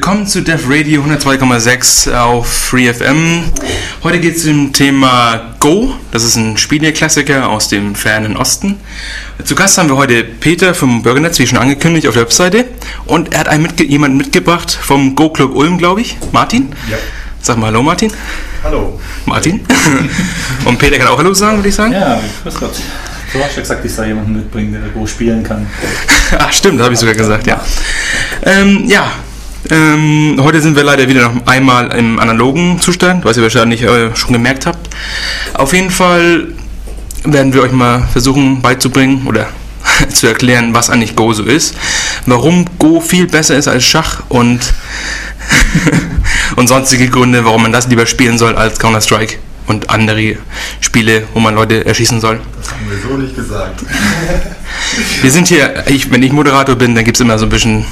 Willkommen zu Def Radio 102,6 auf FreeFM. Heute geht es zum Thema Go. Das ist ein Spieleklassiker aus dem fernen Osten. Zu Gast haben wir heute Peter vom Bürgernetz, wie schon angekündigt, auf der Webseite. Und er hat einen mitge jemanden mitgebracht vom Go Club Ulm, glaube ich. Martin? Ja. Sag mal Hallo, Martin. Hallo. Martin. Und Peter kann auch Hallo sagen, würde ich sagen. Ja, grüß Gott. Du hast ja gesagt, ich soll jemanden mitbringen, der Go spielen kann. Ach, stimmt, das habe ich sogar gesagt, ja. Ähm, ja, ähm, heute sind wir leider wieder noch einmal im analogen Zustand, was ihr wahrscheinlich äh, schon gemerkt habt. Auf jeden Fall werden wir euch mal versuchen beizubringen oder zu erklären, was eigentlich Go so ist, warum Go viel besser ist als Schach und, und sonstige Gründe, warum man das lieber spielen soll als Counter-Strike und andere Spiele, wo man Leute erschießen soll. Das haben wir so nicht gesagt. Wir sind hier, ich, wenn ich Moderator bin, dann gibt es immer so ein bisschen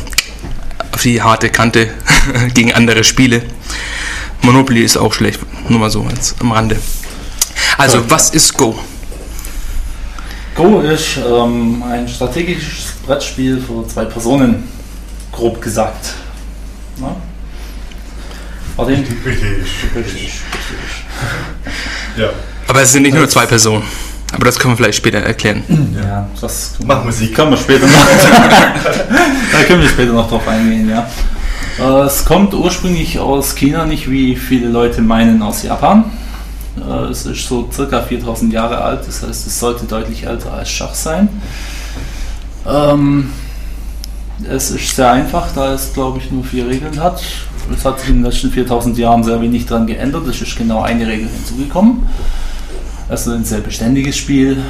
auf die harte Kante gegen andere Spiele. Monopoly ist auch schlecht, nur mal so als am Rande. Also, was ist Go? Go ist ähm, ein strategisches Brettspiel für zwei Personen, grob gesagt. Na? Martin? Richtig. Richtig, richtig. Ja. Aber es sind nicht nur zwei Personen. Aber das können wir vielleicht später erklären. Ja, das Mach Musik. können wir später noch. da können wir später noch drauf eingehen, ja. Äh, Es kommt ursprünglich aus China, nicht wie viele Leute meinen aus Japan. Äh, Es ist so circa 4000 Jahre alt, das heißt, es sollte deutlich älter als Schach sein. Ähm, es ist sehr einfach, da es glaube ich nur vier Regeln hat. Es hat sich in den letzten 4000 Jahren sehr wenig dran geändert, es ist genau eine Regel hinzugekommen. Also ein sehr beständiges Spiel.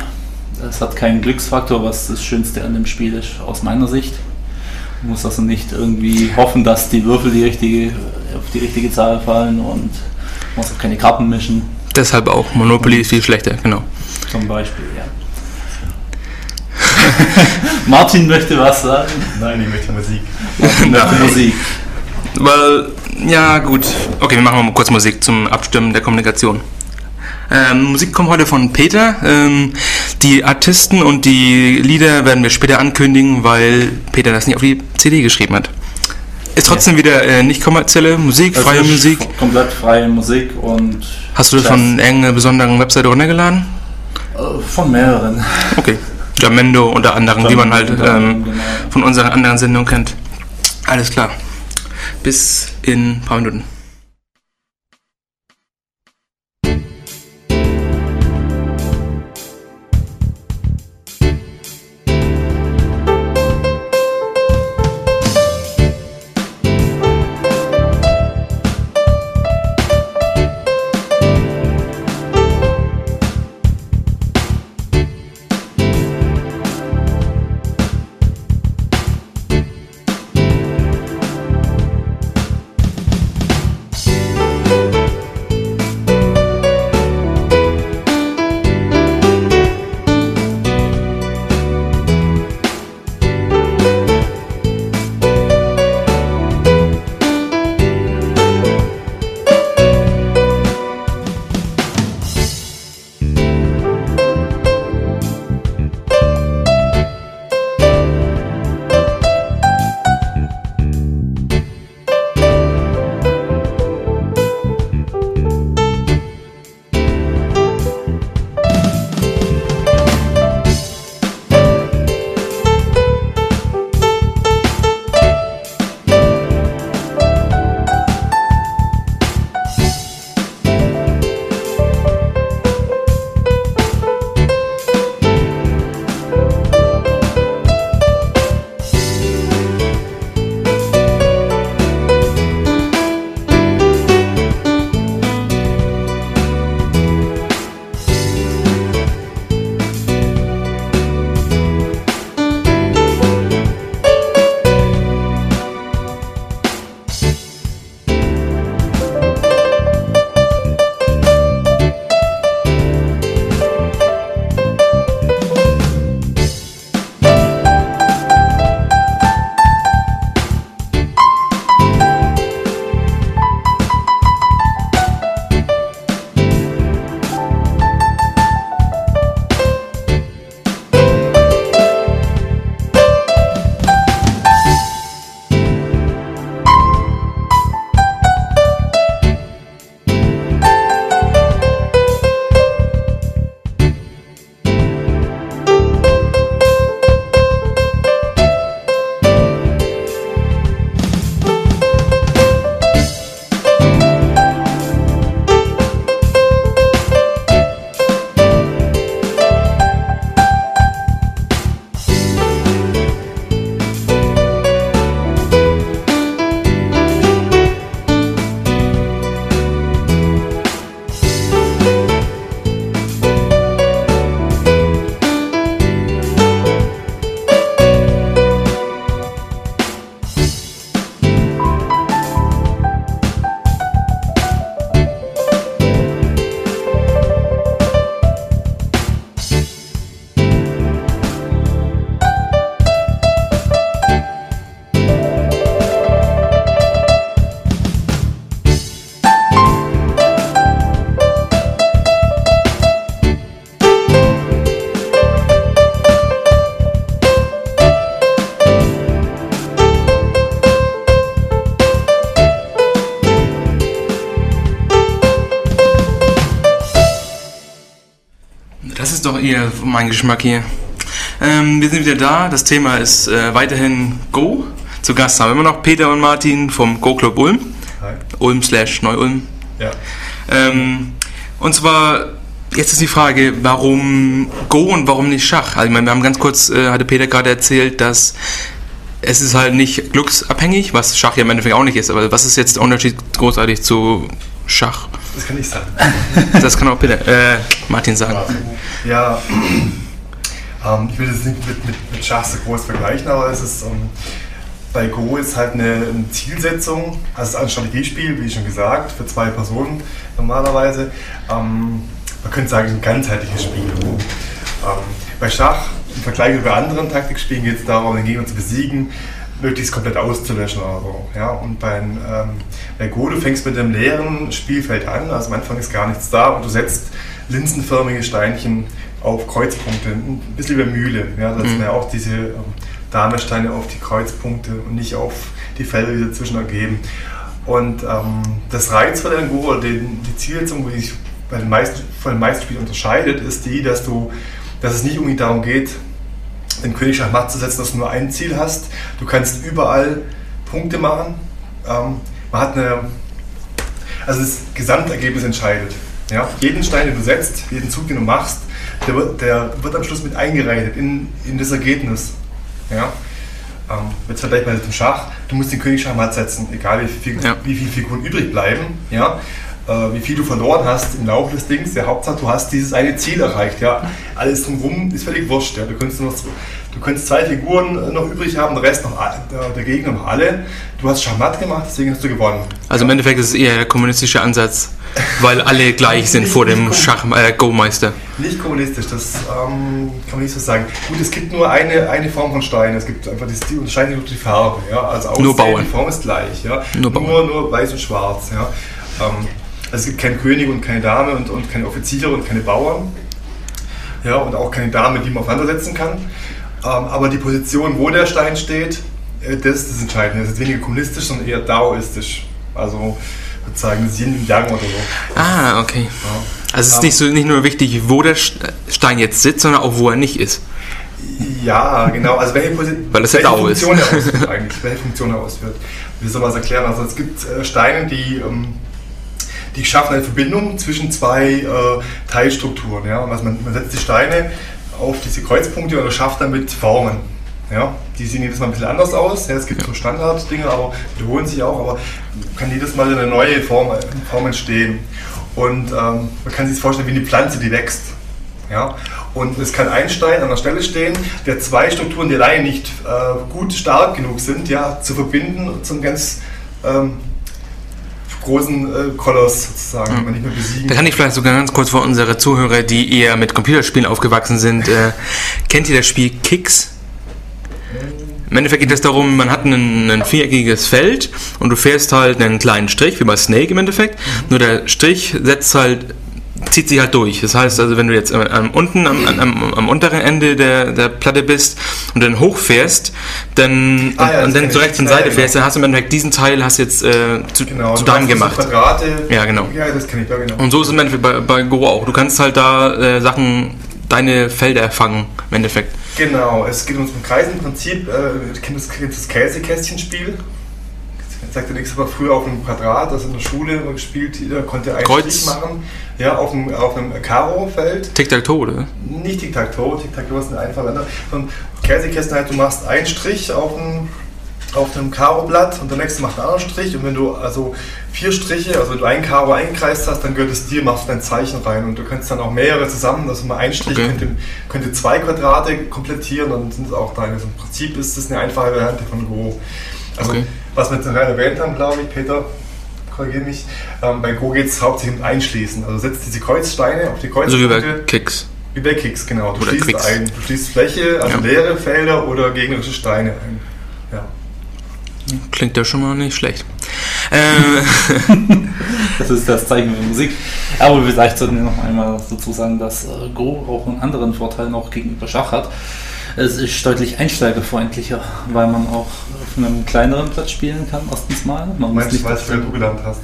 Es hat keinen Glücksfaktor, was das Schönste an dem Spiel ist, aus meiner Sicht. Man muss also nicht irgendwie hoffen, dass die Würfel die richtige, auf die richtige Zahl fallen und muss auch keine Karten mischen, Deshalb auch. Monopoly ist viel schlechter, genau. zum Beispiel. Ja. Martin möchte was sagen. Nein, ich möchte Musik. Nein. Musik. Weil, ja gut. Okay, wir machen mal kurz Musik zum Abstimmen der Kommunikation. Ähm, Musik kommt heute von Peter. Ähm, die Artisten und die Lieder werden wir später ankündigen, weil Peter das nicht auf die CD geschrieben hat. Ist trotzdem wieder äh, nicht kommerzielle Musik, Das freie Musik. Komplett freie Musik und Hast du das von irgendeiner besonderen Webseite runtergeladen? äh, von mehreren. Okay. Jamendo unter anderem, wie man halt ähm, genau. von unseren anderen Sendungen kennt. Alles klar. Bis in ein paar Minuten. Wieder mein Geschmack hier. Ähm, wir sind wieder da. Das Thema ist äh, weiterhin Go. Zu Gast haben wir immer noch Peter und Martin vom Go Club Ulm. Hi. Ulm slash Neu-Ulm. Ja. Ähm, und zwar, jetzt ist die Frage, warum Go und warum nicht Schach? Also ich meine, wir haben ganz kurz, äh, hatte Peter gerade erzählt, dass es ist halt nicht glücksabhängig, was Schach ja im Endeffekt auch nicht ist. Aber was ist jetzt der Unterschied großartig zu Schach? Das kann ich sagen. Das kann auch Peter, äh, Martin sagen. Ja, ähm, ich will das nicht mit, mit, mit Schach so groß vergleichen, aber es ist ähm, bei Go ist halt eine, eine Zielsetzung, also es ist ein Strategiespiel, wie schon gesagt, für zwei Personen normalerweise. Ähm, man könnte sagen, ein ganzheitliches Spiel. Ähm, bei Schach, im Vergleich mit anderen Taktikspielen, geht es darum, den Gegner zu besiegen, möglichst komplett auszulöschen oder so. Ja? Und bei, ähm, bei Go, du fängst mit einem leeren Spielfeld an, also am Anfang ist gar nichts da und du setzt linsenförmige Steinchen auf Kreuzpunkte, ein bisschen wie bei Mühle. Ja? Da sind ja auch diese ähm, Damesteine auf die Kreuzpunkte und nicht auf die Felder, die dazwischen ergeben. Und ähm, das Reizvolle an Go, oder den, die Zielsetzung, die sich bei den meisten, von den meisten Spielen unterscheidet, ist die, dass, du, dass es nicht unbedingt darum geht, den König Schachmatt zu setzen, dass du nur ein Ziel hast. Du kannst überall Punkte machen. Ähm, man hat eine, also das Gesamtergebnis entscheidet. Ja? Jeden Stein, den du setzt, jeden Zug, den du machst, der wird, der wird am Schluss mit eingereitet in, in das Ergebnis. Ja? Ähm, jetzt vergleichbar mit dem Schach, du musst den König Schachmatt setzen, egal wie, viel, Ja. wie viele Figuren übrig bleiben. Ja? Äh, wie viel du verloren hast im Laufe des Dings. Der Hauptsache, du hast dieses eine Ziel erreicht. Ja? Alles drumherum ist völlig wurscht. Ja? Du, könntest noch, du könntest zwei Figuren noch übrig haben, der Rest noch a- der, Gegner noch alle. Du hast Schachmatt gemacht, deswegen hast du gewonnen. Also im Endeffekt ist es eher der kommunistische Ansatz, weil alle gleich sind vor dem Schach äh, Go-Meister. Nicht kommunistisch, das ähm, kann man nicht so sagen. Gut, es gibt nur eine, eine Form von Stein. Es gibt einfach die unterscheiden sich durch die Farbe. Ja? Also Nur Bauern. Die Form ist gleich. Ja? Nur Bauern. nur, nur weiß und schwarz. Ja? Ähm, also es gibt keinen König und keine Dame und, und keine Offiziere und keine Bauern. Ja, und auch keine Dame, die man aufeinandersetzen kann. Ähm, aber die Position, wo der Stein steht, äh, das ist das Entscheidende. Das ist weniger kommunistisch, sondern eher daoistisch. Also sozusagen das Yin und Yang oder so. Ah, okay. Ja. Also es ist nicht, so, nicht nur wichtig, wo der Stein jetzt sitzt, sondern auch wo er nicht ist. Ja, genau. Also welche, Posi- Weil das ja welche Dau ist. Funktion er ausführt eigentlich, welche Funktion er ausführt. Wie soll man es erklären? Also es gibt äh, Steine, die, ähm, die schaffen eine Verbindung zwischen zwei äh, Teilstrukturen. Ja? Also man, man setzt die Steine auf diese Kreuzpunkte und erschafft damit Formen. Ja? Die sehen jedes Mal ein bisschen anders aus. Ja? Es gibt so Standarddinge, aber wiederholen sich auch, aber kann jedes Mal eine neue Form, Form entstehen. Und ähm, man kann sich vorstellen wie eine Pflanze, die wächst. Ja? Und es kann ein Stein an der Stelle stehen, der zwei Strukturen, die alleine nicht äh, gut stark genug sind, ja, zu verbinden und zum ganz ähm, großen äh, Koloss sozusagen, den man nicht mehr besiegen Da kann ich vielleicht sogar ganz kurz für unsere Zuhörer, die eher mit Computerspielen aufgewachsen sind, äh, kennt ihr das Spiel Kicks? Im Endeffekt geht es darum, man hat ein, ein viereckiges Feld und du fährst halt einen kleinen Strich, wie bei Snake im Endeffekt. Nur der Strich setzt halt, zieht sich halt durch. Das heißt also, wenn du jetzt am, unten, am, am, am unteren Ende der, der Platte bist und dann hochfährst, dann Ah ja, und, dann zur rechten Seite genau. fährst, dann hast du im Endeffekt diesen Teil hast jetzt äh, zu, Genau, zu du deinem gemacht. Quadrate. Ja, genau. Ja, das kenne ich, ja genau. Und so ist es im Endeffekt bei, bei Go auch. Du kannst halt da äh, Sachen, deine Felder fangen, im Endeffekt. Genau, es geht uns um Kreisen im Prinzip. Äh, du kennst das, kennst das Käsekästchenspiel? Ich sagte nichts, aber früher auf einem Quadrat, das in der Schule immer gespielt, jeder konnte einen Kreuz. Strich machen. Ja, auf einem, auf einem Karo-Feld. Tic-Tac-Toe, oder? Nicht Tic-Tac-Toe, Tic-Tac-Toe ist eine einfache andere. Sondern Käsekästen halt, du machst einen Strich auf einem, auf einem Karo-Blatt und der nächste macht einen anderen Strich. Und wenn du also vier Striche, also wenn du ein Karo eingekreist hast, dann gehört es dir, machst du dein Zeichen rein. Und du kannst dann auch mehrere zusammen, also mal ein Strich Okay. könnte, könnte zwei Quadrate komplettieren, dann sind es auch deine. Also Im Prinzip ist das eine einfache Variante von Go. Also, Okay. Was wir jetzt gerade erwähnt haben, glaube ich, Peter, korrigiere mich, ähm, bei Go geht es hauptsächlich um Einschließen. Also setzt diese Kreuzsteine auf die So wie bei. Kicks. Wie bei Kicks, genau. Du Oder schließt ein. Du schließt Fläche, also Ja. leere Felder oder gegnerische Steine ein. Ja. Klingt ja schon mal nicht schlecht. Äh, Das ist das Zeichen für Musik. Aber vielleicht sollten wir noch einmal dazu sagen, dass äh, Go auch einen anderen Vorteil noch gegenüber Schach hat. Es ist deutlich einsteigerfreundlicher, weil man auch auf einem kleineren Platz spielen kann, erstens mal. Man Meinst muss nicht weißt du, wer du gelernt hast?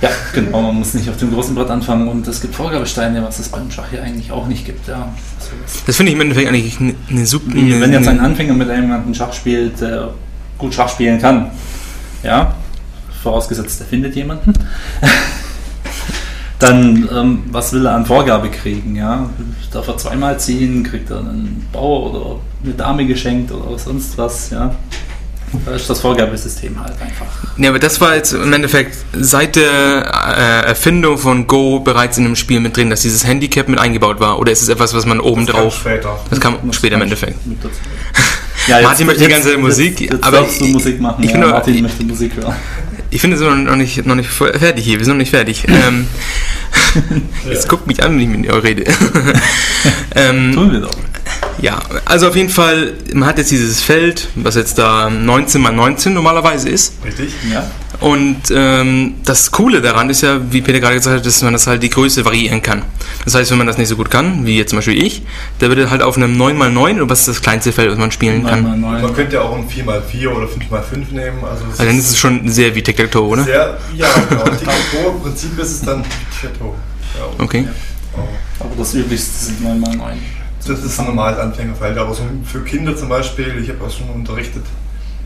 ja, genau, man muss nicht auf dem großen Brett anfangen und es gibt Vorgabesteine, was es beim Schach hier eigentlich auch nicht gibt. Ja. Also das- finde ich im Endeffekt eigentlich eine, super. Wenn jetzt ein Anfänger mit jemandem Schach spielt, der gut Schach spielen kann, ja, vorausgesetzt er findet jemanden, dann ähm, was will er an Vorgabe kriegen, ja? Darf er zweimal ziehen, kriegt er einen Bauer oder eine Dame geschenkt oder sonst was, ja? Da ist das Vorgabesystem halt einfach. Ja, aber das war jetzt im Endeffekt seit der äh, Erfindung von Go bereits in dem Spiel mit drin, dass dieses Handicap mit eingebaut war. Oder ist es etwas, was man oben Das kam drauf. später. Das kam Muss später im Endeffekt. Ja, Martin möchte die ganze Musik, jetzt, jetzt aber ich- Musik machen. ich ja, Martin möchte Musik hören. Ich finde, wir sind noch nicht, noch nicht fertig hier. Wir sind noch nicht fertig. ähm, jetzt guckt mich an, wenn ich mit euch rede. ähm, Tun wir doch. Ja, also auf jeden Fall, man hat jetzt dieses Feld, was jetzt da 19 mal 19 normalerweise ist. Richtig? Ja. Und ähm, das Coole daran ist ja, wie Peter gerade gesagt hat, dass man das halt die Größe variieren kann. Das heißt, wenn man das nicht so gut kann, wie jetzt zum Beispiel ich, der würde halt auf einem 9x9, oder was ist das kleinste Feld, was man spielen kann? Nein, nein, Man nein. könnte ja auch ein 4x4 oder 5x5 nehmen. Also, Also dann ist es schon sehr wie Tic-Tac-Toe, oder? sehr, ja, genau. Tic-Tac-Toe, im Prinzip ist es dann Tic-Tac-Toe. Ja. Okay. Oh. Aber das üblichste sind 9x9. Das ist ein normales Anfängerfeld, aber so für Kinder zum Beispiel, ich habe auch schon unterrichtet,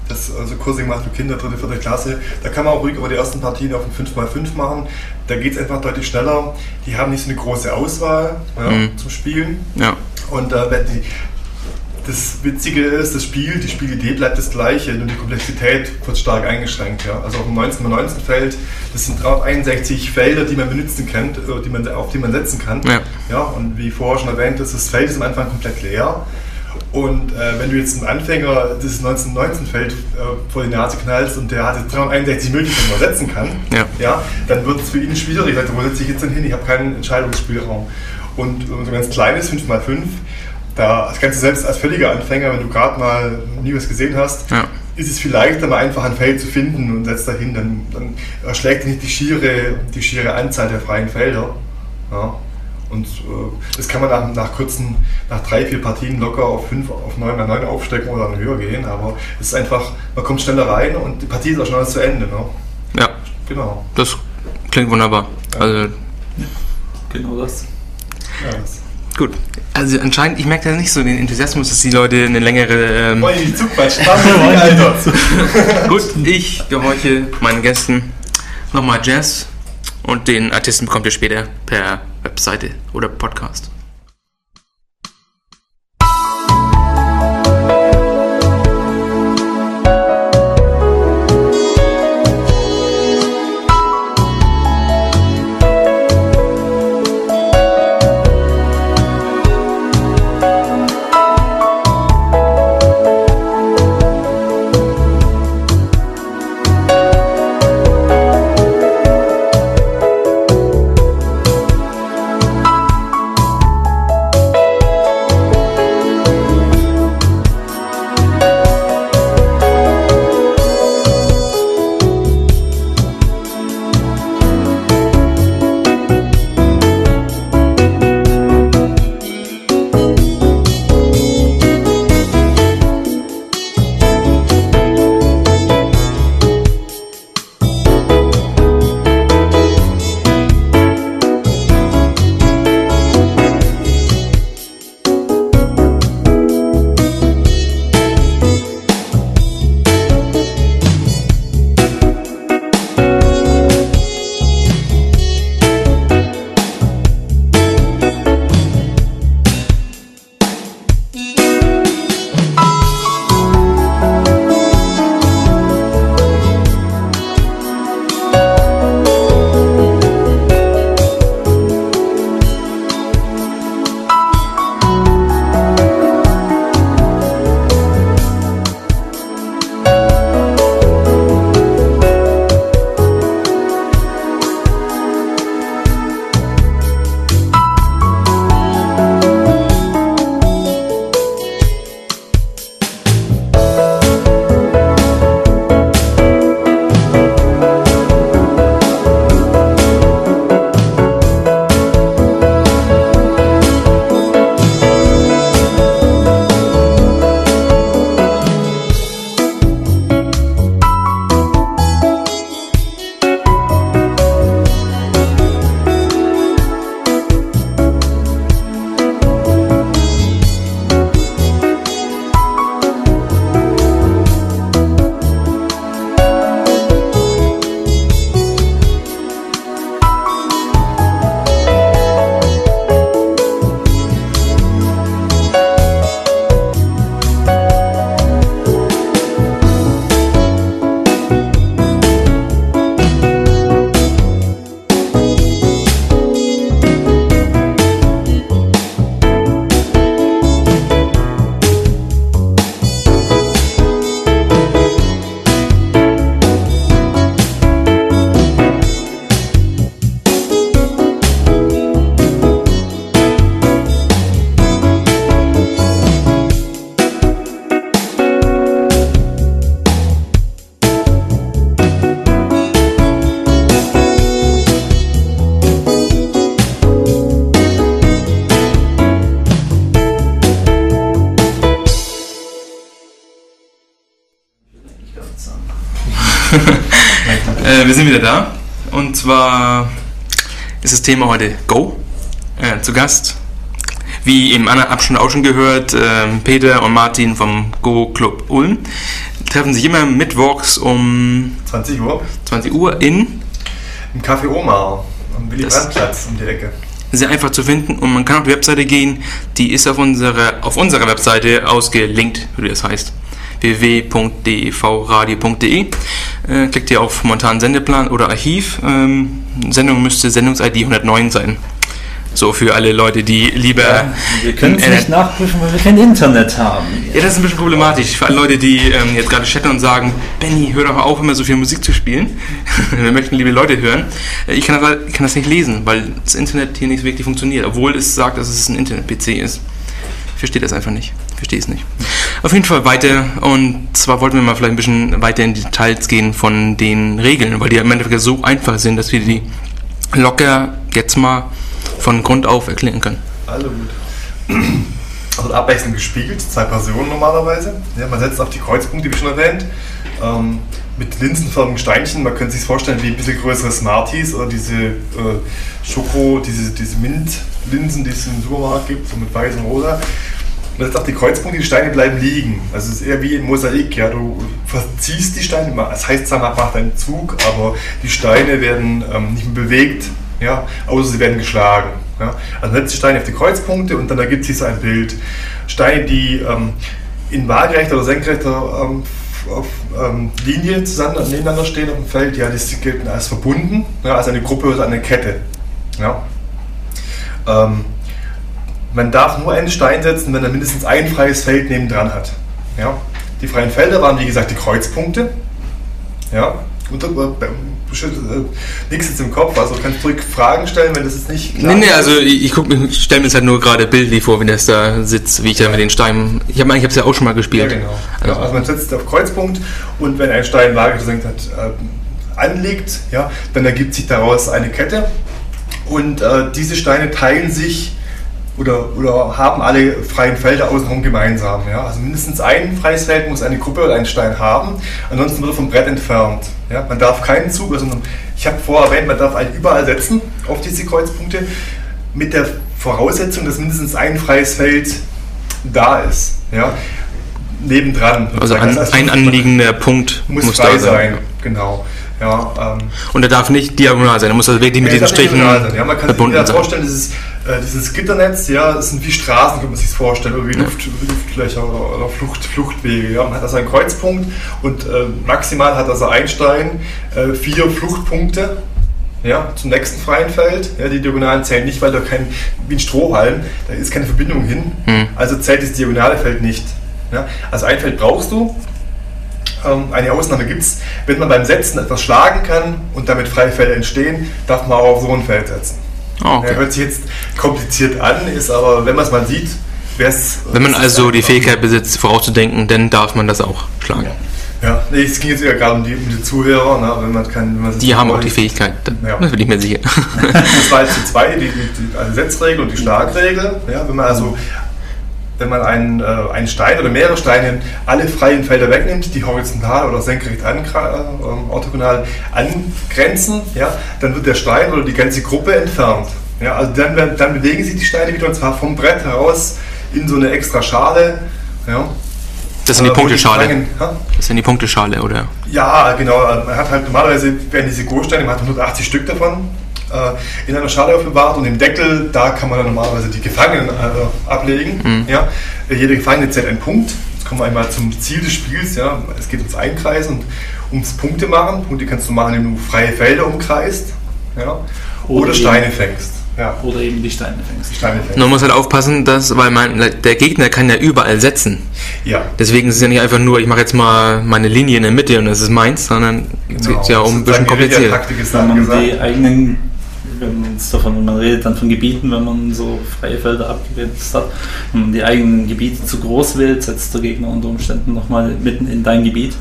das, also Kurse gemacht für Kinder, dritte, vierte Klasse, da kann man auch ruhig über die ersten Partien auf ein 5x5 machen. Da geht es einfach deutlich schneller. Die haben nicht so eine große Auswahl ja, Mhm. zum Spielen. Ja. Und äh, wenn die, das Witzige ist, das Spiel, die Spielidee bleibt das gleiche, nur die Komplexität wird stark eingeschränkt. Ja. Also auf dem 19x19 Feld, das sind 361 Felder, die man benutzen kann, äh, die man, auf die man setzen kann. Ja. Ja, und wie vorher schon erwähnt, ist das Feld ist am Anfang komplett leer. Und äh, wenn du jetzt einen Anfänger das 1919-Feld äh, vor die Nase knallst und der hat jetzt 361 Möglichkeiten, die man setzen kann, Ja. dann wird es für ihn schwierig. Sagt, wo setze ich jetzt denn hin? Ich habe keinen Entscheidungsspielraum. Und so ein ganz kleines 5x5, da das kannst du selbst als völliger Anfänger, wenn du gerade mal nie was gesehen hast, Ja. ist es viel leichter, mal einfach ein Feld zu finden und setzt dahin. Dann, dann erschlägt nicht die schiere, die schiere Anzahl der freien Felder. Ja. Und äh, das kann man nach, nach kurzen, nach drei, vier Partien locker auf 5, auf 9 mal 9 aufstecken oder höher gehen. Aber es ist einfach, man kommt schneller rein und die Partie ist auch schneller zu Ende. Ne? Ja, Genau. das klingt wunderbar. Also Genau das. Ja, das. gut. Also anscheinend, ich merke da nicht so den Enthusiasmus, dass die Leute eine längere. Ähm, Wollen die nicht, Alter. gut, ich gehorche meinen Gästen nochmal Jazz und den Artisten bekommt ihr später per Webseite oder Podcast. Wieder da. Und zwar ist das Thema heute Go. Äh, zu Gast, wie im anderen Abschnitt auch schon gehört, äh, Peter und Martin vom Go Club Ulm treffen sich immer mittwochs um 20 Uhr 20 Uhr in. im Café Omar am Willy Brandt-Platz um die Ecke. Sehr einfach zu finden und man kann auf die Webseite gehen. Die ist auf unserer, auf unserer Webseite ausgelinkt, wie das heißt www.devradio.de. Äh, klickt ihr auf momentanen Sendeplan oder Archiv. Ähm, Sendung müsste Sendungs-ID 109 sein. So für alle Leute, die lieber. Wir können es nicht nachprüfen, weil wir kein Internet haben. Ja, das ist ein bisschen problematisch. Für alle Leute, die ähm, jetzt gerade chatten und sagen, Benny, hör doch auf, immer so viel Musik zu spielen. Wir möchten liebe Leute hören. Äh, Ich kann, das, ich kann das nicht lesen, weil das Internet hier nicht wirklich funktioniert, obwohl es sagt, dass es ein Internet-PC ist. Ich verstehe das einfach nicht. Ich verstehe es nicht. Auf jeden Fall weiter. Und zwar wollten wir mal vielleicht ein bisschen weiter in die Details gehen von den Regeln, weil die im Endeffekt so einfach sind, dass wir die locker jetzt mal von Grund auf erklären können. Also gut. Also abwechselnd gespiegelt, zwei Personen normalerweise. Ja, man setzt auf die Kreuzpunkte, wie schon erwähnt, ähm, mit linsenförmigen Steinchen. Man könnte sich vorstellen wie ein bisschen größere Smarties oder diese äh, Schoko, diese, diese Mint-Linsen, die es im Supermarkt gibt, so mit weiß und rosa. Man setzt auf die Kreuzpunkte, die Steine bleiben liegen. Also es ist eher wie ein Mosaik. Ja? Du verziehst die Steine, das heißt zwar, macht einen Zug, aber die Steine werden ähm, nicht mehr bewegt, ja? außer sie werden geschlagen. Ja? Also setzt die Steine auf die Kreuzpunkte und dann ergibt sich so ein Bild. Steine, die ähm, in waagerechter oder senkrechter ähm, auf, ähm, Linie zusammen, nebeneinander stehen auf dem Feld, ja, die gelten als verbunden, ja, als eine Gruppe oder eine Kette. Ja? Ähm, man darf nur einen Stein setzen, wenn er mindestens ein freies Feld nebendran hat. Ja? Die freien Felder waren, wie gesagt, die Kreuzpunkte. Ja? Äh, nichts jetzt im Kopf, also kannst du ruhig Fragen stellen, wenn das jetzt nicht Nee, nee, ist. also ich, ich, stelle mir das halt nur gerade bildlich vor, wie das da sitzt, wie ich da mit den Steinen. Ich habe ich hab's ja auch schon mal Ja, gespielt. genau. Also, Ja, also man setzt auf Kreuzpunkt und wenn ein Stein gesenkt hat, äh, anliegt, ja, dann ergibt sich daraus eine Kette. Und äh, diese Steine teilen sich oder, oder haben alle freien Felder außenrum gemeinsam. Ja? Also mindestens ein freies Feld muss eine Gruppe oder ein Stein haben, ansonsten wird er vom Brett entfernt. Ja? Man darf keinen Zug, also ich habe vorher erwähnt, man darf einen überall setzen auf diese Kreuzpunkte mit der Voraussetzung, dass mindestens ein freies Feld da ist. Ja? Nebendran. also an, ein anliegender Punkt muss, muss, frei da sein. sein. Genau. Ja, ähm, Und er darf nicht diagonal sein, er muss also wirklich mit ja, diesen Strichen sein. Ja, man kann sich sein. vorstellen, dieses, äh, dieses Gitternetz, ja, das sind wie Straßen, kann man sich vorstellen, oder wie Luft, Luftlöcher oder, oder Flucht, Fluchtwege. Ja. Man hat also einen Kreuzpunkt und äh, maximal hat also ein Stein äh, vier Fluchtpunkte. Ja, zum nächsten freien Feld. Ja, die Diagonalen zählen nicht, weil da kein, wie ein Strohhalm, da ist keine Verbindung hin. Hm. Also zählt das diagonale Feld nicht. Ja, also ein Feld brauchst du, eine Ausnahme gibt es, wenn man beim Setzen etwas schlagen kann und damit freie Felder entstehen, darf man auch auf so ein Feld setzen. Ah, okay. Ja, hört sich jetzt kompliziert an, ist aber, wenn man es mal sieht, wäre es. Wenn man also die Fähigkeit besitzt, vorauszudenken, dann darf man das auch schlagen. Ja, nee, es ging jetzt eher gerade um die, um die Zuhörer, ne, wenn man kann. Wenn man Die haben auch die Fähigkeit, da Ja. bin ich mir sicher. Das war jetzt die zwei, die, die, die eine Setzregel und die Schlagregel. Ja, wenn man also wenn man einen, äh, einen Stein oder mehrere Steine alle freien Felder wegnimmt, die horizontal oder senkrecht ankra- äh, orthogonal angrenzen, ja, dann wird der Stein oder die ganze Gruppe entfernt. Ja, also dann, dann bewegen sich die Steine wieder und zwar vom Brett heraus in so eine extra Schale. Ja, Das sind die äh, Punkteschale. Das sind die Punkteschale, oder? Ja, genau. Man hat halt normalerweise werden diese Großsteine, man hat 180 Stück davon, äh, in einer Schale aufbewahrt und im Deckel, da kann man dann normalerweise die Gefangenen äh, ablegen. Ja. Äh, Jeder Gefangene zählt einen Punkt. Jetzt kommen wir einmal zum Ziel des Spiels. Ja. Es geht ums Einkreisen und ums Punkte machen. Punkte kannst du machen, indem du freie Felder umkreist ja. oder, Oder Steine fängst. Ja. Oder eben die Steine Die fängst. Steine fängst. Man muss halt aufpassen, dass, weil man, der Gegner kann ja überall setzen. Ja. Deswegen ist es ja nicht einfach nur, ich mache jetzt mal meine Linie in der Mitte und das ist meins, sondern es Genau. geht ja um ein bisschen Sozusagen die kompliziert. Taktik ist Wenn dann man gesagt. die eigenen, wenn davon, wenn man redet dann von Gebieten, wenn man so freie Felder abgegrenzt hat, wenn man die eigenen Gebiete zu groß wählt, setzt der Gegner unter Umständen nochmal mitten in dein Gebiet.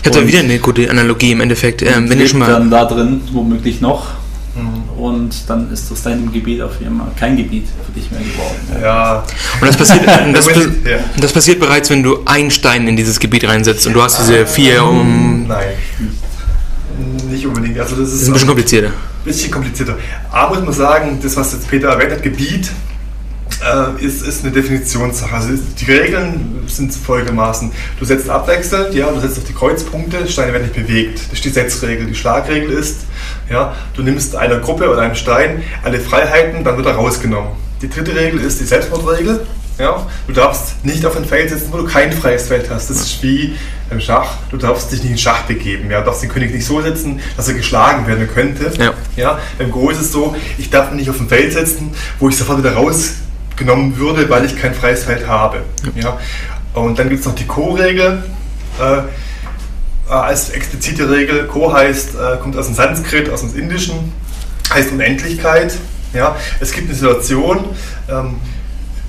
Ich habe da wieder eine gute Analogie im Endeffekt. Ähm, wenn ihr schon mal, dann da drin womöglich noch Mhm. und dann ist aus deinem Gebiet auf einmal kein Gebiet für dich mehr geworden. Ja. und das passiert, das, das passiert bereits, wenn du einen Stein in dieses Gebiet reinsetzt und du hast diese vier um. Nein. Nicht unbedingt. Also das ist, Das ist ein bisschen komplizierter. Bisschen komplizierter. Aber muss man sagen, das, was jetzt Peter erwähnt hat, Gebiet, äh, ist, ist eine Definitionssache. Also die Regeln sind folgendermaßen. Du setzt abwechselnd, ja, du setzt auf die Kreuzpunkte, Steine werden nicht bewegt. Das ist die Setzregel. Die Schlagregel ist, ja, du nimmst einer Gruppe oder einem Stein alle Freiheiten, dann wird er rausgenommen. Die dritte Regel ist die Selbstmordregel. Ja, du darfst nicht auf ein Feld setzen, wo du kein freies Feld hast. Das ist wie im Schach. Du darfst dich nicht in Schach begeben. Ja, du darfst den König nicht so setzen, dass er geschlagen werden könnte. Ja. Ja, beim Go ist es so, ich darf mich nicht auf ein Feld setzen, wo ich sofort wieder rausgenommen würde, weil ich kein freies Feld habe. Ja. Und dann gibt es noch die Co-Regel. Äh, äh, als explizite Regel, Ko heißt, äh, kommt aus dem Sanskrit, aus dem Indischen, heißt Unendlichkeit. Ja. Es gibt eine Situation, ähm,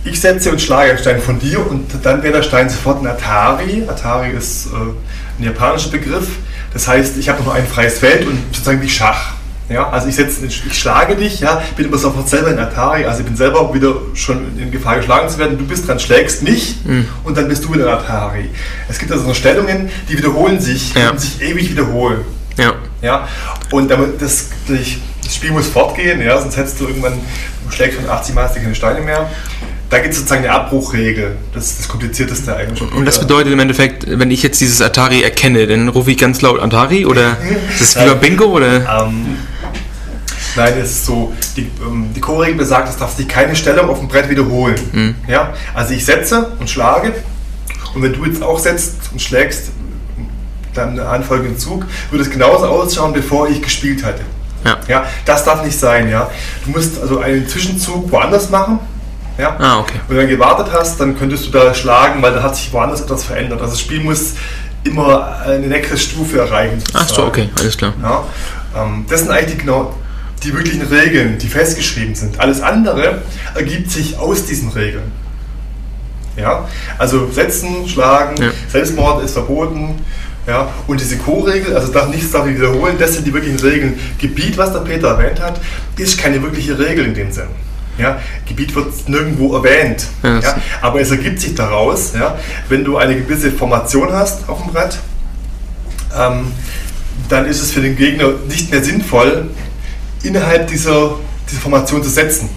ich setze und schlage einen Stein von dir und dann wäre der Stein sofort ein Atari. Atari ist äh, ein japanischer Begriff. Das heißt, ich habe noch ein freies Feld und sozusagen wie Schach. Ja, also ich, setze, ich schlage dich, ja, bin aber sofort selber in Atari, also ich bin selber wieder schon in Gefahr geschlagen zu werden. Du bist dran, schlägst mich und dann bist du wieder in Atari. Es gibt also so Stellungen, die wiederholen sich Ja. und sich ewig wiederholen. Ja. Ja, und damit das, das Spiel muss fortgehen, ja, sonst hättest du irgendwann, du schlägst von 80 Mal hast du keine Steine mehr. Da gibt es sozusagen eine Abbruchregel. Das ist das Komplizierteste eigentlich. Und das bedeutet im Endeffekt, wenn ich jetzt dieses Atari erkenne, dann rufe ich ganz laut Atari oder ist das wie bei Bingo oder? Ähm, nein, es ist so, die, ähm, die Co-Regel besagt, es darf sich keine Stellung auf dem Brett wiederholen. Ja? Also ich setze und schlage und wenn du jetzt auch setzt und schlägst, dann einen anfolgenden Zug, würde es genauso ausschauen, bevor ich gespielt hatte. Ja. Ja, das darf nicht sein, ja. Du musst also einen Zwischenzug woanders machen. Ja. Ah, okay. Wenn du dann gewartet hast, dann könntest du da schlagen, weil da hat sich woanders etwas verändert. Also das Spiel muss immer eine nächste Stufe erreichen. Ach so, sozusagen. okay, alles klar. Ja, ähm, das sind eigentlich die, genau die wirklichen Regeln, die festgeschrieben sind. Alles andere ergibt sich aus diesen Regeln. Ja, also setzen, schlagen, Ja. Selbstmord ist verboten. Ja, und diese Co-Regel, also darf nichts darf ich wiederholen, das sind die wirklichen Regeln. Gebiet, was der Peter erwähnt hat, ist keine wirkliche Regel in dem Sinn. Ja, Gebiet wird nirgendwo erwähnt. Ja, Ja, aber es ergibt sich daraus, ja, wenn du eine gewisse Formation hast auf dem Brett, ähm, dann ist es für den Gegner nicht mehr sinnvoll, innerhalb dieser, dieser Formation zu setzen.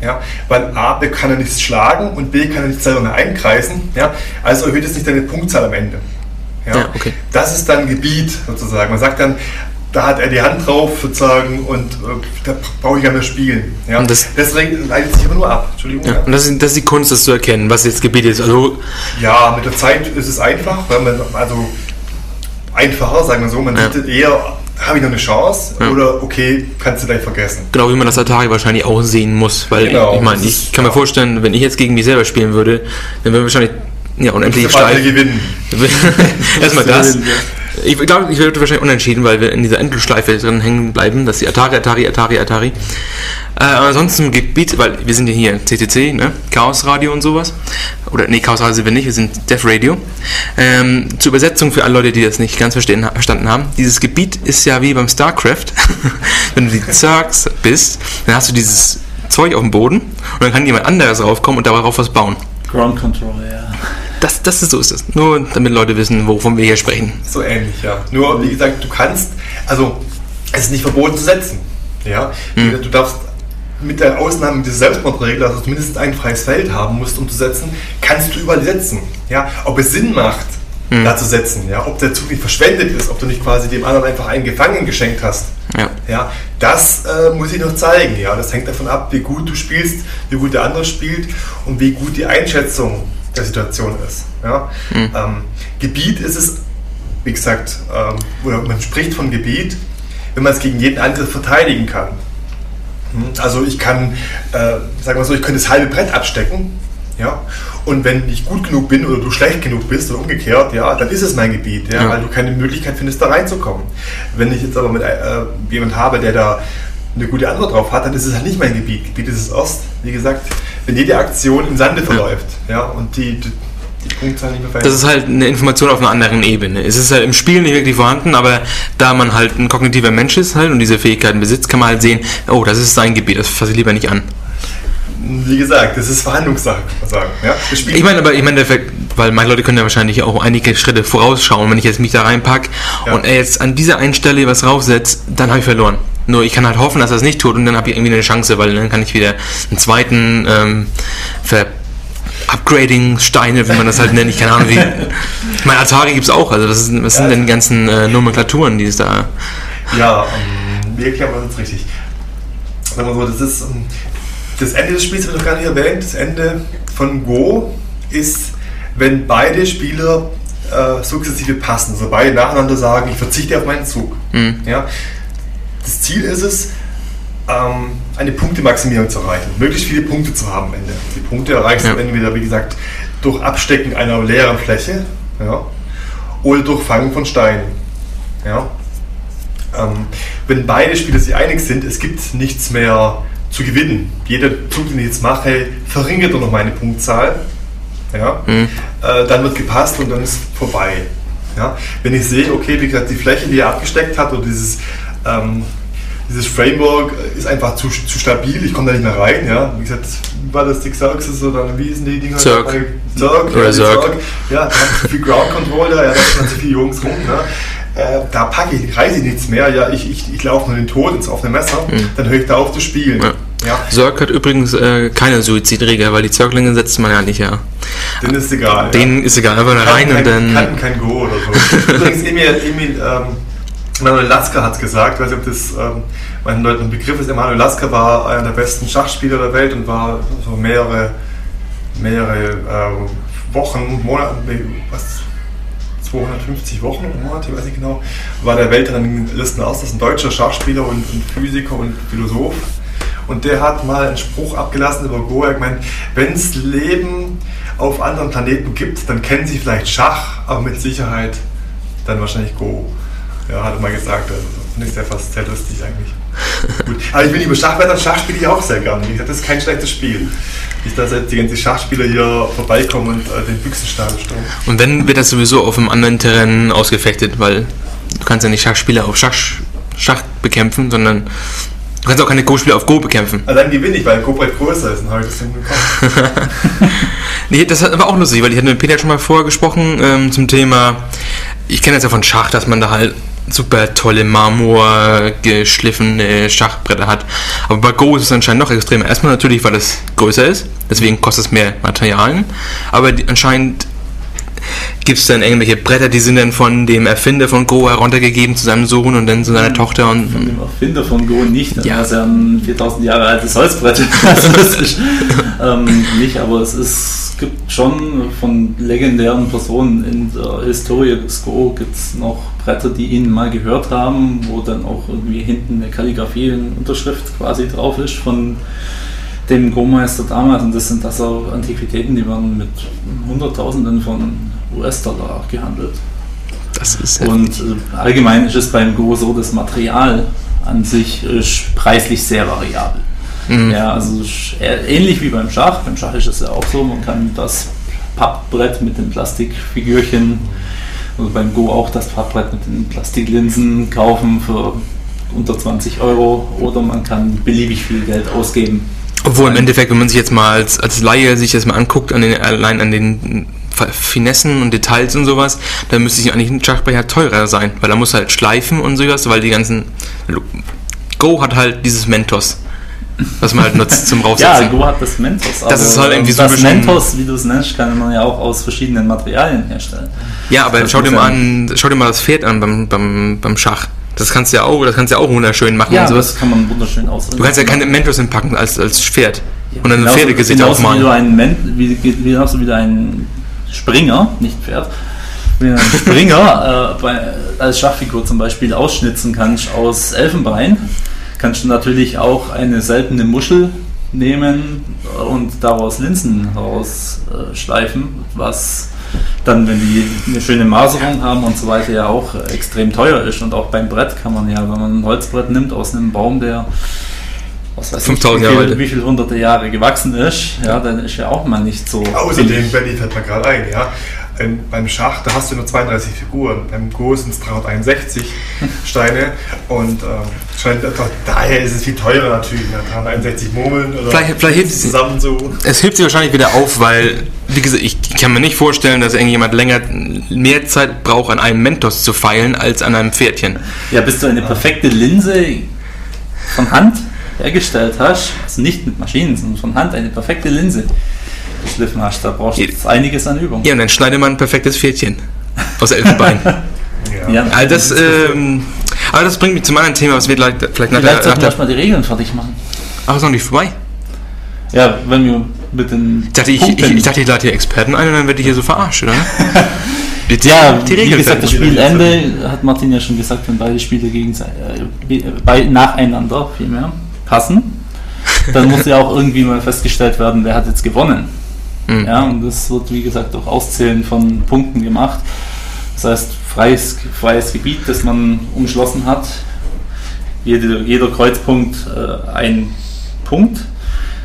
Ja, weil A kann er nichts schlagen und B kann er nicht selber mehr einkreisen. Ja, also erhöht es nicht deine Punktzahl am Ende. Ja, Ja, okay. Das ist dann Gebiet sozusagen. Man sagt dann, da hat er die Hand drauf sozusagen und äh, da brauche ich gar nicht mehr spielen. Ja, Und das- Deswegen leitet sich aber nur ab. Entschuldigung. Ja, und das ist, das ist die Kunst, das zu erkennen, was jetzt Gebiet ist. Also, Ja, mit der Zeit ist es einfach, weil man, also einfacher, sagen wir so, man Ja. sieht eher, habe ich noch eine Chance Ja. oder okay, kannst du gleich vergessen. genau wie man das Atari wahrscheinlich auch sehen muss. Weil Genau, ich, ich meine, ich kann mir vorstellen, wenn ich jetzt gegen mich selber spielen würde, dann wäre wahrscheinlich ja, unendlich steif. gewinnen. Erstmal Das will, ja. Ich glaube, ich würde wahrscheinlich unentschieden, weil wir in dieser Endlosschleife drin hängen bleiben, dass die Atari, Atari, Atari, Atari. Äh, ansonsten Gebiet, weil wir sind ja hier CCC, ne? Chaos Radio und sowas. Oder, nee, Chaos Radio sind wir nicht, wir sind Def Radio. Ähm, zur Übersetzung für alle Leute, die das nicht ganz verstehen, verstanden haben. Dieses Gebiet ist ja wie beim StarCraft. Wenn du die Zergs bist, dann hast du dieses Zeug auf dem Boden und dann kann jemand anderes raufkommen und darauf was bauen. Ground Control, ja. Das, das ist so ist es. Nur damit Leute wissen, wovon wir hier sprechen. So ähnlich, ja. Nur, wie gesagt, du kannst, also es ist nicht verboten zu setzen. Ja? Hm. Du darfst mit der Ausnahme dieser Selbstmordregel, also zumindest ein freies Feld haben musst, um zu setzen, kannst du überall setzen. Ja? Ob es Sinn macht, Hm. da zu setzen, ja? ob der Zug nicht verschwendet ist, ob du nicht quasi dem anderen einfach einen Gefangenen geschenkt hast. Ja. Ja, das äh, muss ich noch zeigen. Ja, das hängt davon ab, wie gut du spielst, wie gut der andere spielt und wie gut die Einschätzung der Situation ist. Ja? Ähm, Gebiet ist es, wie gesagt, ähm, oder man spricht von Gebiet, wenn man es gegen jeden Angriff verteidigen kann. Hm, Also ich kann, äh, sagen wir so, ich könnte das halbe Brett abstecken. Ja? Und wenn ich gut genug bin oder du schlecht genug bist oder umgekehrt, ja, dann ist es mein Gebiet, ja, Ja. weil du keine Möglichkeit findest, da reinzukommen. Wenn ich jetzt aber mit äh, jemand habe, der da eine gute Antwort drauf hat, dann ist es halt nicht mein Gebiet. Gebiet ist es erst, wie gesagt, wenn jede Aktion im Sande verläuft, ja, und die, die, die Punktzahl nicht mehr verändert. Das ist halt eine Information auf einer anderen Ebene. Es ist halt im Spiel nicht wirklich vorhanden, aber da man halt ein kognitiver Mensch ist halt und diese Fähigkeiten besitzt, kann man halt sehen, oh, das ist sein Gebiet, das fasse ich lieber nicht an. Wie gesagt, das ist Verhandlungssache, kann man sagen. Ja? Ich meine, aber ich meine, weil manche Leute können ja wahrscheinlich auch einige Schritte vorausschauen. Wenn ich jetzt mich da reinpack Ja. und er jetzt an dieser einen Stelle was raufsetzt, dann habe ich verloren. Nur ich kann halt hoffen, dass er es nicht tut und dann habe ich irgendwie eine Chance, weil dann kann ich wieder einen zweiten ähm, ver Upgrading Steine, wie man das halt nennt, ich keine Ahnung wie. Ich meine, Atari gibt es auch, also das, ist, was sind Ja. denn die ganzen äh, Nomenklaturen, die es da. Ja, ähm, wie erklären wir das jetzt richtig? Sagen wir so, das ist ähm, das Ende des Spiels wird noch gar nicht erwähnt. Das Ende von Go ist, wenn beide Spieler äh, sukzessive passen, also beide nacheinander sagen, ich verzichte auf meinen Zug. Mhm. Ja? Das Ziel ist es, ähm, eine Punktemaximierung zu erreichen, möglichst viele Punkte zu haben am Ende. Die Punkte erreichst du Ja. entweder, wie gesagt, durch Abstecken einer leeren Fläche ja, oder durch Fangen von Steinen. Ja. Ähm, wenn beide Spieler sich einig sind, es gibt nichts mehr zu gewinnen. Jeder Zug, den ich jetzt mache, verringert nur noch meine Punktzahl. Ja. Mhm. Äh, dann wird gepasst und dann ist vorbei. Ja. Wenn ich sehe, okay, wie gesagt, die Fläche, die er abgesteckt hat oder dieses, ähm, dieses Framework ist einfach zu, zu stabil, ich komme da nicht mehr rein. Ja. Wie gesagt, war das die Xerxes oder wie hießen die Dinger? Zerg, Oder ja, Zerg. Zerg. Ja, da haben zu viel Ground Control da, ja, da sind zu viele Jungs rum. Ne? Äh, da packe ich, reiße ich nichts mehr, ja, ich, ich, ich laufe nur den Tod ins offene Messer, dann höre ich da auf zu spielen. Ja. Ja. Zerg hat übrigens äh, keine Suizidregel, weil die Zerglinge setzt man ja nicht, ja. Dann ist egal. Denen ist egal, einfach rein kein, und dann. Kann kein Go oder so. Übrigens, Emil, Emil ähm, Manuel Lasker hat es gesagt, ich weiß nicht, ob das ähm, meinen Leuten ein Begriff ist. Emanuel Lasker war einer der besten Schachspieler der Welt und war so mehrere, mehrere äh, Wochen, Monate, was, 250 Wochen, Monate, weiß ich genau, war der Weltranglisten aus. Das ist ein deutscher Schachspieler und, und Physiker und Philosoph. Und der hat mal einen Spruch abgelassen über Go. Er hat gemeint, wenn es Leben auf anderen Planeten gibt, dann kennen sie vielleicht Schach, aber mit Sicherheit dann wahrscheinlich Go. Ja, hat er mal gesagt. Also, finde ich sehr fast sehr lustig eigentlich. Gut. Aber ich bin über Schachwetter, Schach spiele ich auch sehr gerne. Das ist kein schlechtes Spiel. Nicht, dass jetzt die ganzen Schachspieler hier vorbeikommen und äh, den Büchsenstapel stürmen. Und wenn wird das sowieso auf einem anderen Terrain ausgefechtet, weil du kannst ja nicht Schachspieler auf Schach, Schach bekämpfen, sondern du kannst auch keine Go-Spieler auf Go bekämpfen. Also dann gewinne ich, weil Gobret größer ist und habe ich das hinbekommen. Nee, das war auch lustig, weil ich hatte mit Peter schon mal vorher gesprochen ähm, zum Thema, ich kenne das ja von Schach, dass man da halt super tolle Marmor geschliffene Schachbretter hat. Aber bei Go ist es anscheinend noch extremer. Erstmal natürlich, weil es größer ist, deswegen kostet es mehr Materialien. Aber die, anscheinend gibt es dann irgendwelche Bretter, die sind dann von dem Erfinder von Go heruntergegeben zu seinem Sohn und dann zu seiner Tochter und Von dem Erfinder von Go nicht. Ja. Ja. Das ist ja ein 4000 Jahre altes Holzbrett. also ähm, nicht, aber es ist, gibt schon von legendären Personen in der Historie des Go gibt es noch Bretter, die ihn mal gehört haben, wo dann auch irgendwie hinten eine Kalligrafie, eine Unterschrift quasi drauf ist von dem Go-Meister damals. Und das sind das auch Antiquitäten, die werden mit Hunderttausenden von US-Dollar gehandelt. das ist Und äh, allgemein ist es beim Go so, das Material an sich ist preislich sehr variabel. Mhm. Ja, also eher ähnlich wie beim Schach. Beim Schach ist es ja auch so, man kann das Pappbrett mit den Plastikfigürchen, also beim Go auch das Pappbrett mit den Plastiklinsen kaufen für unter 20 Euro. Oder man kann beliebig viel Geld ausgeben. Obwohl im Endeffekt, wenn man sich jetzt mal als, als Laie sich das mal anguckt, an den, allein an den Finessen und Details und sowas, dann müsste sich eigentlich ein Schachbrecher teurer sein, weil er muss halt schleifen und sowas, weil die ganzen Go hat halt dieses Mentos, was man halt nutzt zum Ja, Raufsetzen. Go hat das Mentos. Das ist halt irgendwie so ein bisschen- Mentos, wie du es nennst, kann man ja auch aus verschiedenen Materialien herstellen. Ja, aber Das schau dir mal ja- an, schau dir mal das Pferd an beim, beim, beim Schach. Das kannst du ja auch, das kannst ja auch wunderschön machen Ja, und sowas. das kann man wunderschön ausdrücken. Du kannst ja keine Mentos hinpacken als, als Pferd. Ja, und dann ein Pferdegesicht genauso Wie aufmalen. du einen Men wie, wie, genauso wie du einen Springer, nicht Pferd, wie du einen Springer äh, bei, als Schachfigur zum Beispiel ausschnitzen kannst aus Elfenbein, kannst du natürlich auch eine seltene Muschel nehmen und daraus Linsen rausschleifen, äh, schleifen, was dann, wenn die eine schöne Maserung haben und so weiter, ja auch extrem teuer ist. Und auch beim Brett kann man ja, wenn man ein Holzbrett nimmt aus einem Baum, der was weiß ich, 5000 wie Jahre alt. wie viel hunderte Jahre gewachsen ist, ja, dann ist ja auch mal nicht so. Außerdem. Benny fällt mir gerade ein, ja. Ähm, beim Schach, da hast du nur 32 Figuren. Beim Go sind es 361 Steine und ähm, scheint, daher ist es viel teurer natürlich. Ne? 361 Murmeln oder Vielleicht, vielleicht hilft es, zusammen so. es hebt sich wahrscheinlich wieder auf, weil, wie gesagt, ich kann mir nicht vorstellen, dass irgendjemand länger, mehr Zeit braucht, an einem Mentos zu feilen, als an einem Pferdchen. Ja, bis du eine perfekte Linse von Hand hergestellt hast, also nicht mit Maschinen, sondern von Hand eine perfekte Linse geschliffen hast, da brauchst du Ja. jetzt einiges an Übung. Ja, und dann schneidet man ein perfektes Pferdchen aus Elfenbein. Ja. Also das, ähm, aber das bringt mich zum anderen Thema, was wir gleich, vielleicht nach Vielleicht sollten wir erstmal die Regeln fertig machen. Ach, ist noch nicht vorbei. Ja, wenn wir mit den Ich dachte, ich, ich, ich dachte, ich lade hier Experten ein und dann werde ich hier so verarscht, oder? Bitte, Ja, die wie Regeln gesagt, das fertig. Spielende hat Martin ja schon gesagt, wenn beide Spiele gegen, äh, bei, nacheinander vielmehr passen, dann muss ja auch irgendwie mal festgestellt werden, wer hat jetzt gewonnen. Mhm. Ja, und das wird, wie gesagt, durch Auszählen von Punkten gemacht. Das heißt, freies, freies Gebiet, das man umschlossen hat. Jede, jeder Kreuzpunkt äh, ein Punkt.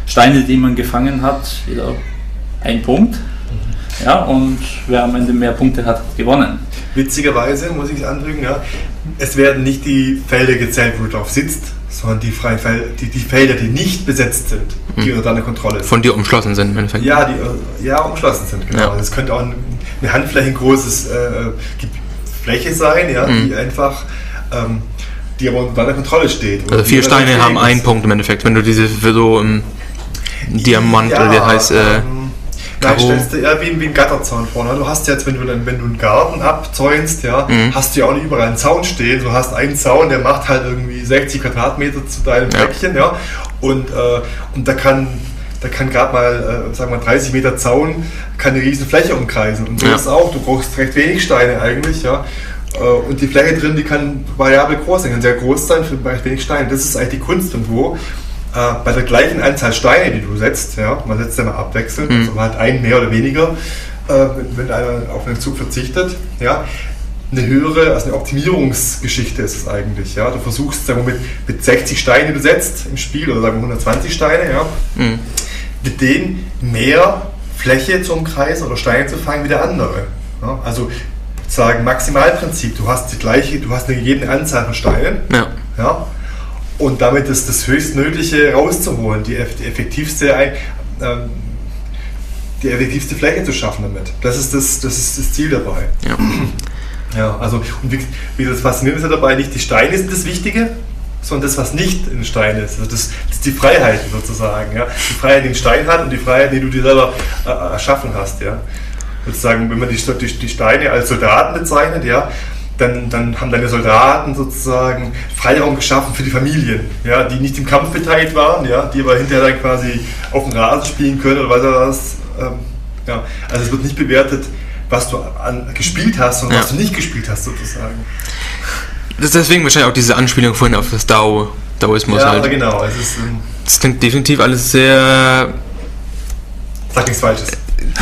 Steine, die man gefangen hat, jeder ein Punkt. Ja, und wer am Ende mehr Punkte hat, hat gewonnen. Witzigerweise muss ich es anfügen, ja, es werden nicht die Felder gezählt, wo du drauf sitzt, sondern die, freien Fel die, die Felder, die nicht besetzt sind, die unter deiner Kontrolle sind. Von dir umschlossen sind, im Endeffekt. Ja, die ja, umschlossen sind, genau. Ja. Das könnte auch ein- eine handflächengroßes äh, Fläche sein, ja, die einfach, ähm, die aber unter deiner Kontrolle steht. Oder Also vier Steine haben einen. Punkt im Endeffekt, wenn du diese für so im Diamant oder wie heißt, äh, ähm, Nein, stellst du eher wie, wie ein Gatterzaun vor. Ne? Du hast jetzt, wenn du, dann, wenn du einen Garten abzäunst, ja, Mhm. hast du ja auch nicht überall einen Zaun stehen. Du hast einen Zaun, der macht halt irgendwie 60 Quadratmeter zu deinem Ja. Fleckchen, ja. Und, äh, und da kann, da kann gerade mal, äh, sagen wir mal, 30 Meter Zaun, kann eine riesen Fläche umkreisen. Und so Ja. ist es auch. Du brauchst recht wenig Steine eigentlich, ja. Äh, Und die Fläche drin, die kann variabel groß sein, kann sehr groß sein für recht wenig Steine. Das ist eigentlich die Kunst irgendwo. Äh, bei der gleichen Anzahl Steine, die du setzt, ja, man setzt ja mal abwechselnd, Mhm. also man hat einen mehr oder weniger, äh, wenn, einer auf einen Zug verzichtet, ja, eine höhere, also eine Optimierungsgeschichte ist es eigentlich, ja. Du versuchst, sagen wir, mit, mit 60 Steinen, die du setzt im Spiel, oder sagen wir 120 Steine, ja, Mhm. mit denen mehr Fläche zu umkreisen oder Steine zu fangen wie der andere. Ja, also sagen Maximalprinzip, du hast die gleiche, du hast eine gegebene Anzahl von Steinen, ja. ja, und damit ist das höchstmögliche rauszuholen, die, die effektivste, ein- ähm, die effektivste Fläche zu schaffen damit. Das ist das, das, ist das Ziel dabei. ja. Ja, also und wie, wie das Faszinierende dabei, nicht die Steine sind das Wichtige, sondern das, was nicht in Stein ist. Also das, das ist die Freiheiten sozusagen. Ja? Die Freiheit, die ein Stein hat und die Freiheit, die du dir selber äh, erschaffen hast. Ja? Sozusagen, wenn man die, die, die Steine als Soldaten bezeichnet, ja, dann, dann haben deine Soldaten sozusagen Freiraum geschaffen für die Familien, ja, die nicht im Kampf beteiligt waren, ja, die aber hinterher dann quasi auf dem Rasen spielen können oder was auch was. Ähm, ja. Also es wird nicht bewertet, was du an, gespielt hast, sondern Ja. was du nicht gespielt hast sozusagen. Das ist deswegen wahrscheinlich auch diese Anspielung vorhin auf das Dao, Daoismus ja, aber halt. genau. Es ist, ähm, Das klingt definitiv alles sehr sag nichts Falsches.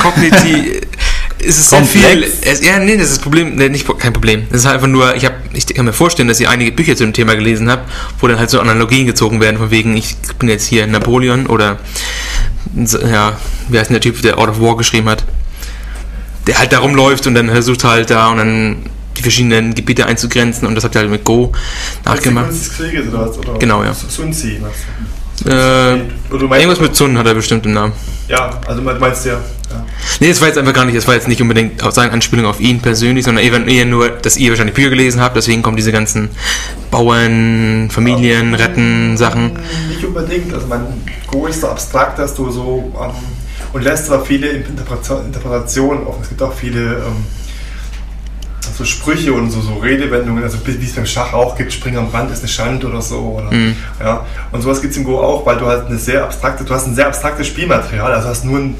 kognitiv. es ist sehr Komplex. viel. Es, ja, nee, das ist das Problem. Nee, nicht, kein Problem. Das ist halt einfach nur, ich, hab, ich kann mir vorstellen, dass ihr einige Bücher zu dem Thema gelesen habt, wo dann halt so Analogien gezogen werden, von wegen, ich bin jetzt hier Napoleon oder, ja, wie heißt denn der Typ, der Out of War geschrieben hat? Der halt da rumläuft und dann versucht halt da und dann die verschiedenen Gebiete einzugrenzen und das habt ihr halt mit Go nachgemacht. Kunst des Krieges oder was? Oder Genau, ja. Sun Tzu. meinst du? Äh, du irgendwas mit Sun hat er bestimmt im Namen. Ja, also du meinst ja. ja. Nee, das war jetzt einfach gar nicht, das war jetzt nicht unbedingt auf seine Anspielung auf ihn persönlich, sondern eher nur, dass ihr wahrscheinlich Bücher gelesen habt, deswegen kommen diese ganzen Bauern, Familien, Retten, Sachen. Nicht unbedingt. Also mein Go ist so abstrakt, dass du so ähm, und lässt aber viele Interpreta- Interpretationen offen. Es gibt auch viele ähm, so Sprüche und so, so Redewendungen, also wie es beim Schach auch gibt, Spring am Rand ist eine Schand oder so. Oder, Mhm. ja. Und sowas gibt es im Go auch, weil du halt eine sehr abstrakte, du hast ein sehr abstraktes Spielmaterial, also hast nur ein,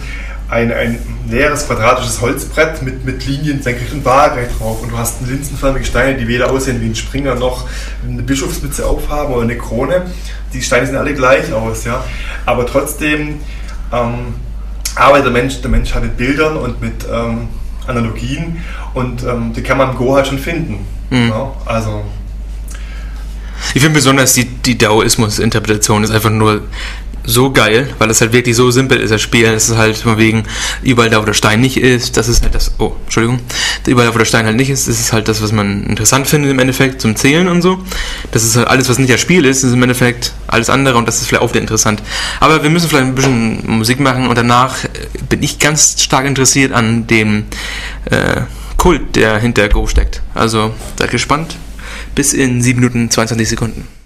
ein, ein leeres quadratisches Holzbrett mit, mit Linien senkrecht und waagerecht drauf und du hast linsenförmige Steine, die weder aussehen wie ein Springer noch eine Bischofsmütze aufhaben oder eine Krone. Die Steine sehen alle gleich aus, ja. Aber trotzdem ähm, arbeitet der Mensch, der Mensch halt mit Bildern und mit ähm, Analogien und ähm, die kann man im Go halt schon finden. Mhm. Ja, also Ich finde besonders die, die Daoismus-Interpretation ist einfach nur so geil, weil es halt wirklich so simpel ist, das Spiel. Es ist halt von wegen, überall da, wo der Stein nicht ist, das ist halt das, oh, Entschuldigung, überall da, wo der Stein halt nicht ist, das ist halt das, was man interessant findet im Endeffekt zum Zählen und so. Das ist halt alles, was nicht das Spiel ist, ist im Endeffekt alles andere und das ist vielleicht auch wieder interessant. Aber wir müssen vielleicht ein bisschen Musik machen und danach äh, bin ich ganz stark interessiert an dem äh, Kult, der hinter Go steckt. Also, seid gespannt. Bis in 7 Minuten 22 Sekunden.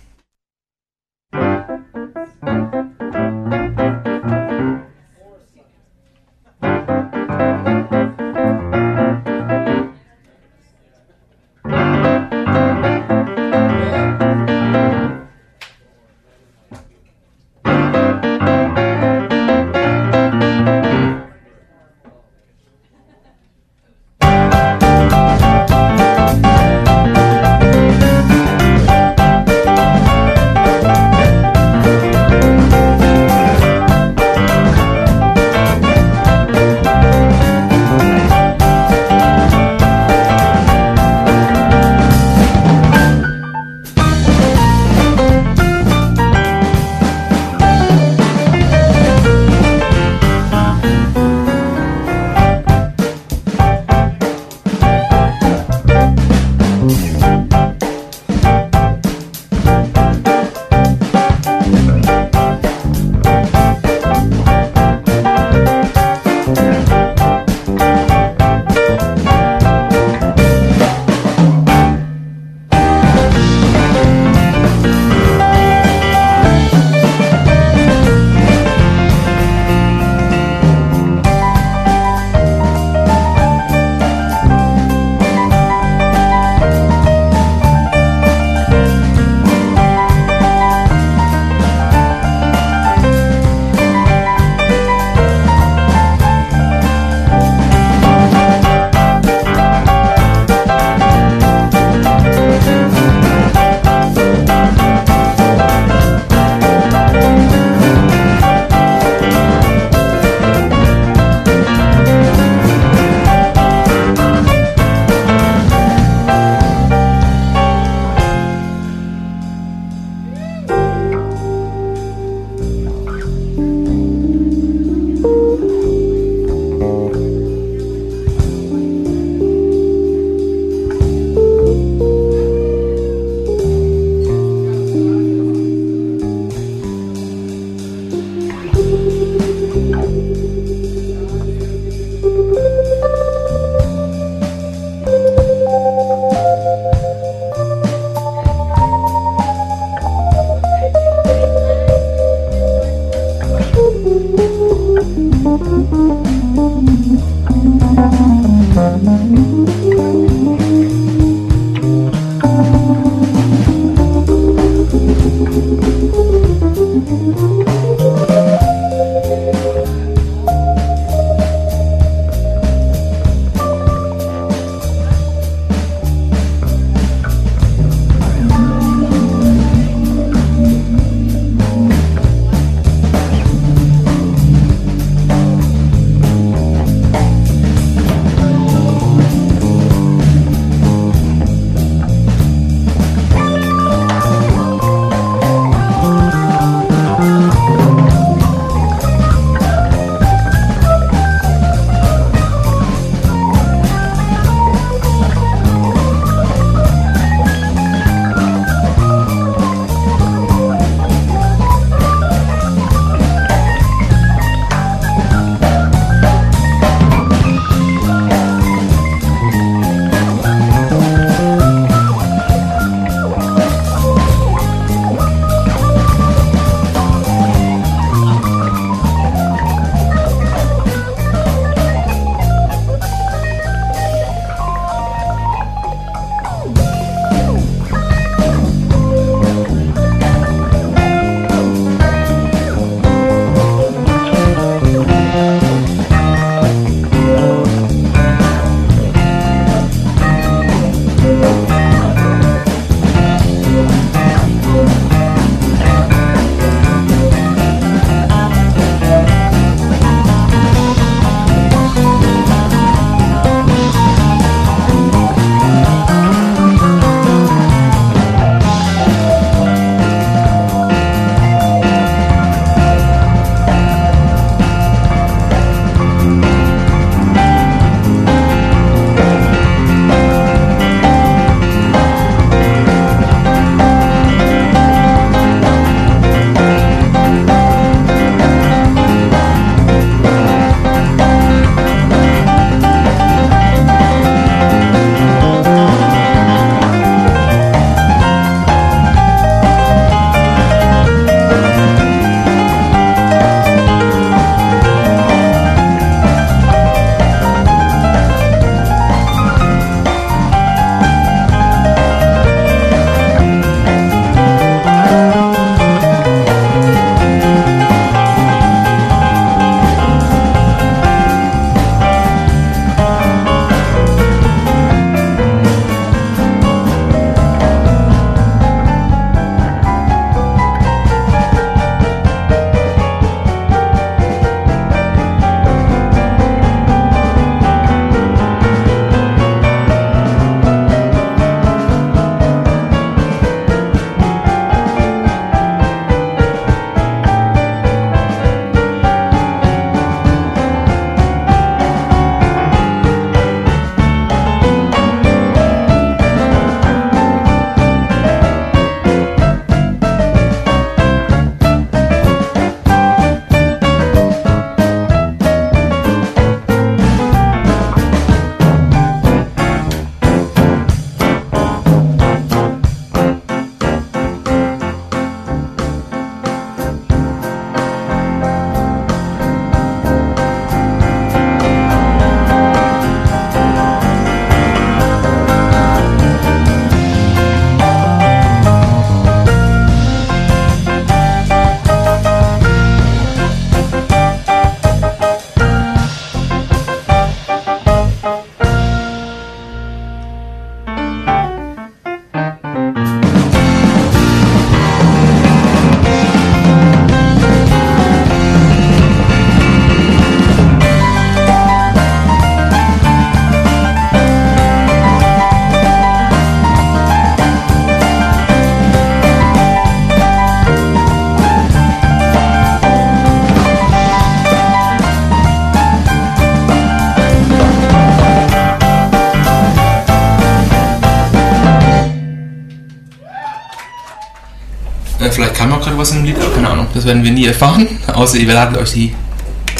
Gerade was in dem Lied, aber keine Ahnung. Das werden wir nie erfahren. Außer ihr ladet euch die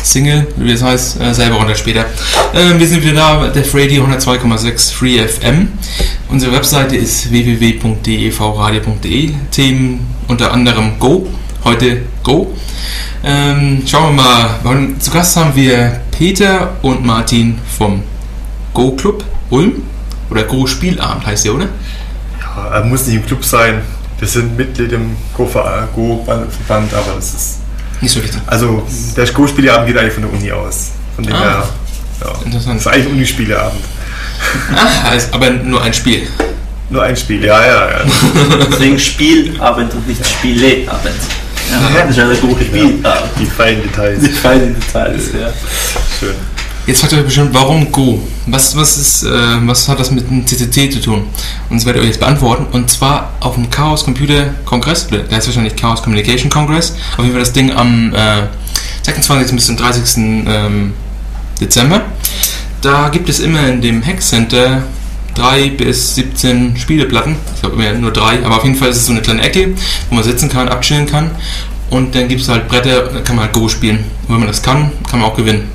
Single, wie das heißt, äh, selber runter später. Ähm, wir sind wieder da, Def Radio 102,6 Free FM. Unsere Webseite ist www.devradio.de. Themen unter anderem Go. Heute Go. Ähm, schauen wir mal. Zu Gast haben wir Peter und Martin vom Go Club Ulm. Oder Go Spielabend heißt der, oder? Ja, er muss nicht im Club sein. Wir sind Mitglied im Go-Verband, aber das ist nicht so wichtig. Also der Go-Spieleabend geht eigentlich von der Uni aus. Von dem ah, her, ja. Interessant. Das ist eigentlich ein Unispieleabend. Ah, also, aber nur ein Spiel. Nur ein Spiel, ja, ja. ja. Deswegen Spielabend und nicht Spieleabend. Ja, das ist ja eine gute Spielabend. Ja, die feinen Details. Die feinen Details, ja. Schön. Jetzt fragt ihr euch bestimmt, warum Go? Was, was, ist, äh, was hat das mit dem CCC zu tun? Und das werdet ihr euch jetzt beantworten. Und zwar auf dem Chaos Computer Kongress, der heißt wahrscheinlich Chaos Communication Congress. Auf jeden Fall das Ding am äh, 26. bis zum 30. Ähm, Dezember. Da gibt es immer in dem Hack Center drei bis 17 Spieleplatten. Ich glaube immer nur drei, aber auf jeden Fall ist es so eine kleine Ecke, wo man sitzen kann, abchillen kann. Und dann gibt es halt Bretter, da kann man halt Go spielen. Und wenn man das kann, kann man auch gewinnen.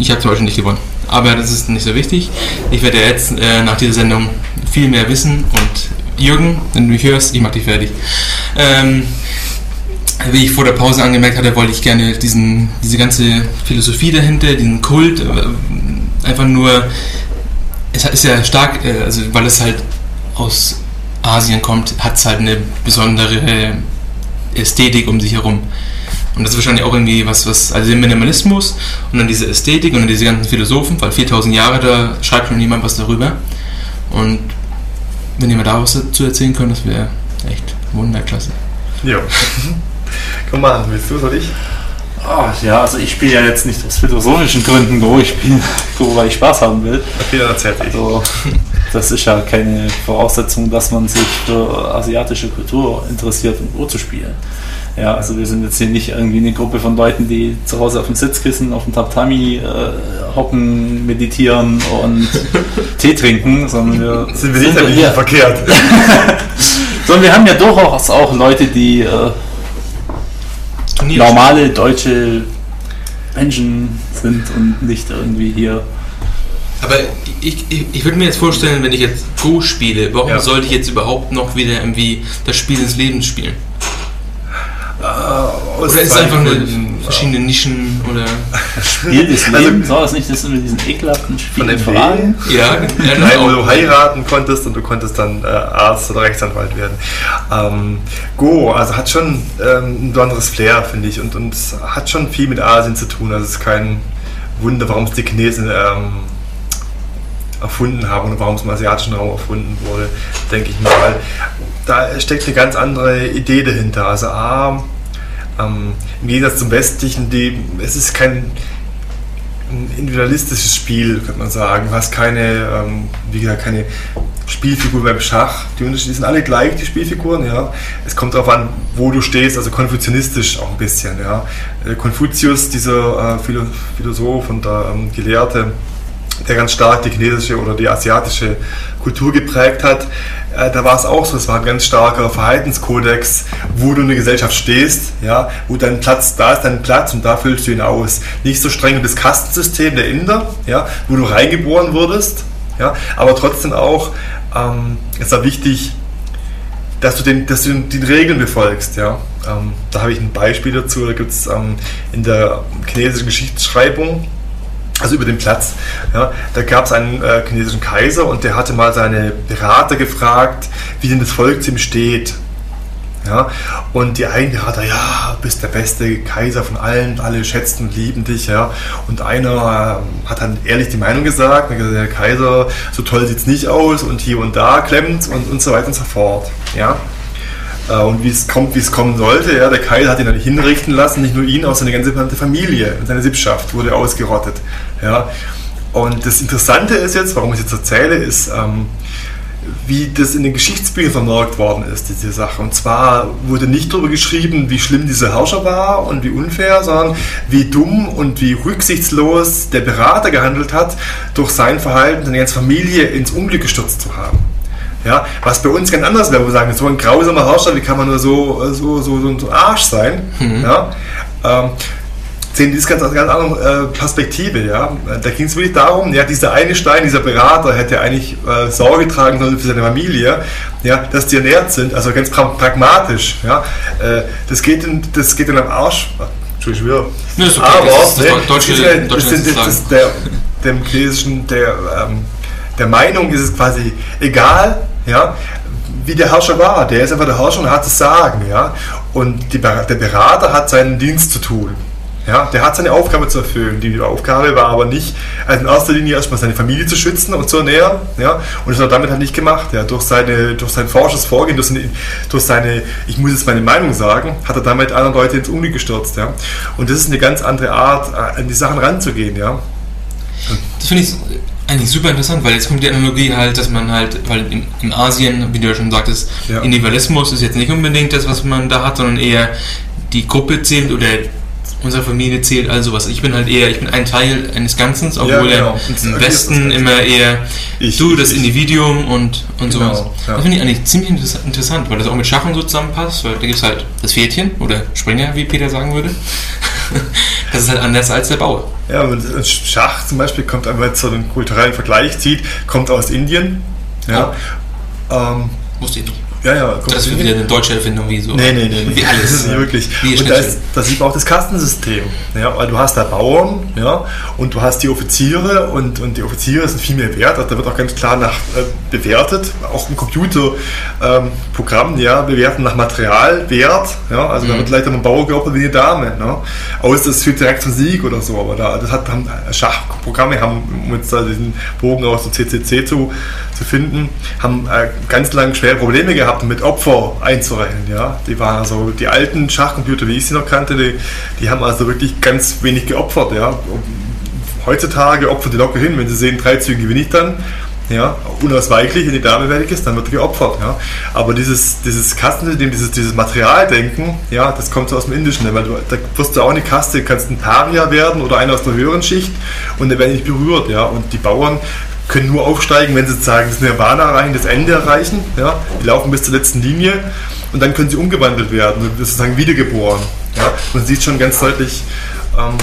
Ich habe zum Beispiel nicht gewonnen. Aber das ist nicht so wichtig. Ich werde jetzt äh, nach dieser Sendung viel mehr wissen. Und Jürgen, wenn du mich hörst, ich mach dich fertig. Ähm, wie ich vor der Pause angemerkt hatte, wollte ich gerne diesen, diese ganze Philosophie dahinter, diesen Kult, äh, einfach nur, es ist ja stark, äh, also weil es halt aus Asien kommt, hat es halt eine besondere Ästhetik um sich herum. Und das ist wahrscheinlich auch irgendwie was, was, also den Minimalismus und dann diese Ästhetik und dann diese ganzen Philosophen, weil 4000 Jahre, da schreibt schon niemand was darüber. Und wenn ihr mir da was dazu erzählen könnt, das wäre echt wunderklasse. Ja. Komm mal an, willst du oder ich? Oh, ja, also ich spiele ja jetzt nicht aus philosophischen Gründen Go, ich spiele Go, weil ich Spaß haben will. Okay, dann erzähl ich. Also, das ist ja keine Voraussetzung, dass man sich für asiatische Kultur interessiert, um Go zu spielen. Ja, also wir sind jetzt hier nicht irgendwie eine Gruppe von Leuten, die zu Hause auf dem Sitzkissen, auf dem Tatami äh, hocken, meditieren und Tee trinken, sondern wir sind wir nicht sind wir, verkehrt. sondern wir haben ja durchaus auch Leute, die äh, normale deutsche Menschen sind und nicht irgendwie hier aber ich, ich, ich würde mir jetzt vorstellen, wenn ich jetzt Go spiele, warum ja. sollte ich jetzt überhaupt noch wieder irgendwie das Spiel des Lebens spielen? Äh, oder ist es einfach eine verschiedene Nischen oder Spiel des Lebens? Also, war das nicht das mit diesen ekelhaften Spielen von Fragen? Ja, ja Nein, wo du heiraten konntest und du konntest dann äh, Arzt oder Rechtsanwalt werden. Ähm, Go, also hat schon ähm, ein besonderes Flair, finde ich, und, und hat schon viel mit Asien zu tun. Also es ist kein Wunder, warum es die Chinesen ähm, erfunden haben und warum es im asiatischen Raum erfunden wurde, denke ich mal. Da steckt eine ganz andere Idee dahinter. Also A, ähm, im Gegensatz zum westlichen, die, es ist kein individualistisches Spiel, könnte man sagen. Du hast keine, ähm, wie gesagt, keine Spielfigur beim Schach. Die Unterschiede sind alle gleich, die Spielfiguren. Ja. Es kommt darauf an, wo du stehst, also konfuzianistisch auch ein bisschen. Ja. Äh, Konfuzius, dieser äh, Philosoph und der ähm, Gelehrte, der ganz stark die chinesische oder die asiatische Kultur geprägt hat. Äh, da war es auch so, es war ein ganz starker Verhaltenskodex, wo du in der Gesellschaft stehst, ja, wo dein Platz, da ist dein Platz und da füllst du ihn aus. Nicht so streng wie das Kastensystem der Inder, ja, wo du reingeboren wurdest, ja, aber trotzdem auch, ähm, ist da wichtig, dass du den, dass du den Regeln befolgst, ja. Ähm, da habe ich ein Beispiel dazu, da gibt es ähm, in der chinesischen Geschichtsschreibung, also über den Platz. Ja, da gab es einen äh, chinesischen Kaiser und der hatte mal seine Berater gefragt, wie denn das Volk zu ihm steht. Ja, und die einen Berater, ja, bist der beste Kaiser von allen, alle schätzen und lieben dich. Ja. Und einer äh, hat dann ehrlich die Meinung gesagt, der Kaiser, so toll sieht es nicht aus und hier und da klemmt und, und so weiter und so fort. Ja. Äh, und wie es kommt, wie es kommen sollte. Ja, der Kaiser hat ihn dann hinrichten lassen, nicht nur ihn, auch seine ganze Familie und seine Sippschaft wurde ausgerottet. Ja. Und das Interessante ist jetzt, warum ich es jetzt erzähle, ist, ähm, wie das in den Geschichtsbüchern vermerkt worden ist, diese Sache. Und zwar wurde nicht darüber geschrieben, wie schlimm dieser Herrscher war und wie unfair, sondern wie dumm und wie rücksichtslos der Berater gehandelt hat, durch sein Verhalten seine ganze Familie ins Unglück gestürzt zu haben. Ja, was bei uns ganz anders wäre, wo wir sagen, so ein grausamer Herrscher, wie kann man nur so, so, so, so ein Arsch sein? Mhm. Ja, ähm, sehen das ganz, ganz andere äh, Perspektive. Ja? Da ging es wirklich darum, ja, dieser eine Stein, dieser Berater hätte eigentlich äh, Sorge tragen sollen für seine Familie, ja, dass die ernährt sind, also ganz pra pragmatisch. Ja? Äh, das, geht in, das geht in am Arsch. Entschuldigung, Ja, ist okay, aber das ist das ne, deutsche- das ist, ja- deutsche das sind- das ist der, dem chinesischen, der, ähm, der Meinung ist es quasi egal, ja, wie der Herrscher war. Der ist einfach der Herrscher und hat das Sagen, ja. Und die, der Berater hat seinen Dienst zu tun. Ja, der hat seine Aufgabe zu erfüllen. Die Aufgabe war aber nicht, also in erster Linie erstmal seine Familie zu schützen und zu ernähren. Ja, und das hat er damit halt nicht gemacht. Ja, durch, seine, durch sein forsches Vorgehen, durch seine, durch seine, ich muss jetzt meine Meinung sagen, hat er damit andere Leute ins Unglück gestürzt. Ja. Und das ist eine ganz andere Art, an die Sachen ranzugehen. Ja. Das finde ich eigentlich super interessant, weil jetzt kommt die Analogie halt, dass man halt, weil in, in Asien, wie du ja schon sagtest, Ja. Individualismus ist jetzt nicht unbedingt das, was man da hat, sondern eher die Gruppe zählt oder unsere Familie zählt, also was. Ich bin halt eher, ich bin ein Teil eines Ganzen, obwohl Ja, genau. im Westen immer eher Ich- du, das ich- Individuum und, und Genau, sowas. ja. Das finde ich eigentlich ziemlich interess- interessant, weil das auch mit Schach und so zusammenpasst, weil da gibt es halt das Pferdchen oder Springer, wie Peter sagen würde. das ist halt anders als der Bauer. Ja, und Schach zum Beispiel kommt, wenn man jetzt so einen kulturellen Vergleich zieht, kommt aus Indien. Ja, ähm, Wusste ich nicht. Ja, ja kommt Das ist wieder eine deutsche Erfindung, wie so. Nee, nee, nee. Wie alles. Das ist nicht wirklich. Wie und da, ist, da sieht man auch das Kastensystem. Ja, weil du hast da Bauern, ja, und du hast die Offiziere und, und die Offiziere sind viel mehr wert. Also da wird auch ganz klar nach äh, bewertet. Auch im Computerprogramm, ähm, ja, bewerten nach Materialwert. Ja, also da Mhm. wird leider ein Bauer geopfert wie eine Dame. Ne? Außer das führt direkt zum Sieg oder so. Aber da, das hat haben, Schachprogramme haben, um jetzt da diesen Bogen aus dem CCC zu, zu finden, haben äh, ganz lange schwere Probleme gehabt, mit Opfer einzurechnen. Ja? Die waren also die alten Schachcomputer, wie ich sie noch kannte, die, die haben also wirklich ganz wenig geopfert. Ja? Heutzutage opfern die locker hin, wenn sie sehen, drei Züge gewinne ich dann. Ja, unausweichlich, wenn die Dame fertig ist, dann wird geopfert. Ja. Aber dieses, dieses Kastensystem, dieses, dieses Materialdenken, ja, das kommt so aus dem Indischen, weil du, da wirst du auch eine Kaste, kannst ein Paria werden oder einer aus der höheren Schicht und der wird nicht berührt. Ja. Und die Bauern können nur aufsteigen, wenn sie sozusagen das Nirvana erreichen, das Ende erreichen. Ja. Die laufen bis zur letzten Linie und dann können sie umgewandelt werden und sozusagen wiedergeboren. Ja. Man sieht schon ganz deutlich ähm,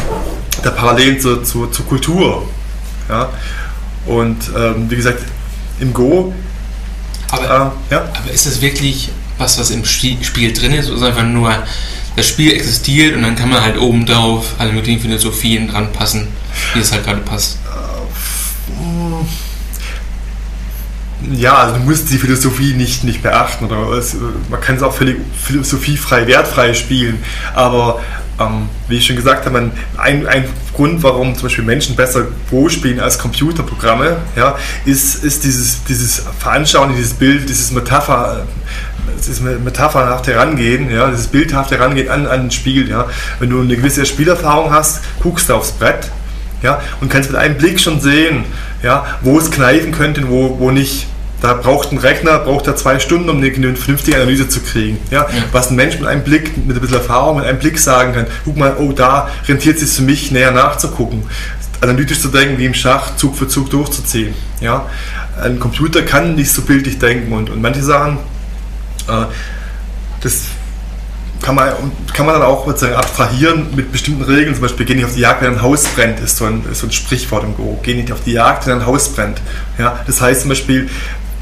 der Parallelen zur, zur, zur Kultur. Ja. Und ähm, wie gesagt, im Go, Aber, äh, ja, aber ist das wirklich was, was im Spiel, Spiel drin ist? Oder ist es einfach nur, das Spiel existiert und dann kann man halt oben drauf alle möglichen Philosophien dran passen, wie es halt gerade passt? Ja, also du musst die Philosophie nicht, nicht beachten oder es, man kann es auch völlig philosophiefrei, wertfrei spielen, aber ähm, wie ich schon gesagt habe, ein, ein Grund, warum zum Beispiel Menschen besser Go spielen als Computerprogramme, ja, ist, ist dieses, dieses Veranschauen, dieses Bild, dieses Metapher, dieses metaphernhafte Herangehen, ja, dieses bildhafte Herangehen an, an ein Spiel. Ja. Wenn du eine gewisse Spielerfahrung hast, guckst du aufs Brett ja, und kannst mit einem Blick schon sehen, ja, wo es kneifen könnte und wo, wo nicht. Da braucht ein Rechner, braucht er zwei Stunden, um eine, eine vernünftige Analyse zu kriegen. Ja? Ja. Was ein Mensch mit einem Blick, mit ein bisschen Erfahrung, mit einem Blick sagen kann, guck mal, oh, da rentiert es sich für mich näher nachzugucken. Analytisch zu denken, wie im Schach, Zug für Zug durchzuziehen. Ja? Ein Computer kann nicht so bildlich denken und, und manche Sachen, äh, das kann man, kann man dann auch sozusagen abstrahieren mit bestimmten Regeln. Zum Beispiel, geh nicht auf die Jagd, wenn ein Haus brennt, ist so ein, ist so ein Sprichwort im Go. Geh nicht auf die Jagd, wenn ein Haus brennt. Ja? Das heißt zum Beispiel,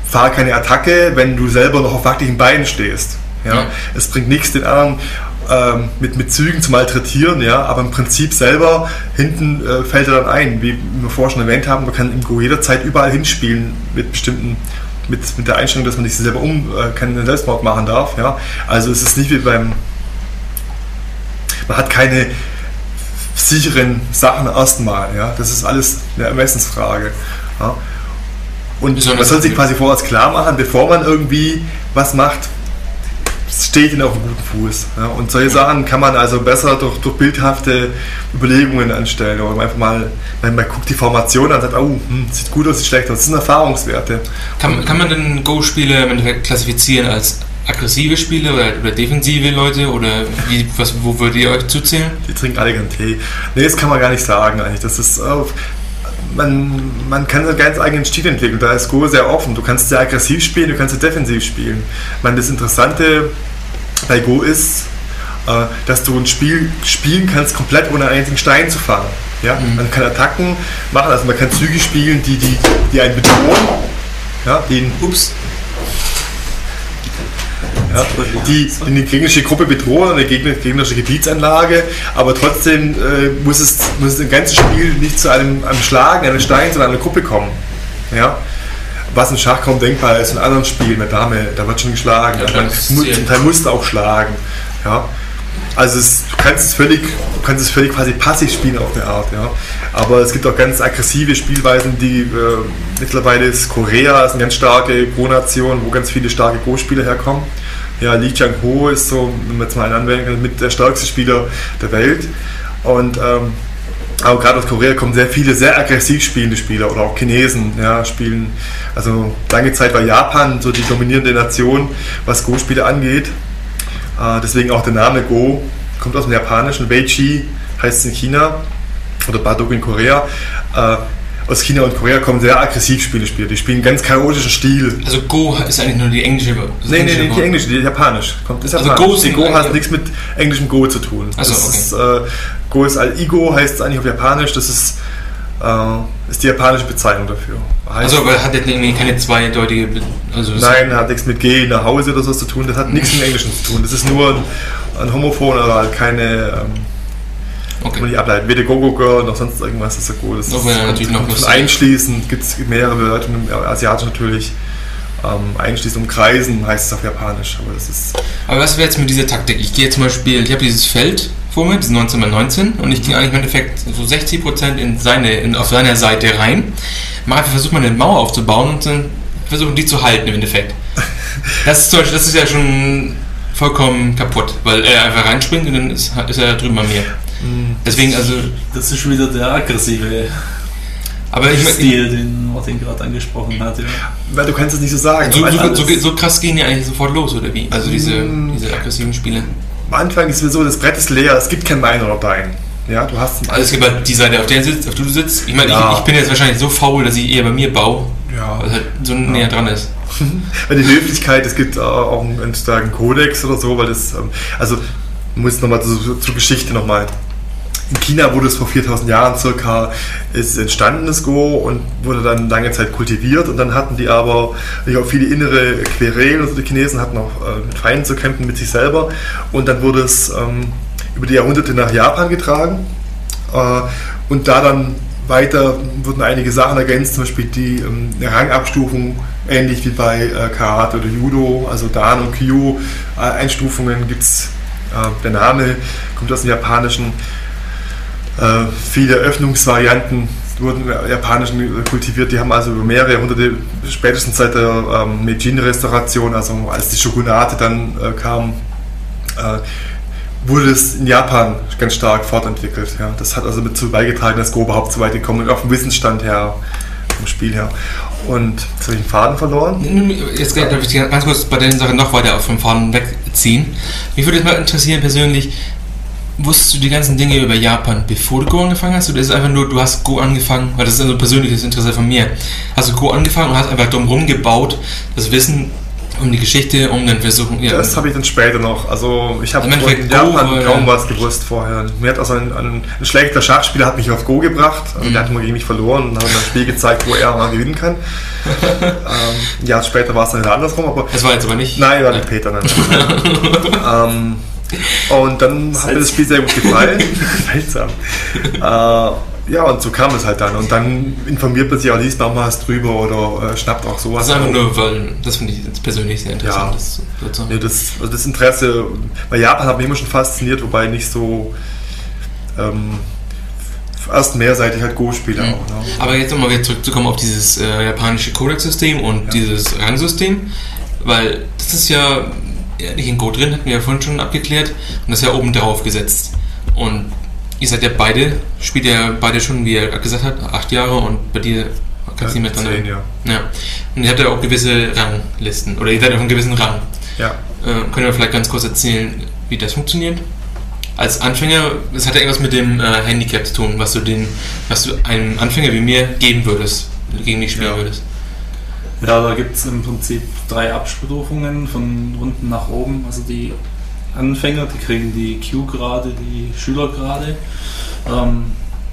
fahr keine Attacke, wenn du selber noch auf wackeligen Beinen stehst. Ja? Ja. Es bringt nichts, den anderen ähm, mit, mit Zügen zu malträtieren, ja? aber im Prinzip selber hinten äh, fällt er dann ein. Wie wir vorher schon erwähnt haben, man kann im Go jederzeit überall hinspielen mit bestimmten mit, mit der Einstellung, dass man nicht selber um äh, keinen Selbstmord machen darf. Ja? Also es ist nicht wie beim man hat keine sicheren Sachen ersten Mal. Ja? Das ist alles eine Ermessensfrage. Ja? Und man soll sich quasi vorher klar machen, bevor man irgendwie was macht, steht ihnen auf einem guten Fuß. Ja? Und solche Sachen kann man also besser durch, durch bildhafte Überlegungen anstellen. Oder einfach mal, man, man guckt die Formation an und sagt, oh, hm, sieht gut aus, sieht schlecht aus. Das sind Erfahrungswerte. Kann, kann man denn Go-Spiele klassifizieren als aggressive Spiele oder, oder defensive Leute oder wie, was, wo würdet ihr euch zuzählen? Die trinken alle gern Tee. Nee, das kann man gar nicht sagen eigentlich. Das ist, äh, man, man kann einen ganz eigenen Stil entwickeln. Da ist Go sehr offen. Du kannst sehr aggressiv spielen, du kannst sehr defensiv spielen. Meine, das Interessante bei Go ist, äh, dass du ein Spiel spielen kannst, komplett ohne einen einzigen Stein zu fangen. Ja? Mhm. Man kann Attacken machen, also man kann Züge spielen, die, die, die einen bedrohen. Ja, die, Ups. Ja, die, die gegnerische Gruppe bedrohen, eine gegnerische Gebietsanlage, aber trotzdem äh, muss, es, muss es im ganzen Spiel nicht zu einem, einem Schlagen, einem Stein, sondern einer Gruppe kommen. Ja? Was im Schach kaum denkbar ist in anderen Spielen mit Dame, da wird schon geschlagen. Ja, man muss, zum Teil musst du auch schlagen. Ja? Also es, du kannst es völlig, du kannst es völlig quasi passiv spielen auf eine Art, ja. Aber es gibt auch ganz aggressive Spielweisen, die äh, mittlerweile ist Korea ist eine ganz starke Go-Nation, wo ganz viele starke Go-Spieler herkommen. Ja, Li Chang-ho ist so, wenn man jetzt mal einen anwenden mit der stärkste Spieler der Welt. Und ähm, aber gerade aus Korea kommen sehr viele sehr aggressiv spielende Spieler oder auch Chinesen ja, spielen. Also lange Zeit war Japan so die dominierende Nation, was Go-Spiele angeht. Äh, deswegen auch der Name Go kommt aus dem Japanischen. Weichi heißt es in China oder Baduk in Korea. Äh, aus China und Korea kommen sehr aggressiv Spiele Spieler. Die spielen ganz chaotischen Stil. Also Go ist eigentlich nur die englische. Nee, nee, nee, die englische, die japanisch. Kommt, ist also japanisch. Go, die Go hat nichts mit englischem Go zu tun. Also, okay. ist, äh, Go ist Al-Igo, heißt es eigentlich auf Japanisch. Das ist, äh, ist die japanische Bezeichnung dafür. Heißt, also aber hat jetzt irgendwie keine zweideutige. Also Nein, hat nichts mit Geh nach Hause oder so zu tun. Das hat nichts mit Englischen zu tun. Das ist nur ein, ein Homophon, aber halt keine. Ähm, Okay. Man nicht ableiten. Weder Go-Go Girl noch sonst irgendwas ist so gut. Das ist, ja natürlich noch von einschließend gibt es mehrere Bedeutungen, asiatisch natürlich. Ähm, einschließend umkreisen heißt es auf Japanisch. Aber, das ist aber was wäre jetzt mit dieser Taktik? Ich gehe zum Beispiel, ich habe dieses Feld vor mir, dieses 19 x 19 und ich gehe eigentlich im Endeffekt so 60% in seine, in, auf seiner Seite rein. Mal versuche mal eine Mauer aufzubauen und dann versuchen die zu halten im Endeffekt. Das ist, zum Beispiel, das ist ja schon vollkommen kaputt, weil er einfach reinspringt und dann ist, ist er drüben bei mir. Deswegen, also. Das ist schon wieder der aggressive aber ich Stil, den Martin gerade angesprochen hat. Ja. Weil du kannst es nicht so sagen. So, so, so, so, krass gehen die eigentlich sofort los, oder wie? Also diese, mm. diese aggressiven Spiele. Am Anfang ist es so, das Brett ist leer, es gibt kein Dein. Ja, du hast also es gibt halt die Seite, auf der sitzt, auf der du sitzt. Ich meine, ja. ich, ich, bin jetzt wahrscheinlich so faul, dass ich eher bei mir baue, ja. weil halt so ja. näher dran ist. Weil die Höflichkeit, es gibt auch einen starken Kodex oder so, weil das, ähm, also muss nochmal zur, zur Geschichte nochmal in China wurde es vor 4000 Jahren circa ist entstanden, das Go, und wurde dann lange Zeit kultiviert. Und dann hatten die aber auch viele innere Querelen. Also die Chinesen hatten auch äh, mit Feinden zu kämpfen, mit sich selber. Und dann wurde es ähm, über die Jahrhunderte nach Japan getragen. Äh, und da dann weiter wurden einige Sachen ergänzt, zum Beispiel die ähm, Rangabstufung, ähnlich wie bei äh, Karate oder Judo, also Dan und Kyo. Äh, Einstufungen gibt es, äh, der Name kommt aus dem Japanischen. Äh, viele Öffnungsvarianten wurden Japanischen kultiviert. Die haben also über mehrere Jahrhunderte, spätestens seit der ähm, Meijin-Restauration, also als die Shogunate dann äh, kam, äh, wurde es in Japan ganz stark fortentwickelt. Ja. Das hat also dazu beigetragen, dass Go überhaupt so weit gekommen ist, auf dem Wissensstand her, vom Spiel her. Und jetzt habe ich den Faden verloren. Jetzt darf ich ganz kurz bei der Sache noch weiter vom Faden wegziehen. Mich würde jetzt mal interessieren persönlich, wusstest du die ganzen Dinge über Japan, bevor du Go angefangen hast? Oder ist es einfach nur, du hast Go angefangen, weil das ist ein persönliches Interesse von mir. Hast du Go angefangen und hast einfach drumherum gebaut, das Wissen um die Geschichte, um dann versuchen. Ja, das habe ich dann später noch. Also ich habe in Japan Go, kaum ja. was gewusst vorher. Mir hat also ein, ein, ein, schlechter Schachspieler hat mich auf Go gebracht. Also mhm. Der hat mal gegen mich verloren und hat mir ein Spiel gezeigt, wo er mal gewinnen kann. ähm, ja, später war es dann wieder andersrum. Aber das war jetzt aber nicht. Nein, war nicht Peter. Nein. ähm, und dann hat mir das Spiel sehr gut gefallen. Seltsam. äh, ja, und so kam es halt dann. Und dann informiert man sich auch, liest was drüber oder äh, schnappt auch sowas. Das ist einfach nur, weil das finde ich jetzt persönlich sehr interessant. Ja, das, nee, das, also das Interesse, bei Japan hat mich immer schon fasziniert, wobei nicht so. Ähm, erst mehrseitig halt Go-Spieler mhm. auch. Ne? Aber jetzt nochmal wieder zurückzukommen auf dieses äh, japanische Codex-System und ja. dieses Rangsystem, weil das ist ja nicht in Go drin, hatten wir ja vorhin schon abgeklärt. Und das ist ja oben drauf gesetzt. Und ihr seid ja beide, spielt ja beide schon, wie er gesagt hat, acht Jahre und bei dir kannst du nicht mehr dran. Zehn, ja. ja. Und ihr habt ja auch gewisse Ranglisten. Oder ihr seid auf einem gewissen Rang. Ja. Äh, könnt ihr vielleicht ganz kurz erzählen, wie das funktioniert? als Anfänger, es hat ja irgendwas mit dem äh, Handicap zu tun, was du den, was du einem Anfänger wie mir geben würdest, gegen mich spielen Ja. würdest. Ja, da gibt es im Prinzip drei Abstufungen von unten nach oben. Also die Anfänger, die kriegen die Q-Grade, die Schülergrade. Ähm,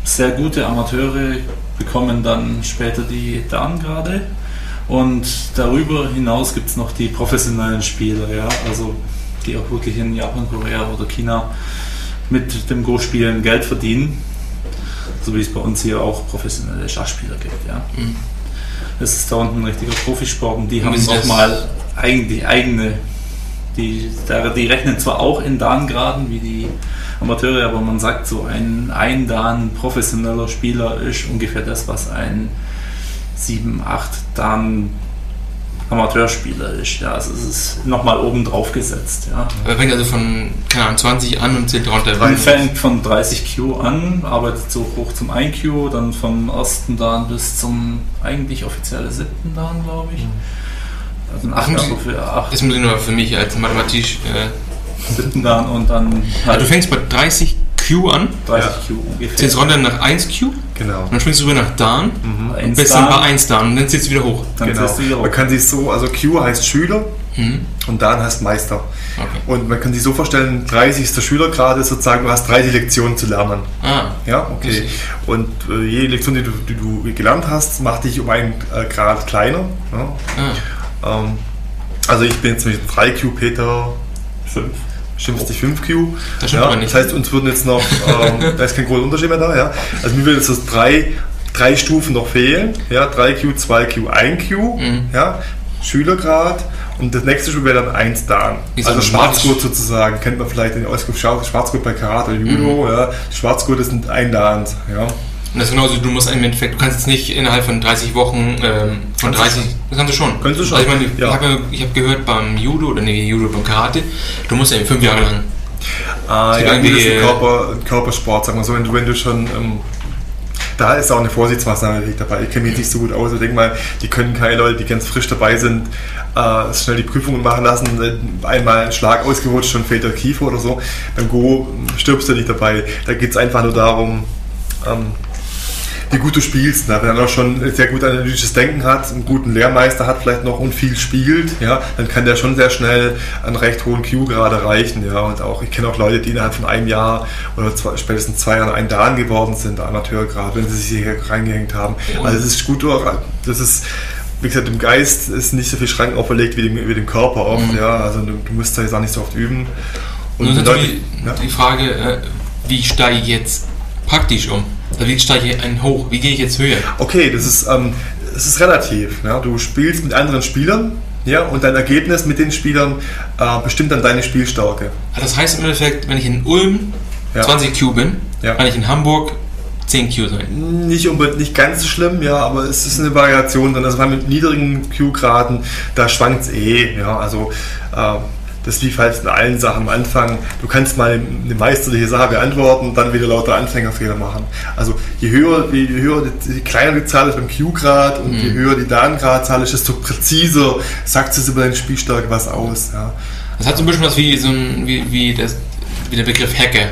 sehr gute Amateure bekommen dann später die Dan-Grade. Und darüber hinaus gibt es noch die professionellen Spieler, ja, also die auch wirklich in Japan, Korea oder China mit dem Go-Spielen Geld verdienen. So wie es bei uns hier auch professionelle Schachspieler gibt, ja. Mhm. Das ist da unten ein richtiger Profisport und die Und haben nochmal eigentlich eigene, die, die rechnen zwar auch in Dan-Graden wie die Amateure, aber man sagt so, ein, ein Dan professioneller Spieler ist ungefähr das, was ein 7, 8 Dan Amateurspieler ist. Ja, also es ist nochmal oben drauf gesetzt. Ja. Er fängt also von, keine Ahnung, 20 an und zählt runter. Man fängt von 30 Q an, arbeitet so hoch zum 1 Q, dann vom ersten Dan bis zum eigentlich offizielle siebten Dan, glaube ich. Also ein Ach, muss 8 ich- für 8 Das muss ich nur für mich als mathematisch. Äh, siebten Dan und dann also du fängst bei 30 Q an, 30 Ja. Q ungefähr. zählst runter nach 1 Q, Genau. und dann springst du rüber nach Dan und Eins bist dann Dan, bei 1 Dan und dann zählst du wieder hoch. Dann genau. du wieder Man hoch. kann sich so, also Q heißt Schüler Mhm. und Dan heißt Meister. Okay. Und man kann sich so vorstellen, 30 ist der Schülergrad, sozusagen, du hast 30 Lektionen zu lernen. Ah, Ja, okay. Und äh, jede Lektion, die du, die du gelernt hast, macht dich um einen äh, Grad kleiner. Ja. ah. Ähm, also ich bin jetzt mit 3Q, Peter Fünf. Schimpft dich 5Q. Das stimmt ja, aber nicht. Das heißt, uns würden jetzt noch, ähm, da ist kein großer Unterschied mehr da, ja. Also mir würden jetzt so drei, drei Stufen noch fehlen. Ja, 3Q, 2Q, 1Q, Mhm. ja, Schülergrad. Und das nächste Stufe wäre dann 1 Dan. So Also Schwarzgurt sozusagen, kennt man vielleicht den Schwarz- Schwarzgurt bei Karate oder Judo, Mhm. ja. Schwarzgurt sind ein Dan, ja. Und das ist genauso, du musst im Endeffekt, du kannst jetzt nicht innerhalb von 30 Wochen, ähm, von Kannst du 30, das kannst du schon. Kannst du schon, Also ich meine, ja. ich habe hab gehört beim Judo, oder nee, Judo, beim Karate, du musst ja eben fünf Jahre lang. Ah, ja, irgendwie, das ist ein, Körper, Körpersport, sagen wir so, wenn du, wenn du schon. Ähm, da ist auch eine Vorsichtsmaßnahme dabei. Ich kenne mich jetzt nicht so gut aus. Ich denke mal, die können keine Leute, die ganz frisch dabei sind, äh, schnell die Prüfungen machen lassen. Einmal ein Schlag ausgerutscht, schon fehlt der Kiefer oder so. Beim Go stirbst du nicht dabei. Da geht es einfach nur darum, ähm, wie gut du spielst. Ne? Wenn er noch schon sehr gut analytisches Denken hat, einen guten Lehrmeister hat vielleicht noch und viel spielt, ja, dann kann der schon sehr schnell einen recht hohen Q gerade erreichen. Ja. Und auch, ich kenne auch Leute, die innerhalb von einem Jahr oder zwei, spätestens zwei Jahren ein Dan geworden sind, Amateurgrad, wenn sie sich hier reingehängt haben. Und- Also es ist gut, das ist wie gesagt, im Geist ist nicht so viel Schranken auferlegt wie dem, wie dem Körper oft. Mhm. Ja, also du, du musst da jetzt auch nicht so oft üben. Und nun die Leute- natürlich ja. die Frage, äh, wie steige ich jetzt praktisch um? Wie steige ich einen hoch? Wie gehe ich jetzt höher? Okay, das ist, ähm, das ist relativ. Ja? Du spielst mit anderen Spielern ja? und dein Ergebnis mit den Spielern äh, bestimmt dann deine Spielstärke. Das heißt im Endeffekt, wenn ich in Ulm Ja. 20 Q bin, Ja. kann ich in Hamburg 10 Q sein. Nicht unbedingt nicht ganz so schlimm, ja, aber es ist eine Variation drin. Also mit niedrigen Q-Graden, da schwankt es eh. Ja, also äh, das wie fast in allen Sachen am Anfang. Du kannst mal eine meisterliche Sache beantworten und dann wieder lauter Anfängerfehler machen. Also je höher, je höher die, je kleiner die Zahl ist beim Q-Grad und je höher die Dan-Grad-Zahl ist, desto präziser sagt es über deine Spielstärke was aus. Ja. Das hat so ein bisschen was wie, so ein, wie, wie, das, wie der Begriff Hacker.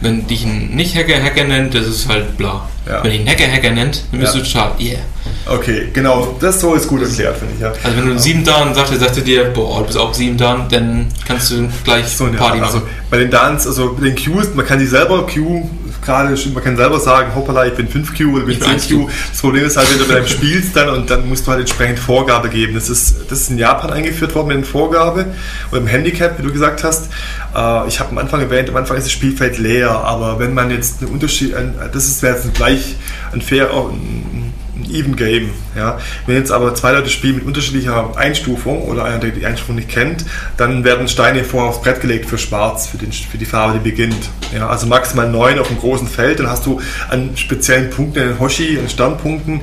Wenn dich ein Nicht-Hacker Hacker nennt, das ist halt bla. Ja. Wenn dich ein Hacker Hacker nennt, dann bist Ja. du total, yeah. Okay, genau, das so ist gut erklärt, finde ich. Ja. Also wenn du einen sieben Dan sagst, dann sagt er dir, boah, du bist auch sieben Dan, dann kannst du gleich So Party Art. machen. Also bei den Dans, also bei den Qs, man kann die selber Q, gerade, man kann selber sagen, hoppala, ich bin 5Q oder ich bin Ich bin 10Q. Das Problem ist halt, wenn du mit einem spielst dann und dann musst du halt entsprechend Vorgabe geben. Das ist, das ist in Japan eingeführt worden mit einer Vorgabe oder im Handicap, wie du gesagt hast. Äh, ich habe am Anfang erwähnt, am Anfang ist das Spielfeld leer, aber wenn man jetzt einen Unterschied, das ist wäre jetzt ein gleich ein fair, auch ein, ein Even Game. Ja. Wenn jetzt aber zwei Leute spielen mit unterschiedlicher Einstufung oder einer, der die Einstufung nicht kennt, dann werden Steine vorher aufs Brett gelegt für Schwarz, für, den, für die Farbe, die beginnt. Ja, also maximal neun auf einem großen Feld, dann hast du an speziellen Punkten, an den Hoshi, an Sternpunkten,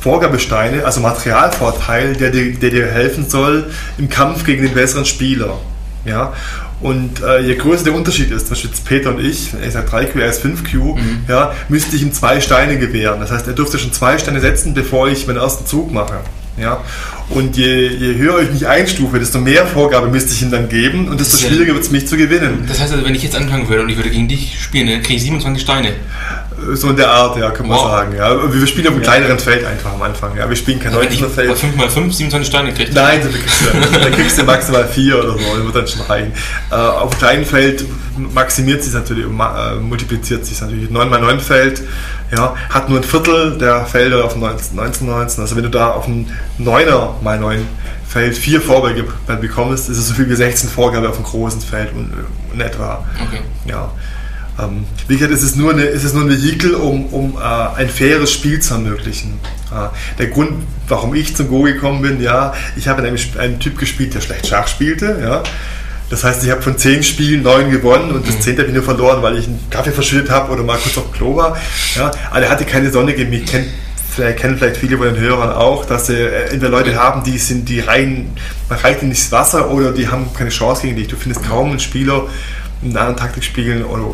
Vorgabesteine, also Materialvorteil, der dir, der dir helfen soll im Kampf gegen den besseren Spieler. Ja, und äh, je größer der Unterschied ist, jetzt Peter und ich, er ist ja 3Q, er ist 5Q, ja, müsste ich ihm zwei Steine gewähren. Das heißt, er dürfte schon zwei Steine setzen, bevor ich meinen ersten Zug mache. Ja? Und je, je höher ich mich einstufe, desto mehr Vorgabe müsste ich ihm dann geben und desto schwieriger wird es mich zu gewinnen. Das heißt also, wenn ich jetzt anfangen würde und ich würde gegen dich spielen, dann kriege ich 27 Steine. So in der Art, ja, kann man wow. sagen. Ja. Wir spielen auf einem ja. kleineren Feld einfach am Anfang. Ja. Wir spielen kein 19er Feld. 5x5, 27 Steine kriegst du? Nein, da kriegst du maximal 4 oder so, das wird dann schon reichen. Äh, auf einem kleinen Feld maximiert sich natürlich, äh, multipliziert sich natürlich. 9x9 Feld ja, hat nur ein Viertel der Felder auf dem 1919. Also wenn du da auf einem 9er mal 9 Feld vier Vorgabe bekommst, ist es so viel wie 16 Vorgabe auf dem großen Feld in etwa. Okay. Ja. Ähm, wie gesagt, es ist nur, eine, es ist nur ein Vehikel, um, um äh, ein faires Spiel zu ermöglichen. Äh, der Grund, warum ich zum Go gekommen bin, ja, ich habe in einem, einem Typ gespielt, der schlecht Schach spielte, ja. Das heißt, ich habe von zehn Spielen neun gewonnen und das mhm. zehnte habe ich nur verloren, weil ich einen Kaffee verschüttet habe oder mal kurz auf Klo war. Ja, aber er hatte keine Sonne gegeben. Ich kenn, vielleicht kennen vielleicht viele von den Hörern auch, dass sie äh, entweder Leute haben, die sind die rein, man reicht ihnen nicht das Wasser oder die haben keine Chance gegen dich. Du findest kaum einen Spieler in anderen Taktik spielen oder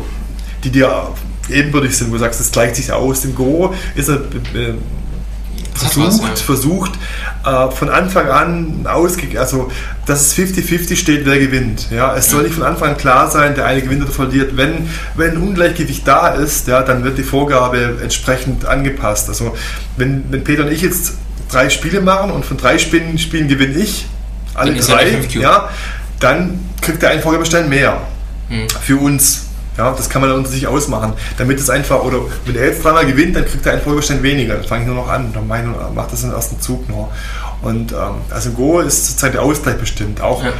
die dir ebenbürtig sind, wo du sagst, das gleicht sich aus. Im Go ist er äh, versucht, was, ja. versucht äh, von Anfang an ausge also dass es 50-50 steht, wer gewinnt. Ja, es soll nicht von Anfang an klar sein, der eine gewinnt oder verliert. Wenn, wenn Ungleichgewicht da ist, ja, dann wird die Vorgabe entsprechend angepasst. Also wenn, wenn Peter und ich jetzt drei Spiele machen und von drei Spielen, Spielen gewinne ich, alle drei, ja, dann kriegt der einen Vorgabestein mehr. Mhm. Für uns. Ja, das kann man unter sich ausmachen. Damit es einfach, oder wenn er jetzt dreimal gewinnt, dann kriegt er einen Folgestand weniger. Dann fange ich nur noch an. Dann mache das im ersten Zug nur. Und ähm, also Go ist zurzeit der Ausgleich bestimmt. Auch ja.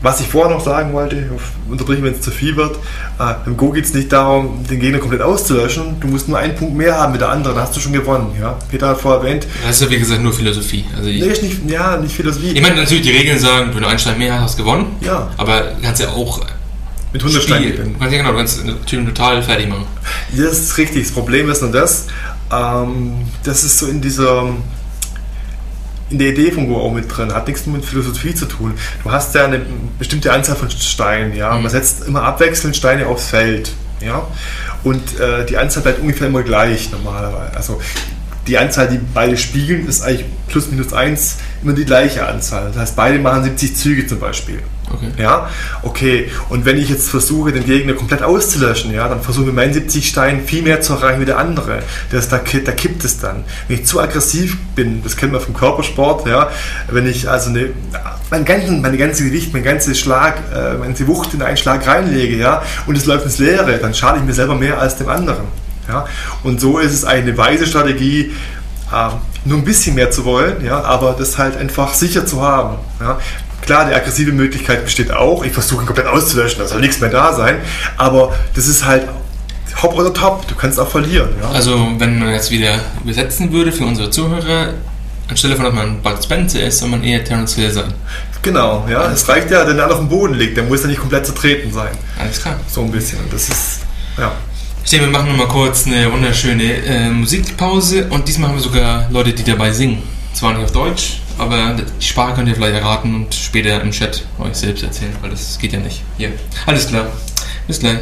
was ich vorher noch sagen wollte, unterbrechen, wenn es zu viel wird. Äh, Im Go geht es nicht darum, den Gegner komplett auszulöschen. Du musst nur einen Punkt mehr haben mit der anderen, dann hast du schon gewonnen. Ja? Peter hat vorher erwähnt. Das ist ja wie gesagt nur Philosophie. Also ich, nee, nicht, ja, nicht Philosophie. Ich meine natürlich, die Regeln sagen, wenn du einen Stein mehr hast, hast du gewonnen. Ja. Aber du kannst ja auch mit 100 Steinen gewinnen. Ja, genau, du kannst den Typen total fertig machen. Das ist richtig. Das Problem ist nur das, ähm, das ist so in dieser in der Idee von Go auch mit drin, hat nichts mit Philosophie zu tun. Du hast ja eine bestimmte Anzahl von Steinen, ja. Mhm. Man setzt immer abwechselnd Steine aufs Feld, ja. Und äh, die Anzahl bleibt ungefähr immer gleich normalerweise. Also die Anzahl, die beide spiegeln, ist eigentlich plus minus eins immer die gleiche Anzahl. Das heißt, beide machen 70 Züge zum Beispiel. Okay. Ja, okay. Und wenn ich jetzt versuche, den Gegner komplett auszulöschen, ja, dann versuche ich mit meinen 70 Steinen viel mehr zu erreichen wie der andere. Das, da, da kippt es dann. Wenn ich zu aggressiv bin, das kennt man vom Körpersport, ja, wenn ich also eine, mein ganzen, meine ganze Gewicht, mein ganzes Schlag, äh, meine Wucht in einen Schlag reinlege, ja, und es läuft ins Leere, dann schade ich mir selber mehr als dem anderen. Ja. Und so ist es eine weise Strategie, äh, nur ein bisschen mehr zu wollen, ja, aber das halt einfach sicher zu haben. Ja. Klar, die aggressive Möglichkeit besteht auch. Ich versuche ihn komplett auszulöschen, da soll nichts mehr da sein. Aber das ist halt hopp oder top. Du kannst auch verlieren. Ja. Also, wenn man jetzt wieder übersetzen würde für unsere Zuhörer, anstelle von, dass man Bud Spencer ist, soll man eher Terence Hill sein. Genau, ja. Es reicht ja, wenn er auf dem Boden liegt, der muss ja nicht komplett zertreten sein. Alles klar. So ein bisschen. Das ist, ja. Ich denke, wir machen nochmal kurz eine wunderschöne äh, Musikpause und diesmal haben wir sogar Leute, die dabei singen. Zwar nicht auf Deutsch, aber die Sprache könnt ihr vielleicht erraten und später im Chat euch selbst erzählen, weil das geht ja nicht. Hier. Alles klar. Bis gleich.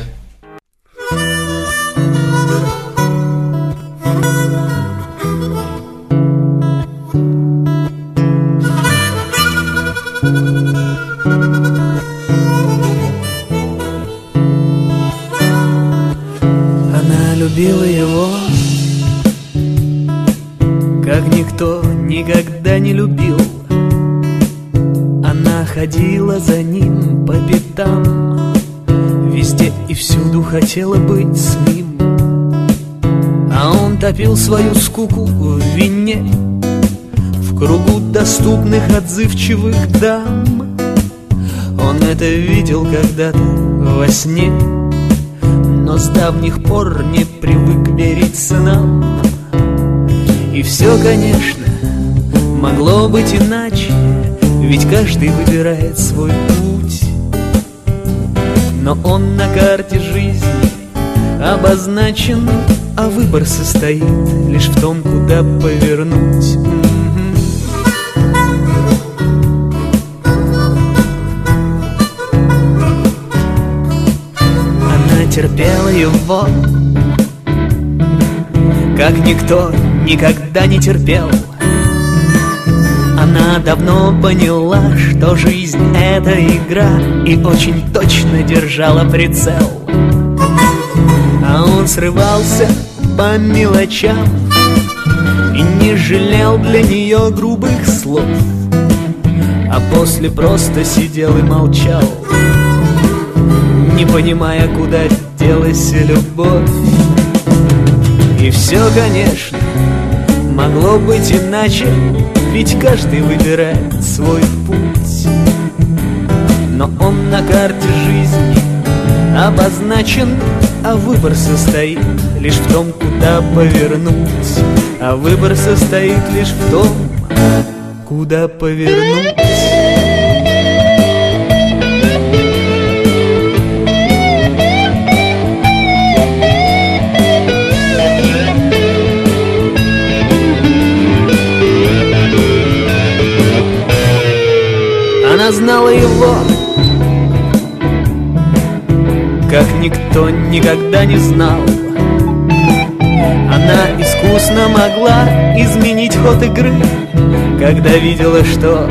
Кругу доступных отзывчивых дам Он это видел когда-то во сне Но с давних пор не привык верить сынам и все, конечно, могло быть иначе, Ведь каждый выбирает свой путь. Но он на карте жизни обозначен, А выбор состоит лишь в том, куда повернуть. Терпела его, как никто никогда не терпел. Она давно поняла, что жизнь это игра И очень точно держала прицел. А он срывался по мелочам И не жалел для нее грубых слов А после просто сидел и молчал Не понимая, куда делась любовь. И все, конечно, могло быть иначе Ведь каждый выбирает свой путь. Но он на карте жизни обозначен А выбор состоит лишь в том, куда повернуть. А выбор состоит лишь в том, куда повернуть Она знала его. Как никто никогда не знал. Она искусно могла изменить ход игры Когда видела, что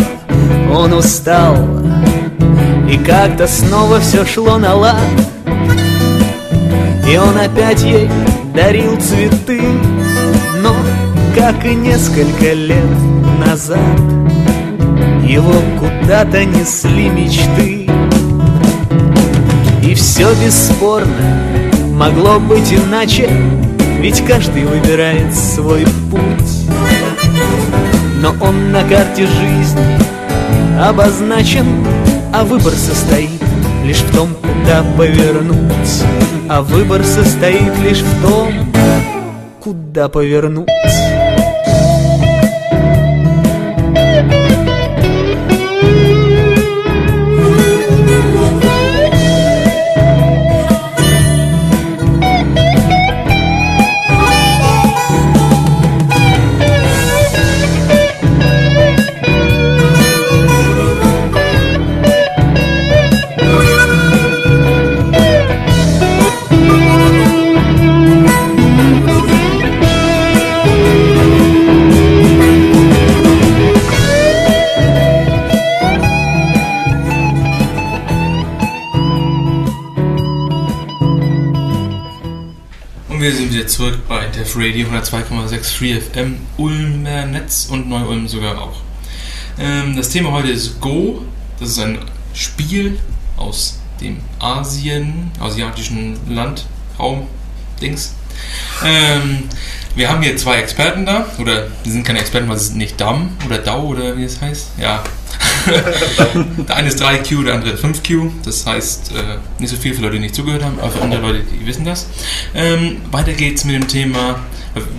он устал. И как-то снова все шло на лад. И он опять ей дарил цветы. Но, как и несколько лет назад его куда-то несли мечты. И все бесспорно могло быть иначе Ведь каждый выбирает свой путь. Но он на карте жизни обозначен А выбор состоит лишь в том, куда повернуть. А выбор состоит лишь в том, куда повернуть Wieder zurück bei Def Radio 102,6 Free FM, Ulmer Netz und Neu-Ulm sogar auch. Ähm, das Thema heute ist Go. Das ist ein Spiel aus dem Asien, asiatischen Land, Raum, Dings. Ähm, wir haben hier zwei Experten da, oder die sind keine Experten, weil sie sind nicht Dam oder Dau oder wie es heißt. Ja. der eine ist 3Q, der andere 5Q. Das heißt, äh, nicht so viel für Leute, die nicht zugehört haben, aber für andere Leute, die wissen das. Ähm, weiter geht's mit dem Thema.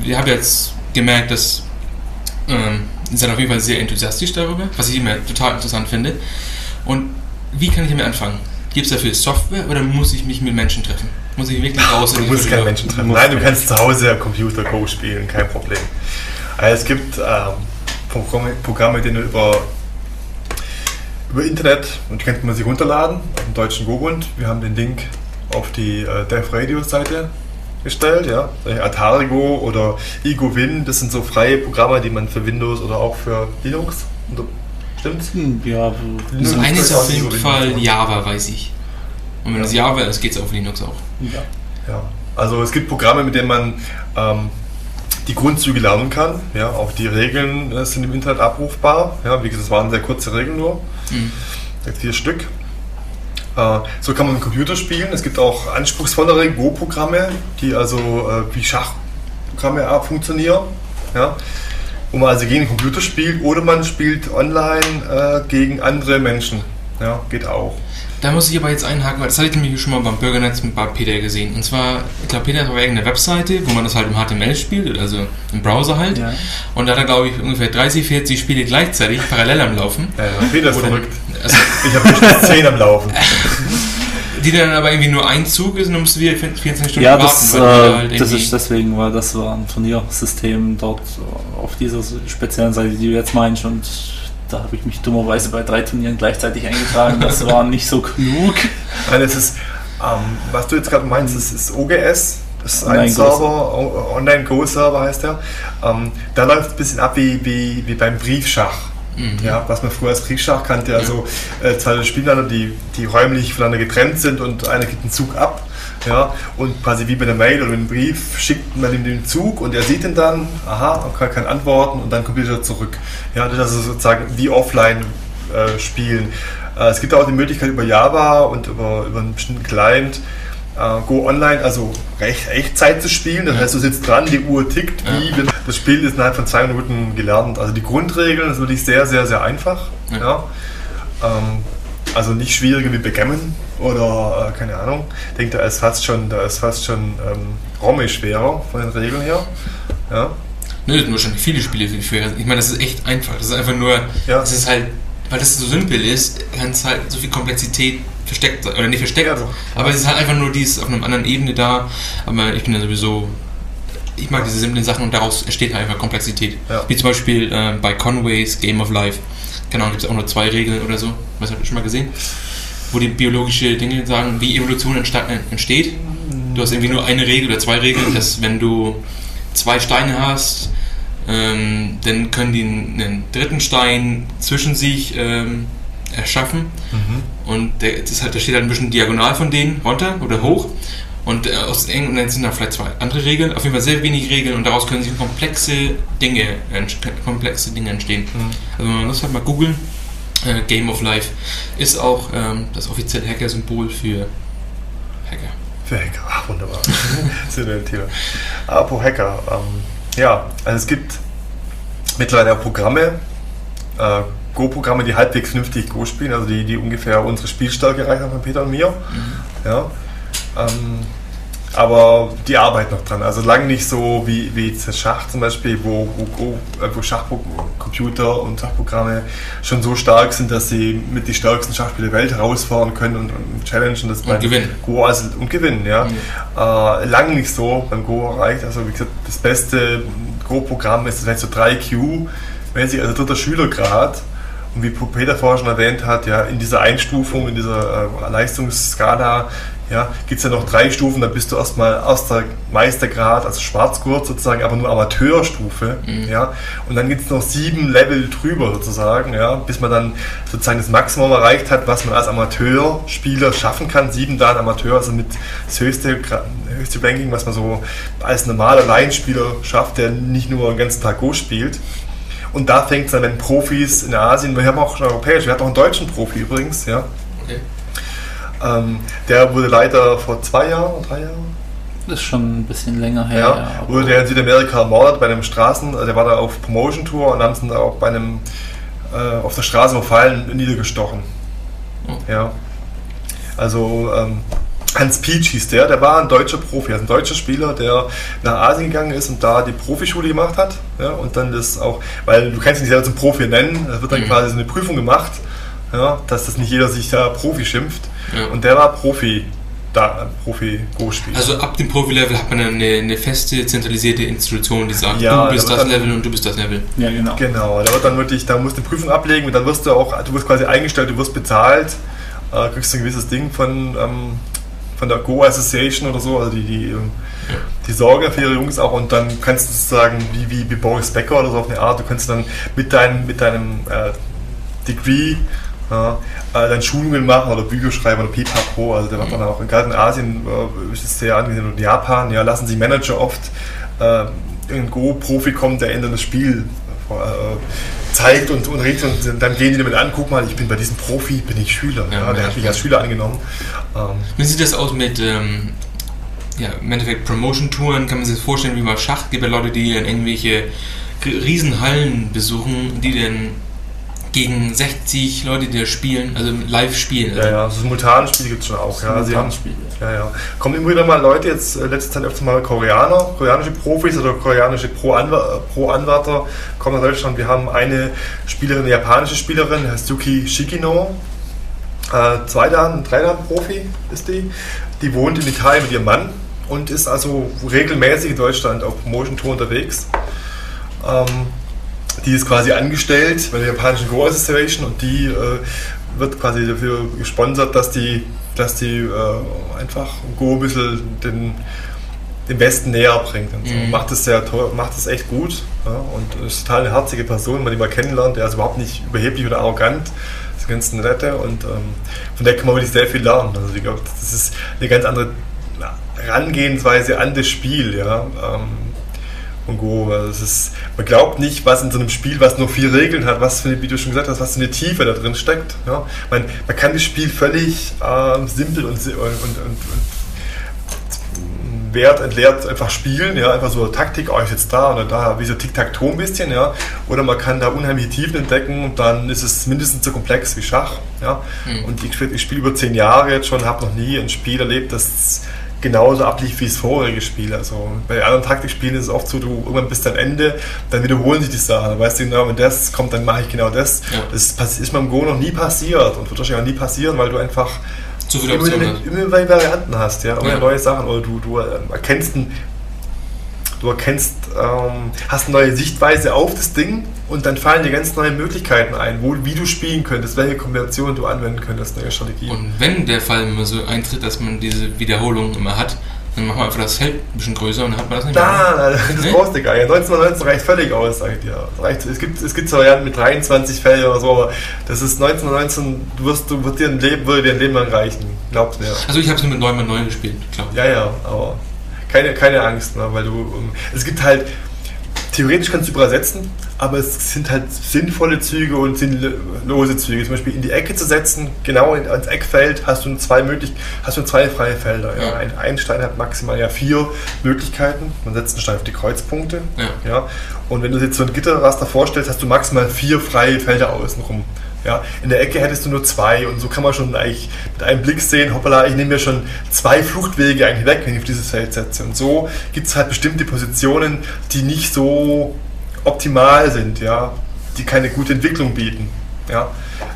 Wir haben jetzt gemerkt, dass ähm, sind auf jeden Fall sehr enthusiastisch darüber, was ich immer total interessant finde. Und wie kann ich damit anfangen? Gibt es dafür Software oder muss ich mich mit Menschen treffen? Muss ich wirklich raus Du musst keine? Menschen treffen. Nein, du kannst zu Hause Computer Go spielen, kein Problem. Also es gibt ähm, Programme, Programme, die du über, über Internet und die könnte man sich runterladen auf dem deutschen Go-Bund. Wir haben den Link auf die äh, Dev Radio Seite gestellt, ja. Atari Go oder EgoWin, das sind so freie Programme, die man für Windows oder auch für Linux. unter- Stimmt's? Ja, Linux Das eine ist auf jeden. Fall Java, weiß ich. Und wenn es Java ist, geht es auf Linux auch. ja. Ja, also es gibt Programme, mit denen man ähm, die Grundzüge lernen kann. Ja, auch die Regeln äh, sind im Internet abrufbar. Ja, wie gesagt, es waren sehr kurze Regeln nur. Mhm. Vier Stück. Äh, so kann man Computer spielen. Es gibt auch anspruchsvollere Go-Programme, die also äh, wie Schachprogramme funktionieren. Ja, wo man also gegen den Computer spielt oder man spielt online äh, gegen andere Menschen. Ja, geht auch. Da muss ich aber jetzt einhaken, weil das hatte ich nämlich schon mal beim Bürgernetz mit bei Peter gesehen. Und zwar, ich glaube, Peter hat auf irgendeiner Webseite, wo man das halt im HTML spielt, also im Browser halt. Ja. Und da hat er, glaube ich, ungefähr 30, 40 Spiele gleichzeitig parallel am Laufen. Ja, Peter ist Oder- verrückt. Also, Ich habe bestimmt 10 am Laufen. die dann aber irgendwie nur ein Zug ist und dann musst du wieder 24 Stunden Ja, warten. das, weil die da äh, halt das ist deswegen, weil das war ein Turniersystem dort auf dieser speziellen Seite, die du jetzt meinst und da habe ich mich dummerweise bei drei Turnieren gleichzeitig eingetragen. Das war nicht so klug. Nein, es ist, ähm, was du jetzt gerade meinst, das ist OGS. Das ist ein Server, Online-Go-Server heißt der. Ähm, da läuft es ein bisschen ab wie, wie, wie beim Briefschach. Ja, was man früher als Kriegsschach kannte, also äh, zwei Spieler, die, die räumlich voneinander getrennt sind und einer gibt einen Zug ab. Ja, und quasi wie bei der Mail oder einem Brief schickt man ihm den Zug und er sieht ihn dann, aha, und kann, kann antworten und dann kommt er wieder zurück. Ja, das ist sozusagen wie offline äh, spielen. Äh, es gibt auch die Möglichkeit über Java und über, über einen bestimmten Client äh, Go Online, also recht, Echtzeit zu spielen. Das heißt, du sitzt dran, die Uhr tickt, wie wenn das Spiel ist innerhalb von zwei Minuten gelernt. Also die Grundregeln ist wirklich sehr, sehr, sehr einfach. Ja. Ja. Ähm, also nicht schwieriger wie Backgammon oder äh, keine Ahnung. Ich denke, da ist fast schon, da ist fast schon ähm, Romme schwerer von den Regeln her. Ja. Ne, das sind wahrscheinlich viele Spiele viel schwerer. Ich meine, das ist echt einfach. Das ist einfach nur, Ja. das ist halt, weil das so simpel ist, kann es halt so viel Komplexität versteckt sein. Oder nicht versteckt, Ja, aber es ist halt einfach nur dies auf einer anderen Ebene da. Aber ich bin ja sowieso, ich mag diese simplen Sachen und daraus entsteht halt einfach Komplexität. Ja. Wie zum Beispiel äh, bei Conways Game of Life. Genau, gibt es auch nur zwei Regeln oder so. Was habt ihr schon mal gesehen? Wo die biologische Dinge sagen, wie Evolution äh, entsteht. Du hast irgendwie nur eine Regel oder zwei Regeln, dass wenn du zwei Steine hast, ähm, dann können die einen, dritten Stein zwischen sich ähm, erschaffen. Und der, das halt, da steht halt ein bisschen diagonal von denen runter oder hoch. Und äh, aus eng und dann sind da vielleicht zwei andere Regeln, auf jeden Fall sehr wenig Regeln und daraus können sich komplexe Dinge, komplexe Dinge entstehen. Also man muss halt mal googeln. Äh, Game of Life ist auch ähm, das offizielle Hacker-Symbol für Hacker. Für Hacker, ach wunderbar. Sind wir im Thema. Apropos Hacker, ähm, ja, also es gibt mittlerweile auch Programme, äh, Go-Programme, die halbwegs vernünftig Go spielen, also die, die ungefähr unsere Spielstärke erreichen von Peter und mir. Ja, ähm, aber die arbeiten noch dran. Also lang nicht so wie, wie jetzt Schach zum Beispiel, wo, wo, Go, äh, wo Schachcomputer und Schachprogramme schon so stark sind, dass sie mit die stärksten Schachspieler der Welt herausfahren können und, und challengen das beim gewinnen. Go also, und gewinnen. Ja. Äh, lang nicht so beim Go erreicht. Also wie gesagt, das beste Go-Programm ist vielleicht so 3Q, mäßig, also dritter Schülergrad. Und wie Peter vorher schon erwähnt hat, ja, in dieser Einstufung, in dieser äh, Leistungsskala, ja, gibt es ja noch drei Stufen, da bist du erstmal erster Meistergrad, also Schwarzgurt sozusagen, aber nur Amateurstufe, ja, und dann gibt es noch sieben Level drüber sozusagen, ja, bis man dann sozusagen das Maximum erreicht hat, was man als Amateurspieler schaffen kann, sieben dann Amateur, also mit das höchste, höchste Ranking, was man so als normaler Laienspieler schafft, der nicht nur den ganzen Tag Go spielt. Und da fängt es dann, wenn Profis in Asien, wir haben auch schon europäische, wir hatten auch einen deutschen Profi übrigens, ja. Okay. Ähm, der wurde leider vor zwei Jahren, drei Jahren, Das ist schon ein bisschen länger her. ja, ja, wurde der in Südamerika ermordet bei einem Straßen, also der war da auf Promotion Tour und haben sie ihn da auch bei einem äh, auf der Straße überfallen und niedergestochen. Oh. Ja. Also ähm, Hans Pietsch hieß der, der war ein deutscher Profi, also ein deutscher Spieler, der nach Asien gegangen ist und da die Profischule gemacht hat. Ja, und dann das auch, weil du kannst dich nicht selber zum Profi nennen, da wird dann Mhm. quasi so eine Prüfung gemacht, ja, dass das nicht jeder sich da Profi schimpft. Ja. Und der war Profi, da, Profi Go-Spieler. Also ab dem Profi-Level hat man dann eine, eine feste, zentralisierte Institution, die sagt, Ja, du bist da das Level und du bist das Level. ja, genau. Genau, da wird dann wirklich, da musst du eine Prüfung ablegen und dann wirst du auch, du wirst quasi eingestellt, du wirst bezahlt, äh, kriegst ein gewisses Ding von, ähm, von der Go Association oder so, also die, die, ähm, die sorgen für ihre Jungs auch und dann kannst du sozusagen, wie, wie, wie Boris Becker oder so auf eine Art, du kannst dann mit, dein, mit deinem äh, Degree ja, äh, dann Schulungen machen oder Bücher schreiben oder Pipapo, also da wird dann auch, gerade in Asien äh, ist es sehr angesehen und in Japan, ja, lassen sich Manager oft äh, ein Go-Profi kommen, der ihnen das Spiel äh, zeigt und, und redet und dann gehen die damit an, guck mal, ich bin bei diesem Profi, bin ich Schüler, Ja, ja, der hat mich als Schüler angenommen. Ähm, Wie sieht das aus mit, ähm, ja, im Endeffekt Promotion-Touren? Kann man sich das vorstellen, wie bei Schach? Gibt ja Leute, die dann irgendwelche Riesenhallen besuchen, die dann gegen 60 Leute, die da spielen, also live spielen. ja, ja, so simultane Spiele gibt es schon auch. Ja, sie haben, Spiele. ja, ja. Kommen immer wieder mal Leute, jetzt äh, letzte Zeit öfter mal Koreaner, koreanische Profis oder koreanische Pro-Anwärter Pro kommen nach Deutschland. Wir haben eine Spielerin, eine japanische Spielerin, heißt Yuki Shikino. Äh, zwei Dan, drei Dan Profi ist die. Die wohnt in Italien mit ihrem Mann und ist also regelmäßig in Deutschland auf Promotion Tour unterwegs. Ähm, die ist quasi angestellt bei der japanischen Go Association und die äh, wird quasi dafür gesponsert, dass die, dass die äh, einfach Go ein bisschen den, dem Westen näher bringt. Und so. Macht das sehr toll, macht das echt gut. Ja? Und ist total eine herzige Person, wenn man die mal kennenlernt. Der ist überhaupt nicht überheblich oder arrogant. Das ist ganz nette und ähm, von der kann man wirklich sehr viel lernen. Also ich glaube, das ist eine ganz andere Herangehensweise an das Spiel. Ja? Ähm, und Go. Also es ist, man glaubt nicht, was in so einem Spiel, was nur vier Regeln hat, was für eine, wie du schon gesagt hast, was für eine Tiefe da drin steckt. Ja? Man, man kann das Spiel völlig äh, simpel und, und, und, und Wert entleert einfach spielen, ja, einfach so Taktik, oh, ich jetzt da oder da, wie so Tic-Tac-Toe ein bisschen, ja, oder man kann da unheimliche Tiefen entdecken und dann ist es mindestens so komplex wie Schach, ja, mhm. und ich, ich spiele über zehn Jahre jetzt schon, habe noch nie ein Spiel erlebt, das genauso ablief wie das vorherige Spiel. Also bei anderen Taktikspielen ist es oft so, du irgendwann bis am Ende, dann wiederholen sich die Sachen. Dann weißt du genau, wenn das kommt, dann mache ich genau das. Ja. Das ist beim Go noch nie passiert und wird wahrscheinlich auch nie passieren, weil du einfach zu viele Optionen immer, immer Varianten hast, ja, immer ja. neue Sachen oder du, du ähm, erkennst ein, du erkennst, ähm, hast eine neue Sichtweise auf das Ding und dann fallen dir ganz neue Möglichkeiten ein, wo, wie du spielen könntest, welche Kombinationen du anwenden könntest, neue Strategien. Und wenn der Fall immer so eintritt, dass man diese Wiederholung immer hat, dann machen wir einfach das Feld ein bisschen größer und dann hat man das nicht mehr. Da, das nee? brauchst du gar nicht. 1919 reicht völlig aus, sag ich dir. Reicht, es, gibt, es gibt Varianten mit 23 Feldern oder so, aber das ist 1919, du wirst, du, wird dir ein Leben, würde dir ein Leben lang reichen. Glaubt mir. Also ich habe es nur mit 9 x 9 gespielt, klar. Ja, ja, aber keine, keine Angst, ne, weil du, es gibt halt, theoretisch kannst du übersetzen, aber es sind halt sinnvolle Züge und sinnlose Züge. Zum Beispiel in die Ecke zu setzen, genau ans Eckfeld, hast du zwei möglich, hast du zwei freie Felder. Ja. Ein, ein, Stein hat maximal ja vier Möglichkeiten. Man setzt einen Stein auf die Kreuzpunkte. Ja. ja. Und wenn du jetzt so ein Gitterraster vorstellst, hast du maximal vier freie Felder außenrum. Ja, in der Ecke hättest du nur zwei und so kann man schon eigentlich mit einem Blick sehen, hoppala, ich nehme mir schon zwei Fluchtwege eigentlich weg, wenn ich auf dieses Feld setze. Und so gibt es halt bestimmte Positionen, die nicht so optimal sind, ja, die keine gute Entwicklung bieten. Ja.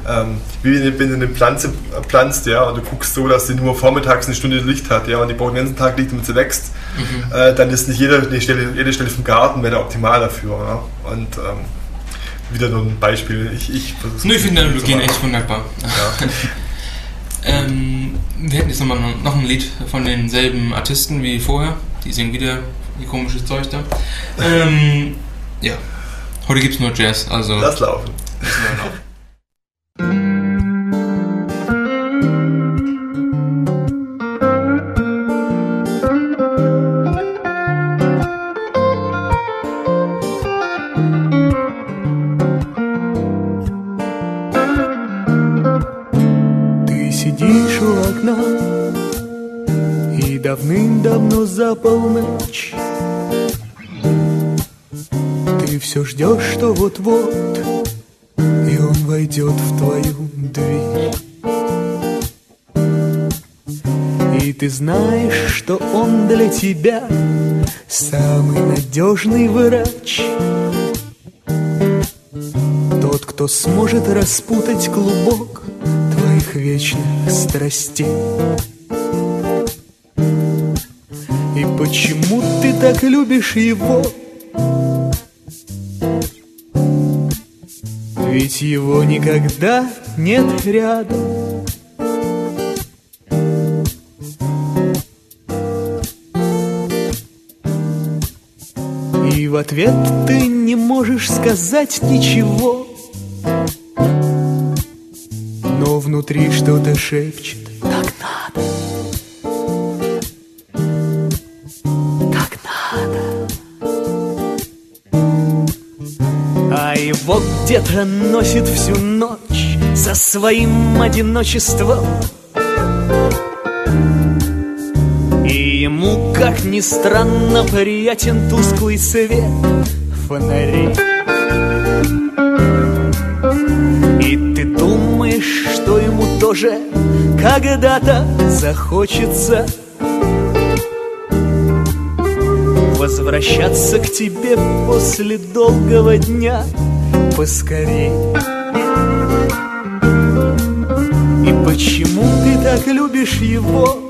Ähm, wie wenn du eine Pflanze pflanzt, ja, und du guckst so, dass sie nur vormittags eine Stunde Licht hat, ja, und die braucht den ganzen Tag Licht, damit sie wächst, mhm. äh, dann ist nicht jede Stelle, jede Stelle vom Garten wäre optimal dafür. Ja. Und ähm, wieder nur ein Beispiel. Ich, ich, Nö, ich finde Analogien echt wunderbar. Ja. ähm, wir hätten jetzt nochmal noch ein Lied von denselben Artisten wie vorher. Die singen wieder wie komisches Zeug da. Ähm, ja, heute gibt es nur Jazz, also. Lass laufen. Lass laufen. Что он для тебя Самый надежный врач. Тот, кто сможет распутать клубок Твоих вечных страстей. Почему ты так любишь его? Ведь его никогда нет рядом ответ ты не можешь сказать ничего. Но внутри что-то шепчет. Его где-то носит всю ночь За своим одиночеством как ни странно, приятен тусклый свет фонарей И ты думаешь, что ему тоже когда-то захочется Возвращаться к тебе после долгого дня поскорей И почему ты так любишь его?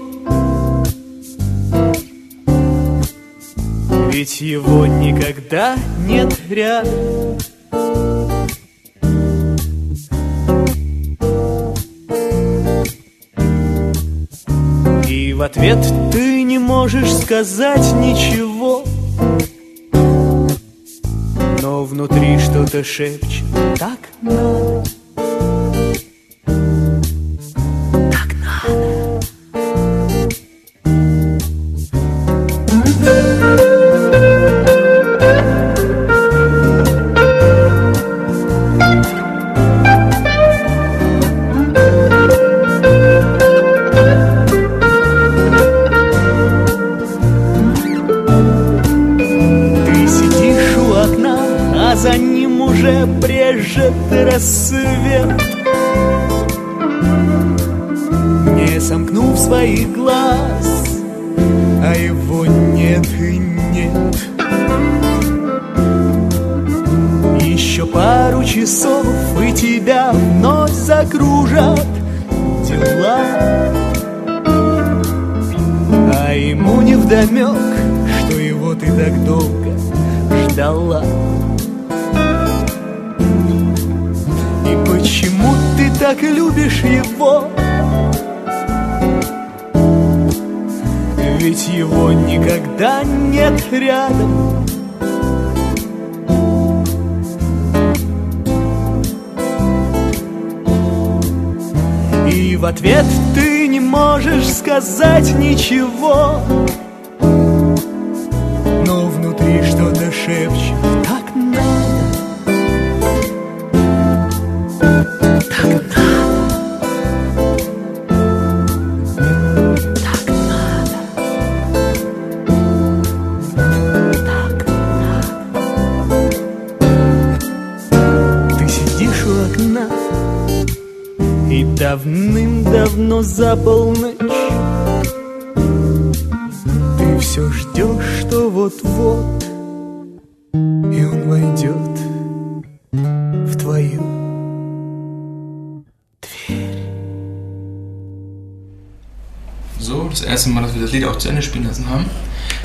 Ведь его никогда нет рядом. И в ответ ты не можешь сказать ничего. Но внутри что-то шепчет Так нет Еще пару часов и тебя вновь закружат дела. А ему не вдомек, что его ты так долго ждала. И почему ты так любишь его? Ведь его никогда нет рядом. И в ответ ты не можешь сказать ничего. Но внутри что-то шепчет за полночь Ты все ждешь, что вот-вот И он войдет в твою So, das erste Mal, dass wir das Lied auch zu Ende spielen lassen haben.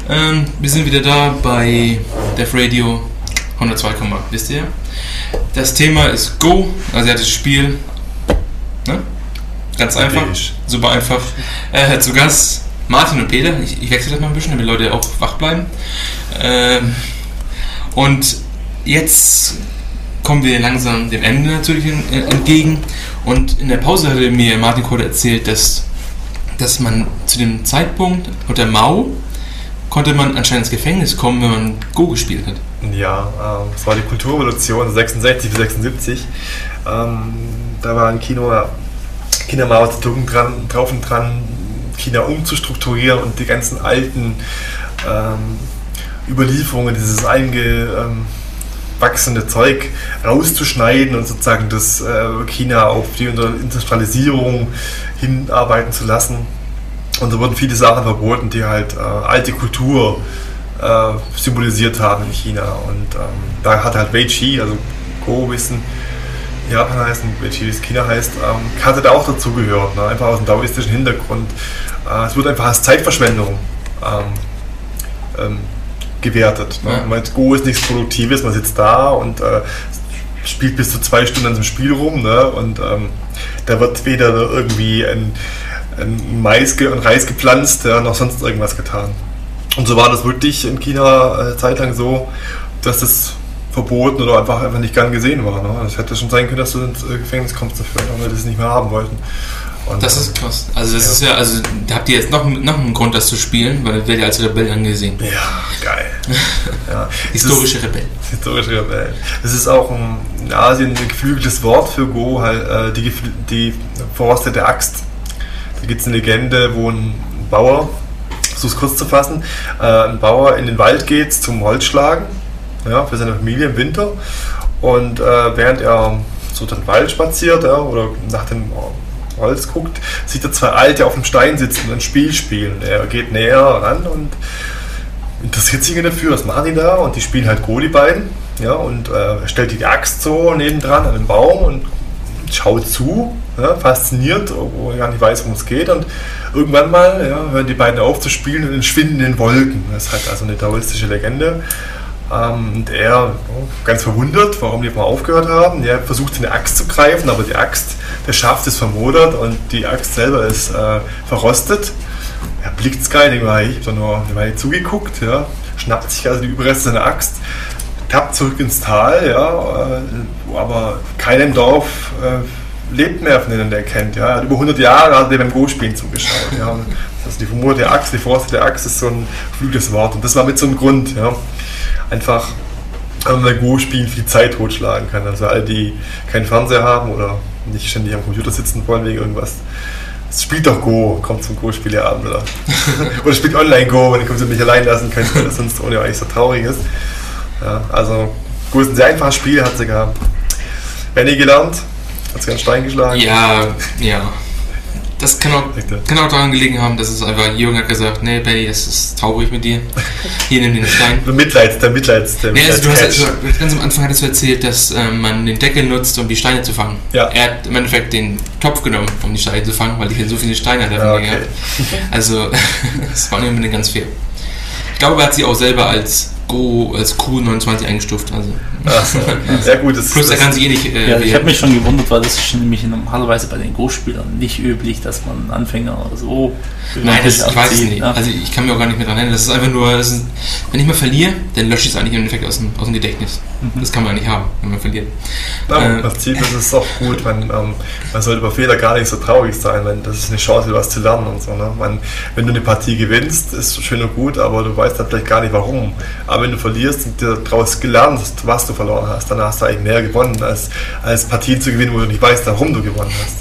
Ähm, wir sind wieder da bei Def Radio 102, wisst ihr? Das Thema ist Go, asiatisches Spiel. Ganz einfach, Strategisch. super einfach. Äh, zu Gast Martin und Peter. Ich, ich wechsle das mal ein bisschen, damit Leute auch wach bleiben. Ähm, und jetzt kommen wir langsam dem Ende natürlich en- entgegen. Und in der Pause hatte mir Martin Kohle erzählt, dass, dass man zu dem Zeitpunkt unter Mao konnte man anscheinend ins Gefängnis kommen, wenn man Go gespielt hat. Ja, ähm, das war die Kulturrevolution 66 bis 76. Ähm, da war ein Kino, China Mao Zedong dran, drauf und dran, China umzustrukturieren und die ganzen alten ähm, Überlieferungen, dieses eingewachsene Zeug rauszuschneiden und sozusagen das äh, China auf die Industrialisierung hinarbeiten zu lassen. Und so wurden viele Sachen verboten, die halt äh, alte Kultur äh, symbolisiert haben in China. Und ähm, da hat halt Wei Chi, also Go-Wissen, Japan heißt und das China heißt, ähm, hatte da auch dazugehört, ne? einfach aus dem taoistischen Hintergrund. Äh, es wird einfach als Zeitverschwendung ähm, ähm, gewertet. Ne? Ja. Man Go ist nichts Produktives, man sitzt da und äh, spielt bis zu zwei Stunden an so einem Spiel rum ne? und ähm, da wird weder irgendwie ein, ein Mais und Reis gepflanzt, ja, noch sonst irgendwas getan. Und so war das wirklich in China äh, zeitlang so, dass das verboten oder einfach, einfach nicht gern gesehen war. Ne? Es hätte schon sein können, dass du ins äh, Gefängnis kommst dafür, weil wir das nicht mehr haben wollten. Und, Das ist krass. Also das ist ja, also da habt ihr jetzt noch, noch einen Grund, das zu spielen, weil werdet ihr als Rebell angesehen. ja, geil. ja. Historische Rebell. Historische Rebell. Das ist auch ein, in Asien ein geflügeltes Wort für Go, halt, äh, die, die verrostete Axt. Da gibt es eine Legende, wo ein Bauer, so es kurz zu fassen, äh, ein Bauer in den Wald geht zum Holzschlagen ja, für seine Familie im Winter. Und äh, während er so den Wald spaziert ja, oder nach dem Holz guckt, sieht er zwei Alte auf dem Stein sitzen und ein Spiel spielen. Er geht näher ran und interessiert sich dafür, was machen die da? Und die spielen halt Go, die beiden. Ja, und äh, er stellt die Axt so nebendran an den Baum und schaut zu, ja, fasziniert, obwohl er gar nicht weiß, worum es geht. Und irgendwann mal ja, hören die beiden auf zu spielen und entschwinden in den Wolken. Das ist halt also eine taoistische Legende. Ähm, und er, ganz verwundert, warum die mal aufgehört haben, er versucht eine Axt zu greifen, aber die Axt, der Schaft ist vermodert und die Axt selber ist äh, verrostet. er blickt gar nicht, ich habe da nur eine Weile zugeguckt, ja, schnappt sich also die Überreste seiner Axt, tappt zurück ins Tal, ja, äh, aber keiner im Dorf äh, lebt mehr von denen, der er kennt. Ja. Er hat über 100 Jahre hat er beim Go-Spielen zugeschaut. Ja. Also die vermutete Axt, die verrostete Axt ist so ein flüges Wort. Und das war mit so einem Grund. Ja. Einfach, wenn man beim Go-Spielen viel Zeit totschlagen kann. Also alle, die keinen Fernseher haben oder nicht ständig am Computer sitzen wollen wegen irgendwas, spielt doch Go, kommt zum Go-Spieleabend oder, oder spielt Online-Go, wenn ihr mich allein lassen könnt, weil das sonst ohne eigentlich so traurig ist. Ja, also Go ist ein sehr einfaches Spiel, hat sogar Benny gelernt, hat sogar einen Stein geschlagen. Ja, ja. Das kann auch, kann auch daran gelegen haben, dass es einfach, Jürgen hat gesagt, nee, Benny, das ist traurig mit dir. Hier, nimm den Stein. Mitleids, der Mitleids, der nee, also du hast, also, ganz am Anfang hattest du erzählt, dass ähm, man den Deckel nutzt, um die Steine zu fangen. Ja. Er hat im Endeffekt den Topf genommen, um die Steine zu fangen, weil ich hier so viele Steine hatte. Ja, okay. Also, das war nicht unbedingt ganz fair. Ich glaube, er hat sie auch selber als Go als Q29 eingestuft. Also. So, sehr gut. Das, Plus, er kann sich eh nicht. Äh, ja, ich habe mich schon gewundert, weil das ist nämlich normalerweise bei den Go-Spielern nicht üblich, dass man Anfänger so. Nein, das, ich weiß es nicht. Ne? Also, ich kann mir auch gar nicht mehr dran erinnern. Das ist einfach nur, ist, wenn ich mal verliere, dann lösche ich es eigentlich im Endeffekt aus dem, aus dem Gedächtnis. Mhm. Das kann man nicht haben, wenn man verliert. Ja, äh, das Ziel, das ist auch gut. Man, ähm, man sollte über Fehler gar nicht so traurig sein. Wenn, das ist eine Chance, was zu lernen und so. Ne? Man, wenn du eine Partie gewinnst, ist schön und gut, aber du weißt dann vielleicht gar nicht warum. Aber wenn du verlierst und dir daraus gelernt hast, was du verloren hast, dann hast du eigentlich mehr gewonnen, als, als Partien zu gewinnen, wo du nicht weißt, warum du gewonnen hast.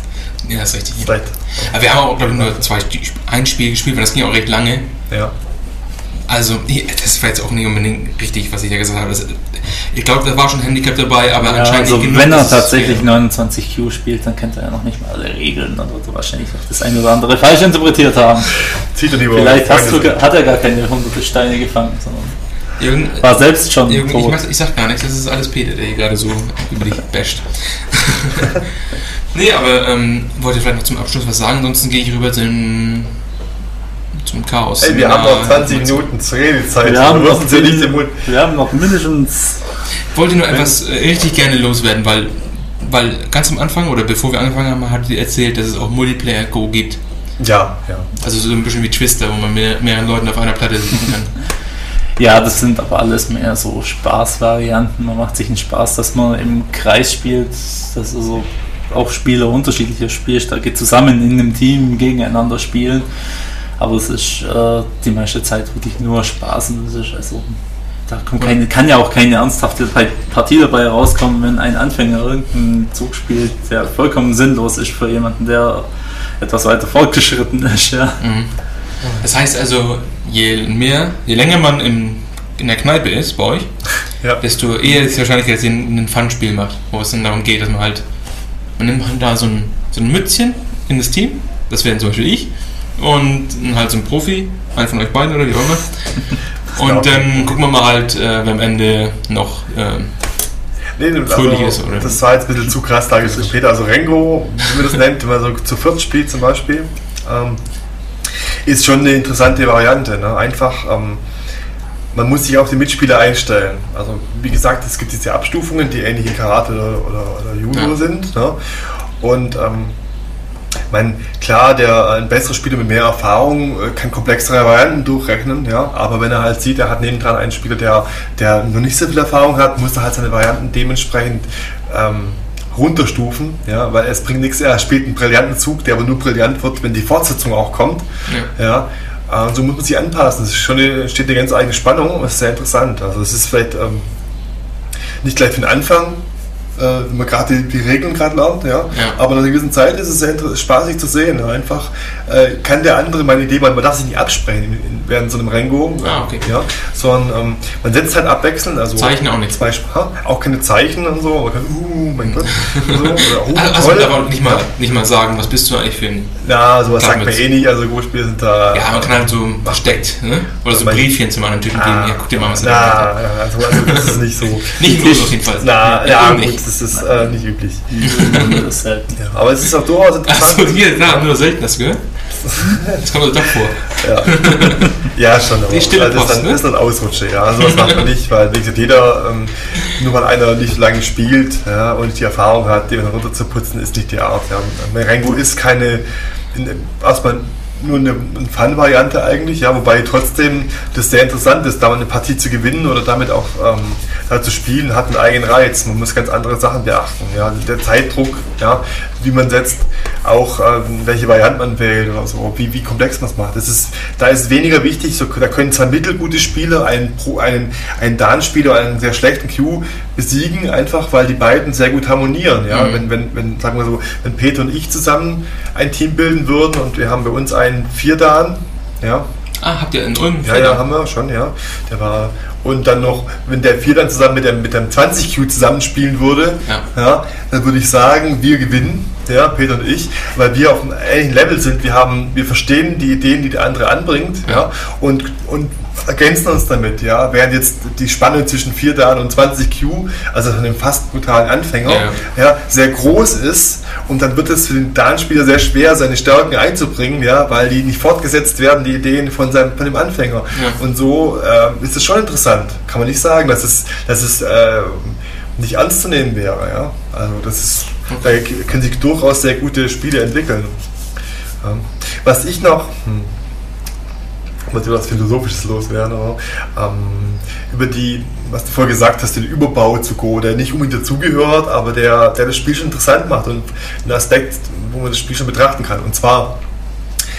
Ja, ist richtig. Vielleicht. Aber wir haben auch, glaube ich, nur zwei, ein Spiel gespielt, weil das ging auch recht lange. Ja. Also, das war jetzt auch nicht unbedingt richtig, was ich ja gesagt habe. Das, ich glaube, da war schon Handicap dabei, aber ja, anscheinend also nicht Wenn er tatsächlich 29Q spielt, dann kennt er ja noch nicht mal alle Regeln und wird wahrscheinlich auch das eine oder andere falsch interpretiert haben. Zieht er lieber Vielleicht hast du, hat er gar keine hunderte Steine gefangen, sondern Irgend, war selbst schon irgend, tot. Ich, mach, ich, sag gar nichts, das ist alles Peter, der hier gerade so über dich basht. nee, aber ähm, wollte vielleicht noch zum Abschluss was sagen, ansonsten gehe ich rüber zum zum Chaos. Ey, wir haben noch 20 Minuten zur Redezeit. Wir haben, noch, Sie nicht Mund. wir haben noch mindestens. Ich wollte nur etwas äh, richtig gerne loswerden, weil, weil ganz am Anfang oder bevor wir angefangen haben, hat sie erzählt, dass es auch Multiplayer Go gibt. Ja, ja. Also so ein bisschen wie Twister, wo man mit mehreren Leuten auf einer Platte sitzen kann. Ja, das sind aber alles mehr so Spaßvarianten. Man macht sich einen Spaß, dass man im Kreis spielt, dass also auch Spieler unterschiedlicher Spielstärke zusammen in einem Team gegeneinander spielen. Aber es ist äh, die meiste Zeit wirklich nur Spaß und das ist also da keine, kann ja auch keine ernsthafte Partie dabei rauskommen, wenn ein Anfänger irgendeinen Zug spielt, der vollkommen sinnlos ist für jemanden, der etwas weiter fortgeschritten ist. Ja. Mhm. Das heißt also, je mehr, je länger man im, in der Kneipe ist bei euch, ja. desto eher ist es wahrscheinlich, dass ihr ein Fun-Spiel macht, wo es dann darum geht, dass man halt, man nimmt halt da so ein, so ein Mützchen in das Team, das wäre zum Beispiel ich, und halt so ein Profi, einen von euch beiden oder wie auch immer. Und dann gucken wir mal halt, äh, wer am Ende noch äh, nee, fröhlich also, ist. Oder? Das war jetzt ein bisschen zu krass dargestellt. Peter, also Rengo, wie man das nennt, wenn man so zu viert spielt zum Beispiel, ähm, ist schon eine interessante Variante. Ne? Einfach, ähm, man muss sich auf die Mitspieler einstellen. Also wie gesagt, es gibt diese Abstufungen, die ähnlich in Karate oder, oder, Judo ja. sind. Ne? Und ähm, mein, klar, der ein besserer Spieler mit mehr Erfahrung äh, kann komplexere Varianten durchrechnen, ja, aber wenn er halt sieht, er hat nebendran einen Spieler, der, der noch nicht so viel Erfahrung hat, muss er halt seine Varianten dementsprechend ähm, runterstufen, ja, weil es bringt nichts, er spielt einen brillanten Zug, der aber nur brillant wird, wenn die Fortsetzung auch kommt. Ja. ja so muss man sich anpassen. Es schon eine, steht eine ganz eigene Spannung, das ist sehr interessant. Also es ist vielleicht ähm, nicht gleich für den Anfang äh, wenn man gerade die, die, Regeln gerade lernt, ja. ja. Aber nach einer gewissen Zeit ist es sehr spaßig zu sehen. Einfach äh, kann der andere meine Idee, man, man darf sich nicht absprechen in, in, während so einem Rengo, ah, okay. ja, sondern ähm, man setzt halt abwechselnd. Also Zeichen auch nicht. Zwei, auch keine Zeichen und so, man kann, uh, mein Gott, so, oder, oh, also, toll. aber nicht mal, nicht mal sagen, was bist du eigentlich für ein. Ja, sowas sagt man eh nicht, also Go-Spiele sind da. Ja, man kann halt so versteckt, ne? Oder so Briefchen zu anderen Typen ah, geben, ja, guck dir mal was an. Na, ja, also, also das ist nicht so. nicht im auf jeden Fall. Na, ja, ja gut, das ist äh, nicht üblich. ja. Aber es ist auch durchaus interessant. Achso, hier, na, nur selten das gehört. Das kommt doch vor. Ja, ja schon. Aber Die stille das, ist dann, ne? ist dann Ausrutsche, ja. Also das macht man nicht, weil wie gesagt, jeder, ähm, nur weil einer nicht lange spielt ja, und die Erfahrung hat, den runterzuputzen, ist nicht die Art. Ja. Merengo ist keine, erstmal nur eine, eine Fun-Variante eigentlich, ja, wobei trotzdem das sehr interessant ist, damit eine Partie zu gewinnen oder damit auch ähm, da zu spielen, hat einen eigenen Reiz. Man muss ganz andere Sachen beachten. Ja. Der Zeitdruck, ja, wie man setzt, auch ähm, welche Variante man wählt oder so, wie, wie komplex man es macht. Das ist, da ist weniger wichtig, so, da können zwei mittelgute Spieler einen, einen, einen Dan-Spieler, einen sehr schlechten Q besiegen, einfach weil die beiden sehr gut harmonieren. Ja? Mhm. Wenn, wenn, wenn, sagen wir so, wenn Peter und ich zusammen ein Team bilden würden und wir haben bei uns einen Vier-Dan, ja, Ah, habt ihr in Ulm? Ja, ja, haben wir schon, ja. Der war und dann noch, wenn der vier dann zusammen mit dem, mit dem 20Q zusammenspielen würde, ja. ja. dann würde ich sagen, wir gewinnen, ja, Peter und ich, weil wir auf einem ähnlichen Level sind. Wir haben, wir verstehen die Ideen, die der andere anbringt, ja, ja und, und ergänzen uns damit, ja. Während jetzt die Spanne zwischen 4 Dan und 20 Q, also von einem fast brutalen Anfänger, ja. ja. sehr groß ist und dann wird es für den Dan-Spieler sehr schwer, seine Stärken einzubringen, ja, weil die nicht fortgesetzt werden, die Ideen von, seinem, von dem Anfänger. Ja. Und so äh, ist es schon interessant. Kann man nicht sagen, dass es, dass es äh, nicht ernst zu nehmen wäre, ja. Also das ist, okay. da können sich durchaus sehr gute Spiele entwickeln. Ähm, was ich noch, hm, wollte was Philosophisches loswerden, aber ähm, über die, was du vorher gesagt hast, den Überbau zu Go, der nicht unbedingt dazugehört, aber der, der das Spiel schon interessant macht und ein Aspekt, wo man das Spiel schon betrachten kann. Und zwar,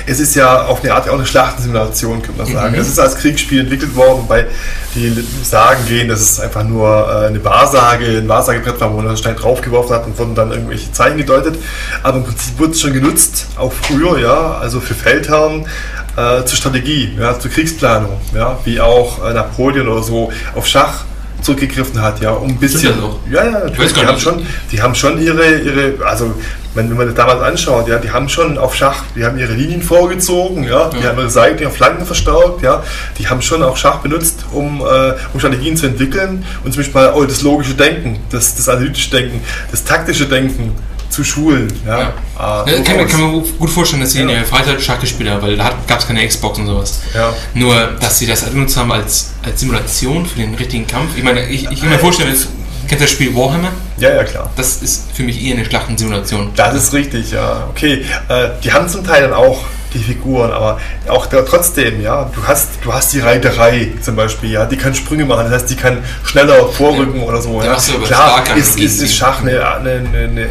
es ist ja auf eine Art auch eine Schlachtensimulation, könnte man sagen. Mhm. Es ist als Kriegsspiel entwickelt worden, wobei die Sagen gehen, dass es einfach nur äh, eine Wahrsage, ein Wahrsagebrett war, wo man einen Stein draufgeworfen hat und wurden dann irgendwelche Zeichen gedeutet. Aber im Prinzip wurde es schon genutzt, auch früher, ja, also für Feldherren, äh, zur Strategie, ja, zur Kriegsplanung, ja, wie auch äh, Napoleon oder so auf Schach zurückgegriffen hat, ja, um ein bisschen. Ja, ja. Die haben, schon, die haben schon ihre, ihre also wenn, wenn man das damals anschaut, ja, die haben schon auf Schach, die haben ihre Linien vorgezogen, ja, die ja. haben ihre Seiten, ihre Flanken verstärkt, ja, die haben schon auch Schach benutzt, um, äh, um Strategien zu entwickeln und zum Beispiel oh, das logische Denken, das, das analytische Denken, das taktische Denken zu schulen. Ja. ja. Ja kann, kann, man gut vorstellen, dass sie ja. in ihrer Freizeit Schach gespielt haben, weil da gab es keine Xbox und sowas. Ja. Nur, dass sie das benutzt haben als, als Simulation für den richtigen Kampf. Ich meine, ich, ich kann mir vorstellen, jetzt, Kennt ihr das Spiel Warhammer? Ja, ja, klar. Das ist für mich eher eine Schlachtensimulation. Das ist richtig, ja. Okay, äh, die haben zum Teil dann auch die Figuren, aber auch da, trotzdem, ja, du hast, du hast die Reiterei zum Beispiel, ja, die kann Sprünge machen, das heißt, die kann schneller vorrücken ja. oder so. Ja. Klar, ist, ist, ist Schach eine, eine, eine eine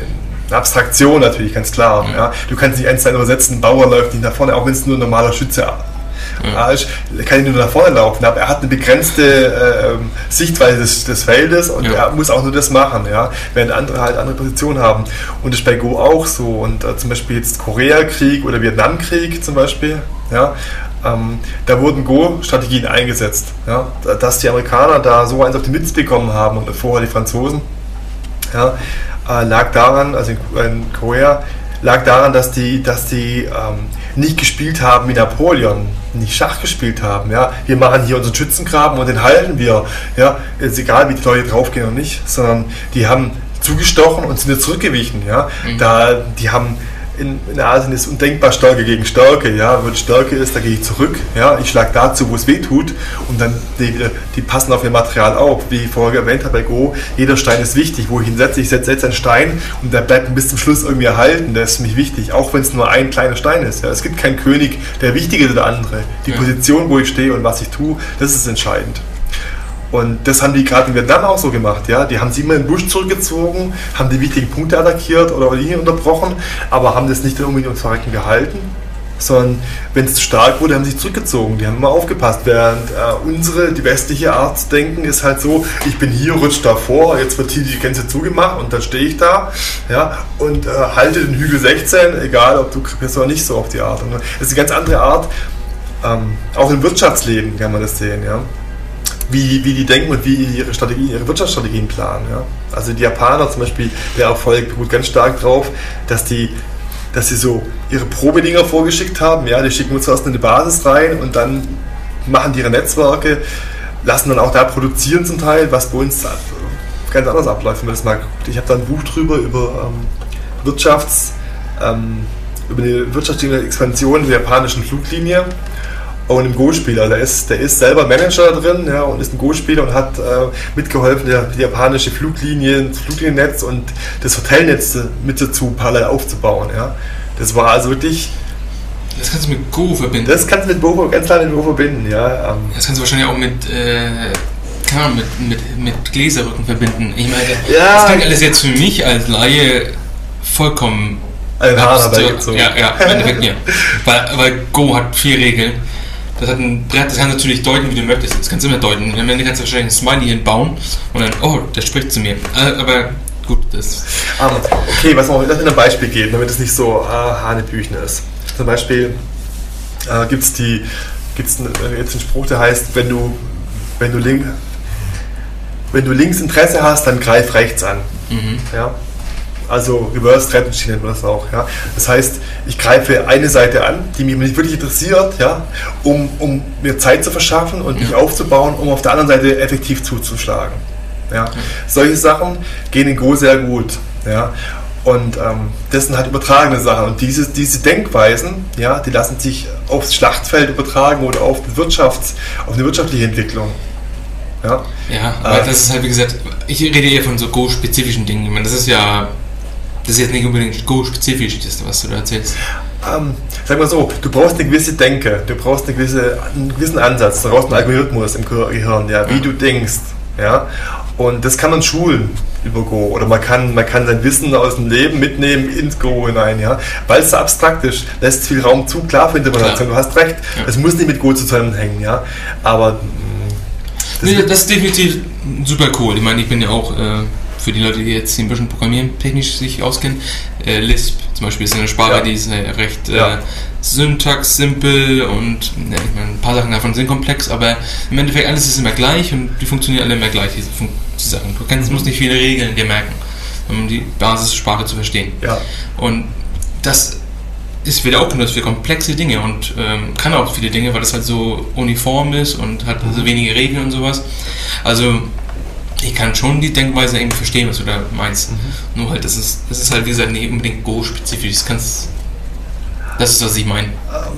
Abstraktion natürlich, ganz klar. Ja. ja. Du kannst nicht eins zu übersetzen, Bauer läuft nicht nach vorne, auch wenn es nur ein normaler Schütze ja. ist. kann nicht nur nach vorne laufen, aber er hat eine begrenzte äh, Sichtweise des, des Feldes und ja. er muss auch nur das machen, ja, während andere halt andere Positionen haben. Und das ist bei Go auch so. Und äh, zum Beispiel jetzt Koreakrieg oder Vietnamkrieg zum Beispiel, ja, ähm, da wurden Go-Strategien eingesetzt. Ja, dass die Amerikaner da so eins auf die Mütze bekommen haben und vorher die Franzosen. Ja, äh, lag daran, also in, Korea, lag daran, dass die, dass die ähm, nicht gespielt haben wie Napoleon, nicht Schach gespielt haben. Ja? Wir machen hier unseren Schützengraben und den halten wir. Ja? Ist egal, wie die Leute draufgehen oder nicht, sondern die haben zugestochen und sind zurückgewichen. Ja? Mhm. Da, die haben in, in Asien ist undenkbar Stärke gegen Stärke. Ja? Wenn Stärke ist, da gehe ich zurück. Ja? Ich schlage dazu, wo es weh tut. Und dann die, die passen auf ihr Material auf. Wie ich vorher erwähnt habe bei Go, jeder Stein ist wichtig. Wo ich ihn setze, ich setze jetzt einen Stein und der bleibt bis zum Schluss irgendwie erhalten. Der ist für mich wichtig, auch wenn es nur ein kleiner Stein ist. Ja? Es gibt keinen König, der wichtiger ist als der andere. Die ja. Position, wo ich stehe und was ich tue, das ist entscheidend. Und das haben die gerade in Vietnam auch so gemacht. Ja? Die haben sich immer in den Busch zurückgezogen, haben die wichtigen Punkte attackiert oder Linien unterbrochen, aber haben das nicht unbedingt ums Verrecken gehalten, sondern wenn es stark wurde, haben sie sich zurückgezogen. Die haben immer aufgepasst. Während äh, unsere, die westliche Art zu denken, ist halt so, ich bin hier, rutsch da vor, jetzt wird hier die Grenze zugemacht und dann stehe ich da ja, und äh, halte den Hügel 16, egal ob du bist oder nicht so auf die Art. Und das ist eine ganz andere Art. Ähm, auch im Wirtschaftsleben kann man das sehen. Ja wie, wie die denken und wie ihre Strategien, ihre Wirtschaftsstrategien planen. Ja? Also die Japaner zum Beispiel, der Erfolg beruht ganz stark darauf, dass die dass sie so ihre Probedinger vorgeschickt haben, ja, die schicken uns zuerst eine Basis rein und dann machen die ihre Netzwerke, lassen dann auch da produzieren zum Teil, was bei uns ganz anders abläuft, wenn man das mal. Ich habe da ein Buch drüber über ähm, Wirtschafts, ähm, über die wirtschaftliche Expansion der japanischen Fluglinie und ein Go-Spieler. Der ist, der ist selber Manager drin ja, und ist ein Go-Spieler und hat äh, mitgeholfen, der, die japanische Fluglinie, das Flugliniennetz und das Hotelnetz mit dazu parallel aufzubauen. Ja. Das war also wirklich Das kannst du mit Go verbinden. Das kannst du mit Go, ganz klar mit Go verbinden, ja. Ähm, Das kannst du wahrscheinlich auch mit, äh, mit, mit, mit Gläserrücken verbinden. Ich meine, Ja. das klingt alles jetzt für mich als Laie vollkommen Ein Haar absurd. herbeigezogen. Ja, ja, im Endeffekt ja. Weil, weil Go hat vier Regeln. Das hat ein Brett, das kannst du natürlich deuten, wie du möchtest. Das kannst du immer deuten. Am Ende kannst du wahrscheinlich ein Smiley hinbauen und dann, oh, der spricht zu mir. Äh, Aber gut, das. Ähm, okay, was man mir ein Beispiel geben, damit es nicht so äh, Hanebüchen ist. Zum Beispiel äh, gibt es die, gibt's einen, äh, jetzt einen Spruch, der heißt, wenn du, wenn du, link, wenn du links Interesse hast, dann greif rechts an. Mhm. Ja? Also Reverse Strategy nennt man das auch. Ja? Das heißt, ich greife eine Seite an, die mich nicht wirklich interessiert, ja? um, um mir Zeit zu verschaffen und mich aufzubauen, um auf der anderen Seite effektiv zuzuschlagen. Ja? Solche Sachen gehen in Go sehr gut. Ja? Und ähm, das sind halt übertragene Sachen. Und diese, diese Denkweisen, ja, die lassen sich aufs Schlachtfeld übertragen oder auf, die Wirtschafts-, auf eine wirtschaftliche Entwicklung. Ja? Ja, aber Äh, das ist halt, wie gesagt, ich rede eher von so Go-spezifischen Dingen. Ich meine, das ist ja. Das ist jetzt nicht unbedingt Go-spezifisch, das, was du da erzählst. Ähm, sag mal so, du brauchst eine gewisse Denke, du brauchst eine gewisse, einen gewissen Ansatz, du brauchst einen Algorithmus im Gehir- Gehirn, ja, wie Ja. du denkst. Ja? Und das kann man schulen über Go. Oder man kann, man kann sein Wissen aus dem Leben mitnehmen ins Go hinein. Ja? Weil es so abstrakt ist, lässt viel Raum zu, klar für Interpretation, du hast recht. Ja. Es muss nicht mit Go zusammenhängen. Ja? Aber mh, das Nee, das ist definitiv super cool. Ich meine, ich bin ja auch, äh, für die Leute, die jetzt ein bisschen programmieren technisch sich auskennen, äh, Lisp zum Beispiel ist eine Sprache, Ja. die ist äh, recht äh, Ja. syntax simpel und ne, ich meine, ein paar Sachen davon sind komplex, aber im Endeffekt alles ist immer gleich und die funktionieren alle immer gleich, diese, Fun die Sachen. Du kannst, musst nicht viele Regeln dir merken, um die Basissprache zu verstehen. ja. Und das ist wieder auch genutzt für komplexe Dinge und ähm, kann auch viele Dinge, weil es halt so uniform ist und hat so wenige Regeln und sowas. Also ich kann schon die Denkweise irgendwie verstehen, was du da meinst. Nur halt, das ist, das ist halt wie gesagt nicht unbedingt Go-spezifisch. Das kannst das ist, was ich meine.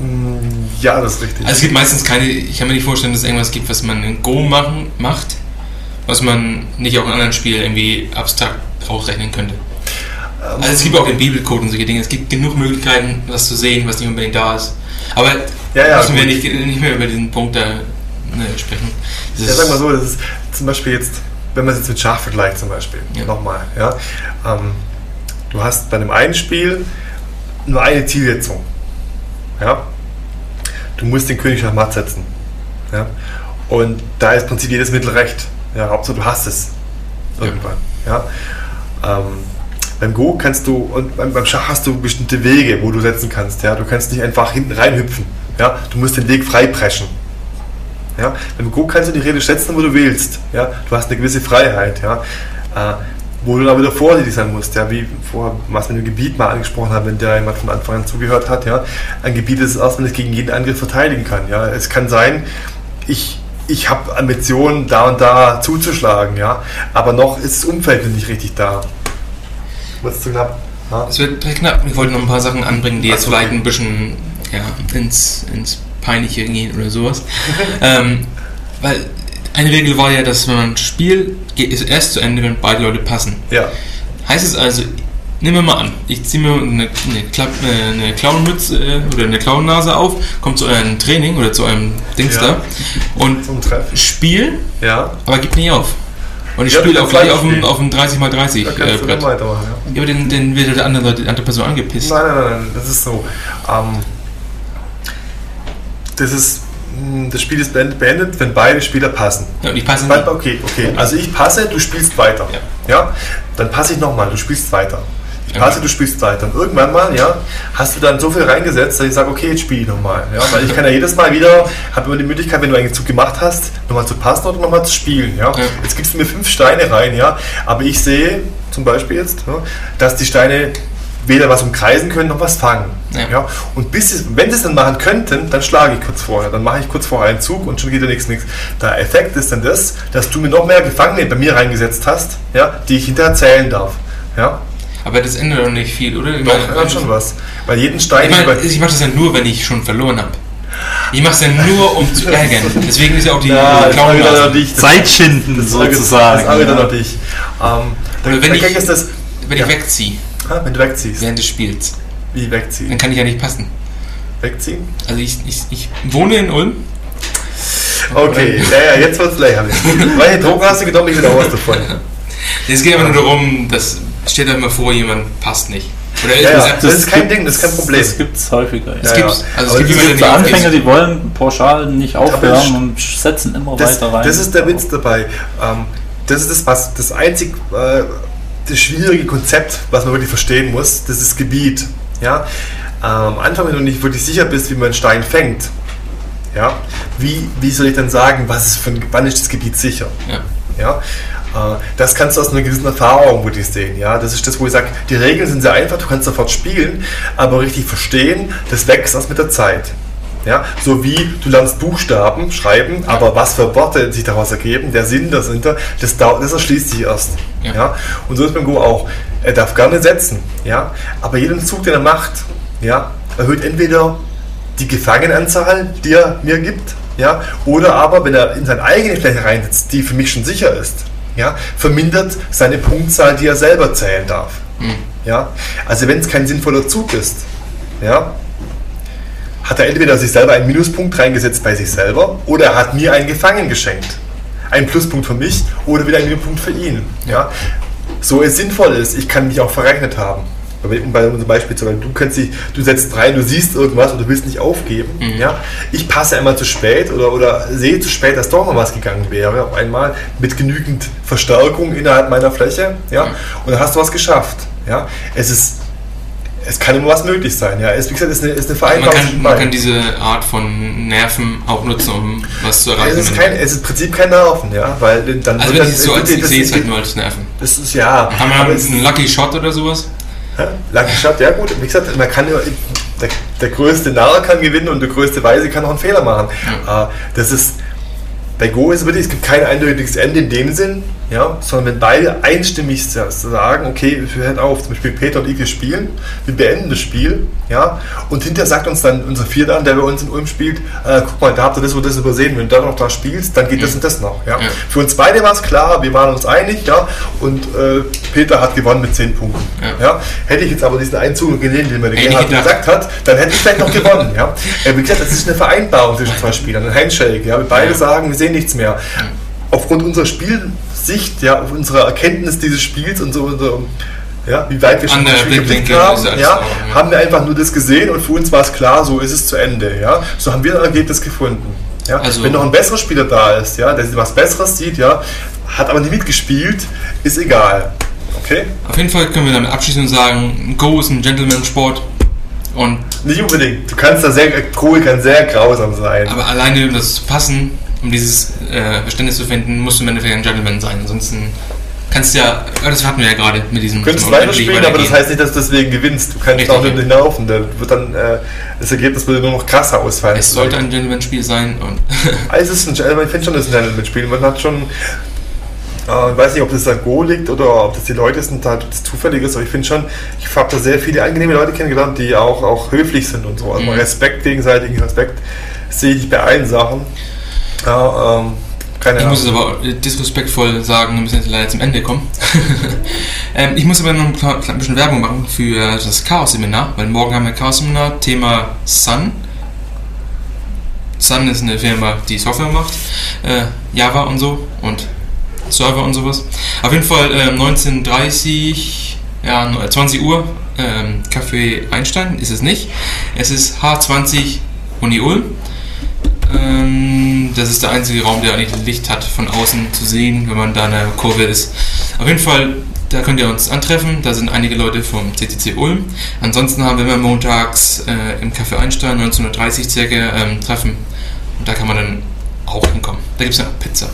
Ähm, ja, das ist richtig. Also es gibt meistens keine, ich kann mir nicht vorstellen, dass es irgendwas gibt, was man in Go machen, macht, was man nicht auch in anderen Spielen irgendwie abstrakt rausrechnen könnte. Ähm, Also es gibt auch den Bibelcode und solche Dinge. Es gibt genug Möglichkeiten, was zu sehen, was nicht unbedingt da ist. Aber Ja, ja, müssen wir gut. nicht, nicht mehr über diesen Punkt da ne, sprechen. Das Ja, ist- sag mal so, das ist zum Beispiel jetzt, wenn man es jetzt mit Schach vergleicht zum Beispiel, Ja. nochmal, ja, ähm, du hast bei einem einen Spiel nur eine Zielsetzung, ja, du musst den König nach Matt setzen, ja, und da ist im Prinzip jedes Mittel recht, ja, Hauptsache du hast es irgendwann, ja, ähm, beim Go kannst du, und beim, beim Schach hast du bestimmte Wege, wo du setzen kannst, ja, du kannst nicht einfach hinten reinhüpfen, ja, du musst den Weg frei preschen, ja? Beim Go kannst du die Rede schätzen, wo du willst. Ja? Du hast eine gewisse Freiheit. Ja? Äh, wo du dann wieder vorsichtig sein musst, ja? wie vorher, was mit dem Gebiet mal angesprochen haben, wenn der jemand von Anfang an zugehört hat. Ja? Ein Gebiet ist erst, wenn es gegen jeden Angriff verteidigen kann. Ja? Es kann sein, ich, ich habe Ambitionen, da und da zuzuschlagen, ja? aber noch ist das Umfeld nicht richtig da. Was zu knapp? Ja? Es wird knapp. Ich wollte noch ein paar Sachen anbringen, die Ach jetzt so, vielleicht okay. ein bisschen ja, ins, ins Peinliche gehen oder sowas. ähm, weil eine Regel war ja, dass wenn man ein Spiel geht, ist erst zu Ende, wenn beide Leute passen. ja. Heißt es also, nehmen wir mal an, ich ziehe mir eine, eine, äh, eine Clownmütze äh, oder eine Clownnase auf, komme zu eurem Training oder zu eurem Dings Ja. da und spiele, Ja. aber gib nicht auf. Und ich Ja, spiele auch gleich auf dem, auf dem 30x30 Da äh, Brett. Ja. Ja, aber dann, dann wird der andere, die andere Person angepisst. Nein, nein, nein, nein, das ist so. Ähm, das ist, mh, das Spiel ist beendet, wenn beide Spieler passen. Ja, und ich passe nicht. Okay, okay. Also ich passe, du spielst weiter. Ja. Ja? Dann passe ich nochmal, du spielst weiter. Ich passe, du spielst weiter. Und irgendwann mal, ja, hast du dann so viel reingesetzt, dass ich sage, okay, jetzt spiele ich nochmal. Ja? Weil ich kann ja jedes Mal wieder, habe immer die Möglichkeit, wenn du einen Zug gemacht hast, nochmal zu passen oder nochmal zu spielen. Ja? Ja. Jetzt gibst du mir fünf Steine rein, ja. Aber ich sehe zum Beispiel jetzt, dass die Steine weder was umkreisen können noch was fangen. Ja. Ja. Und bis sie, wenn sie es dann machen könnten, dann schlage ich kurz vorher. Dann mache ich kurz vorher einen Zug und schon geht der nächste nichts. Der Effekt ist dann das, dass du mir noch mehr Gefangene bei mir reingesetzt hast, ja, die ich hinterher zählen darf. Ja. Aber das ändert doch nicht viel, oder? Ich Doch, meine, ja, schon was. Weil jeden Stein. Ich, meine, ich mache das ja nur, wenn ich schon verloren habe. Ich mache es ja nur, um zu ärgern. Deswegen ist ja auch die ja, das Clown. Zeit schinden Das sozusagen. ist auch wieder ja. noch dich. Ähm, wenn ich- das, Wenn Ja. ich wegziehe, ha, wenn du wegziehst. während des Spiels, Wie dann wegziehen? kann ich ja nicht passen. wegziehen? Also ich, ich, ich wohne in Ulm. Okay, ja, ja, jetzt wird's lächerlich. Welche Drogen hast du genommen? Ich will auch was davon. Es geht aber nur darum, dass steht da immer vor, jemand passt nicht. Oder Ja, ja, das- das ist kein Ding, das ist kein Problem. Das gibt es häufiger. es Ja, gibt, also es gibt das jemanden, gibt nicht Anfänger, die wollen pauschal nicht aufhören das- und setzen immer Das, weiter rein. das ist der Witz dabei. Ähm, das ist das, was das einzig äh, das schwierige Konzept, was man wirklich verstehen muss, das ist Gebiet. Ja? Ähm, Am Anfang, wenn du nicht wirklich sicher bist, wie man einen Stein fängt, ja? wie, wie soll ich dann sagen, was ist für wann ist das Gebiet sicher? Ja. Ja? Äh, Das kannst du aus einer gewissen Erfahrung wirklich sehen. Ja? Das ist das, wo ich sage, die Regeln sind sehr einfach, du kannst sofort spielen, aber richtig verstehen, das wächst erst mit der Zeit. Ja, so wie du lernst Buchstaben schreiben, aber was für Worte sich daraus ergeben, der Sinn dahinter, das, das erschließt sich erst. Ja. Ja. Und so ist beim Go auch. Er darf gerne setzen, ja, aber jeden Zug, den er macht, ja, erhöht entweder die Gefangenenanzahl, die er mir gibt, ja, oder aber, wenn er in seine eigene Fläche reinsetzt, die für mich schon sicher ist, ja, vermindert seine Punktzahl, die er selber zählen darf. Ja, also wenn es kein sinnvoller Zug ist, ja, hat er entweder sich selber einen Minuspunkt reingesetzt bei sich selber oder er hat mir einen Gefangen geschenkt. Ein Pluspunkt für mich oder wieder ein Minuspunkt für ihn. Ja? So es sinnvoll ist, ich kann mich auch verrechnet haben. Um bei unserem Beispiel zu bleiben, du kannst dich, du setzt rein, du siehst irgendwas und du willst nicht aufgeben. Ja? Ich passe einmal zu spät oder, oder sehe zu spät, dass doch noch was gegangen wäre, auf einmal mit genügend Verstärkung innerhalb meiner Fläche. Ja? Und dann hast du was geschafft. Ja? Es ist es kann immer was möglich sein. Ja, es, wie gesagt, es ist eine, ist eine Man Vereinbarung. kann, man kann diese Art von Nerven auch nutzen, um was zu erreichen. es ist, kein, es ist im Prinzip kein Nerven, ja, weil dann also wenn ich so als, ich sehe es halt nur als Nerven. das ist ja, Haben wir einen Lucky Shot oder sowas? ja, Lucky Shot, ja gut, wie gesagt, man kann ja, der, der größte Narr kann gewinnen und der größte Weise kann auch einen Fehler machen. Äh, Das ist bei Go ist es wirklich, es gibt kein eindeutiges Ende in dem Sinn, ja, sondern wenn beide einstimmig sagen, okay, wir hören auf, zum Beispiel Peter und ich, wir spielen, wir beenden das Spiel, ja, und hinterher sagt uns dann unser Vierter an, der bei uns in Ulm spielt, äh, guck mal, da habt ihr das und das übersehen, wenn du da noch da spielst, dann geht das und das noch, ja. Ja. Für uns beide war es klar, wir waren uns einig, ja, und äh, Peter hat gewonnen mit 10 Punkten, Ja. ja. Hätte ich jetzt aber diesen einen Zug gesehen, den mir der Gerhard gesagt hat, dann hätte ich vielleicht noch gewonnen, ja. Äh, wie gesagt, das ist eine Vereinbarung zwischen zwei Spielern, ein Handshake, ja. Wir beide Ja. sagen, wir sehen nichts mehr. Aufgrund unserer Spielsicht, ja, auf unserer Erkenntnis dieses Spiels und so, unser, ja, wie weit wir schon Andere das Spiel geblickt haben, ja, ja. haben wir einfach nur das gesehen und für uns war es klar, so ist es zu Ende, ja. So haben wir ein Ergebnis gefunden. Ja. Also- Wenn noch ein besserer Spieler da ist, ja, der was Besseres sieht, ja, hat aber nicht mitgespielt, ist egal. Okay? Auf jeden Fall können wir damit abschließen und sagen, Go ist ein Gentleman-Sport. Und Nicht unbedingt. Du kannst da sehr, Kohl kann sehr grausam sein. aber alleine das zu passen, um dieses äh, Verständnis zu finden, musst du im Endeffekt ein Gentleman sein. Ansonsten kannst du ja, das hatten wir ja gerade mit diesem Du könntest weiterspielen, aber das heißt nicht, dass du deswegen gewinnst. Du kannst Richtig, auch nicht ja. hinlaufen. Dann wird dann, äh, das Ergebnis würde nur noch krasser ausfallen. Es sollte ein Gentleman-Spiel sein und Also es ist ein, also ich finde schon, das ist ein Gentleman-Spiel. Man hat schon, äh, ich weiß nicht, ob das an Go liegt oder ob das die Leute sind, da das zufällig ist, aber ich finde schon, ich habe da sehr viele angenehme Leute kennengelernt, die auch, auch höflich sind und so. Also Mhm. Respekt, gegenseitigen Respekt sehe ich bei allen Sachen. Ja, ähm, keine Ich Ahnung. muss es aber disrespektvoll sagen, wir müssen jetzt leider zum Ende kommen. ähm, ich muss aber noch ein, bisschen Werbung machen für das Chaos-Seminar, weil morgen haben wir ein Chaos-Seminar, Thema Sun. Sun ist eine Firma, die Software macht, äh, Java und so und Server und sowas. Auf jeden Fall äh, 19.30 ja, 20 Uhr, ähm, Café Einstein ist es nicht. Es ist H20 Uni Ulm. Ähm, das ist der einzige Raum, der eigentlich Licht hat von außen zu sehen, wenn man da in der Kurve ist. Auf jeden Fall, da könnt ihr uns antreffen. Da sind einige Leute vom CCC Ulm. Ansonsten haben wir immer montags äh, im Café Einstein 19.30 Uhr circa ähm, Treffen. Und da kann man dann auch hinkommen. Da gibt es dann auch Pizza.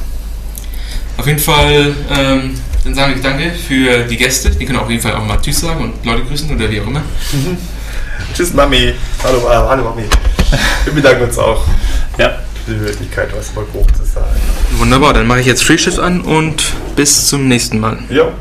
Auf jeden Fall, ähm, dann sage ich danke für die Gäste. Die können auf jeden Fall auch mal Tschüss sagen und Leute grüßen oder wie auch immer. Tschüss Mami. Hallo, äh, hallo Mami. Wir bedanken uns auch Ja. für die Möglichkeit, was über grob zu sagen. Wunderbar, dann mache ich jetzt Free Shift an und bis zum nächsten Mal. Jo.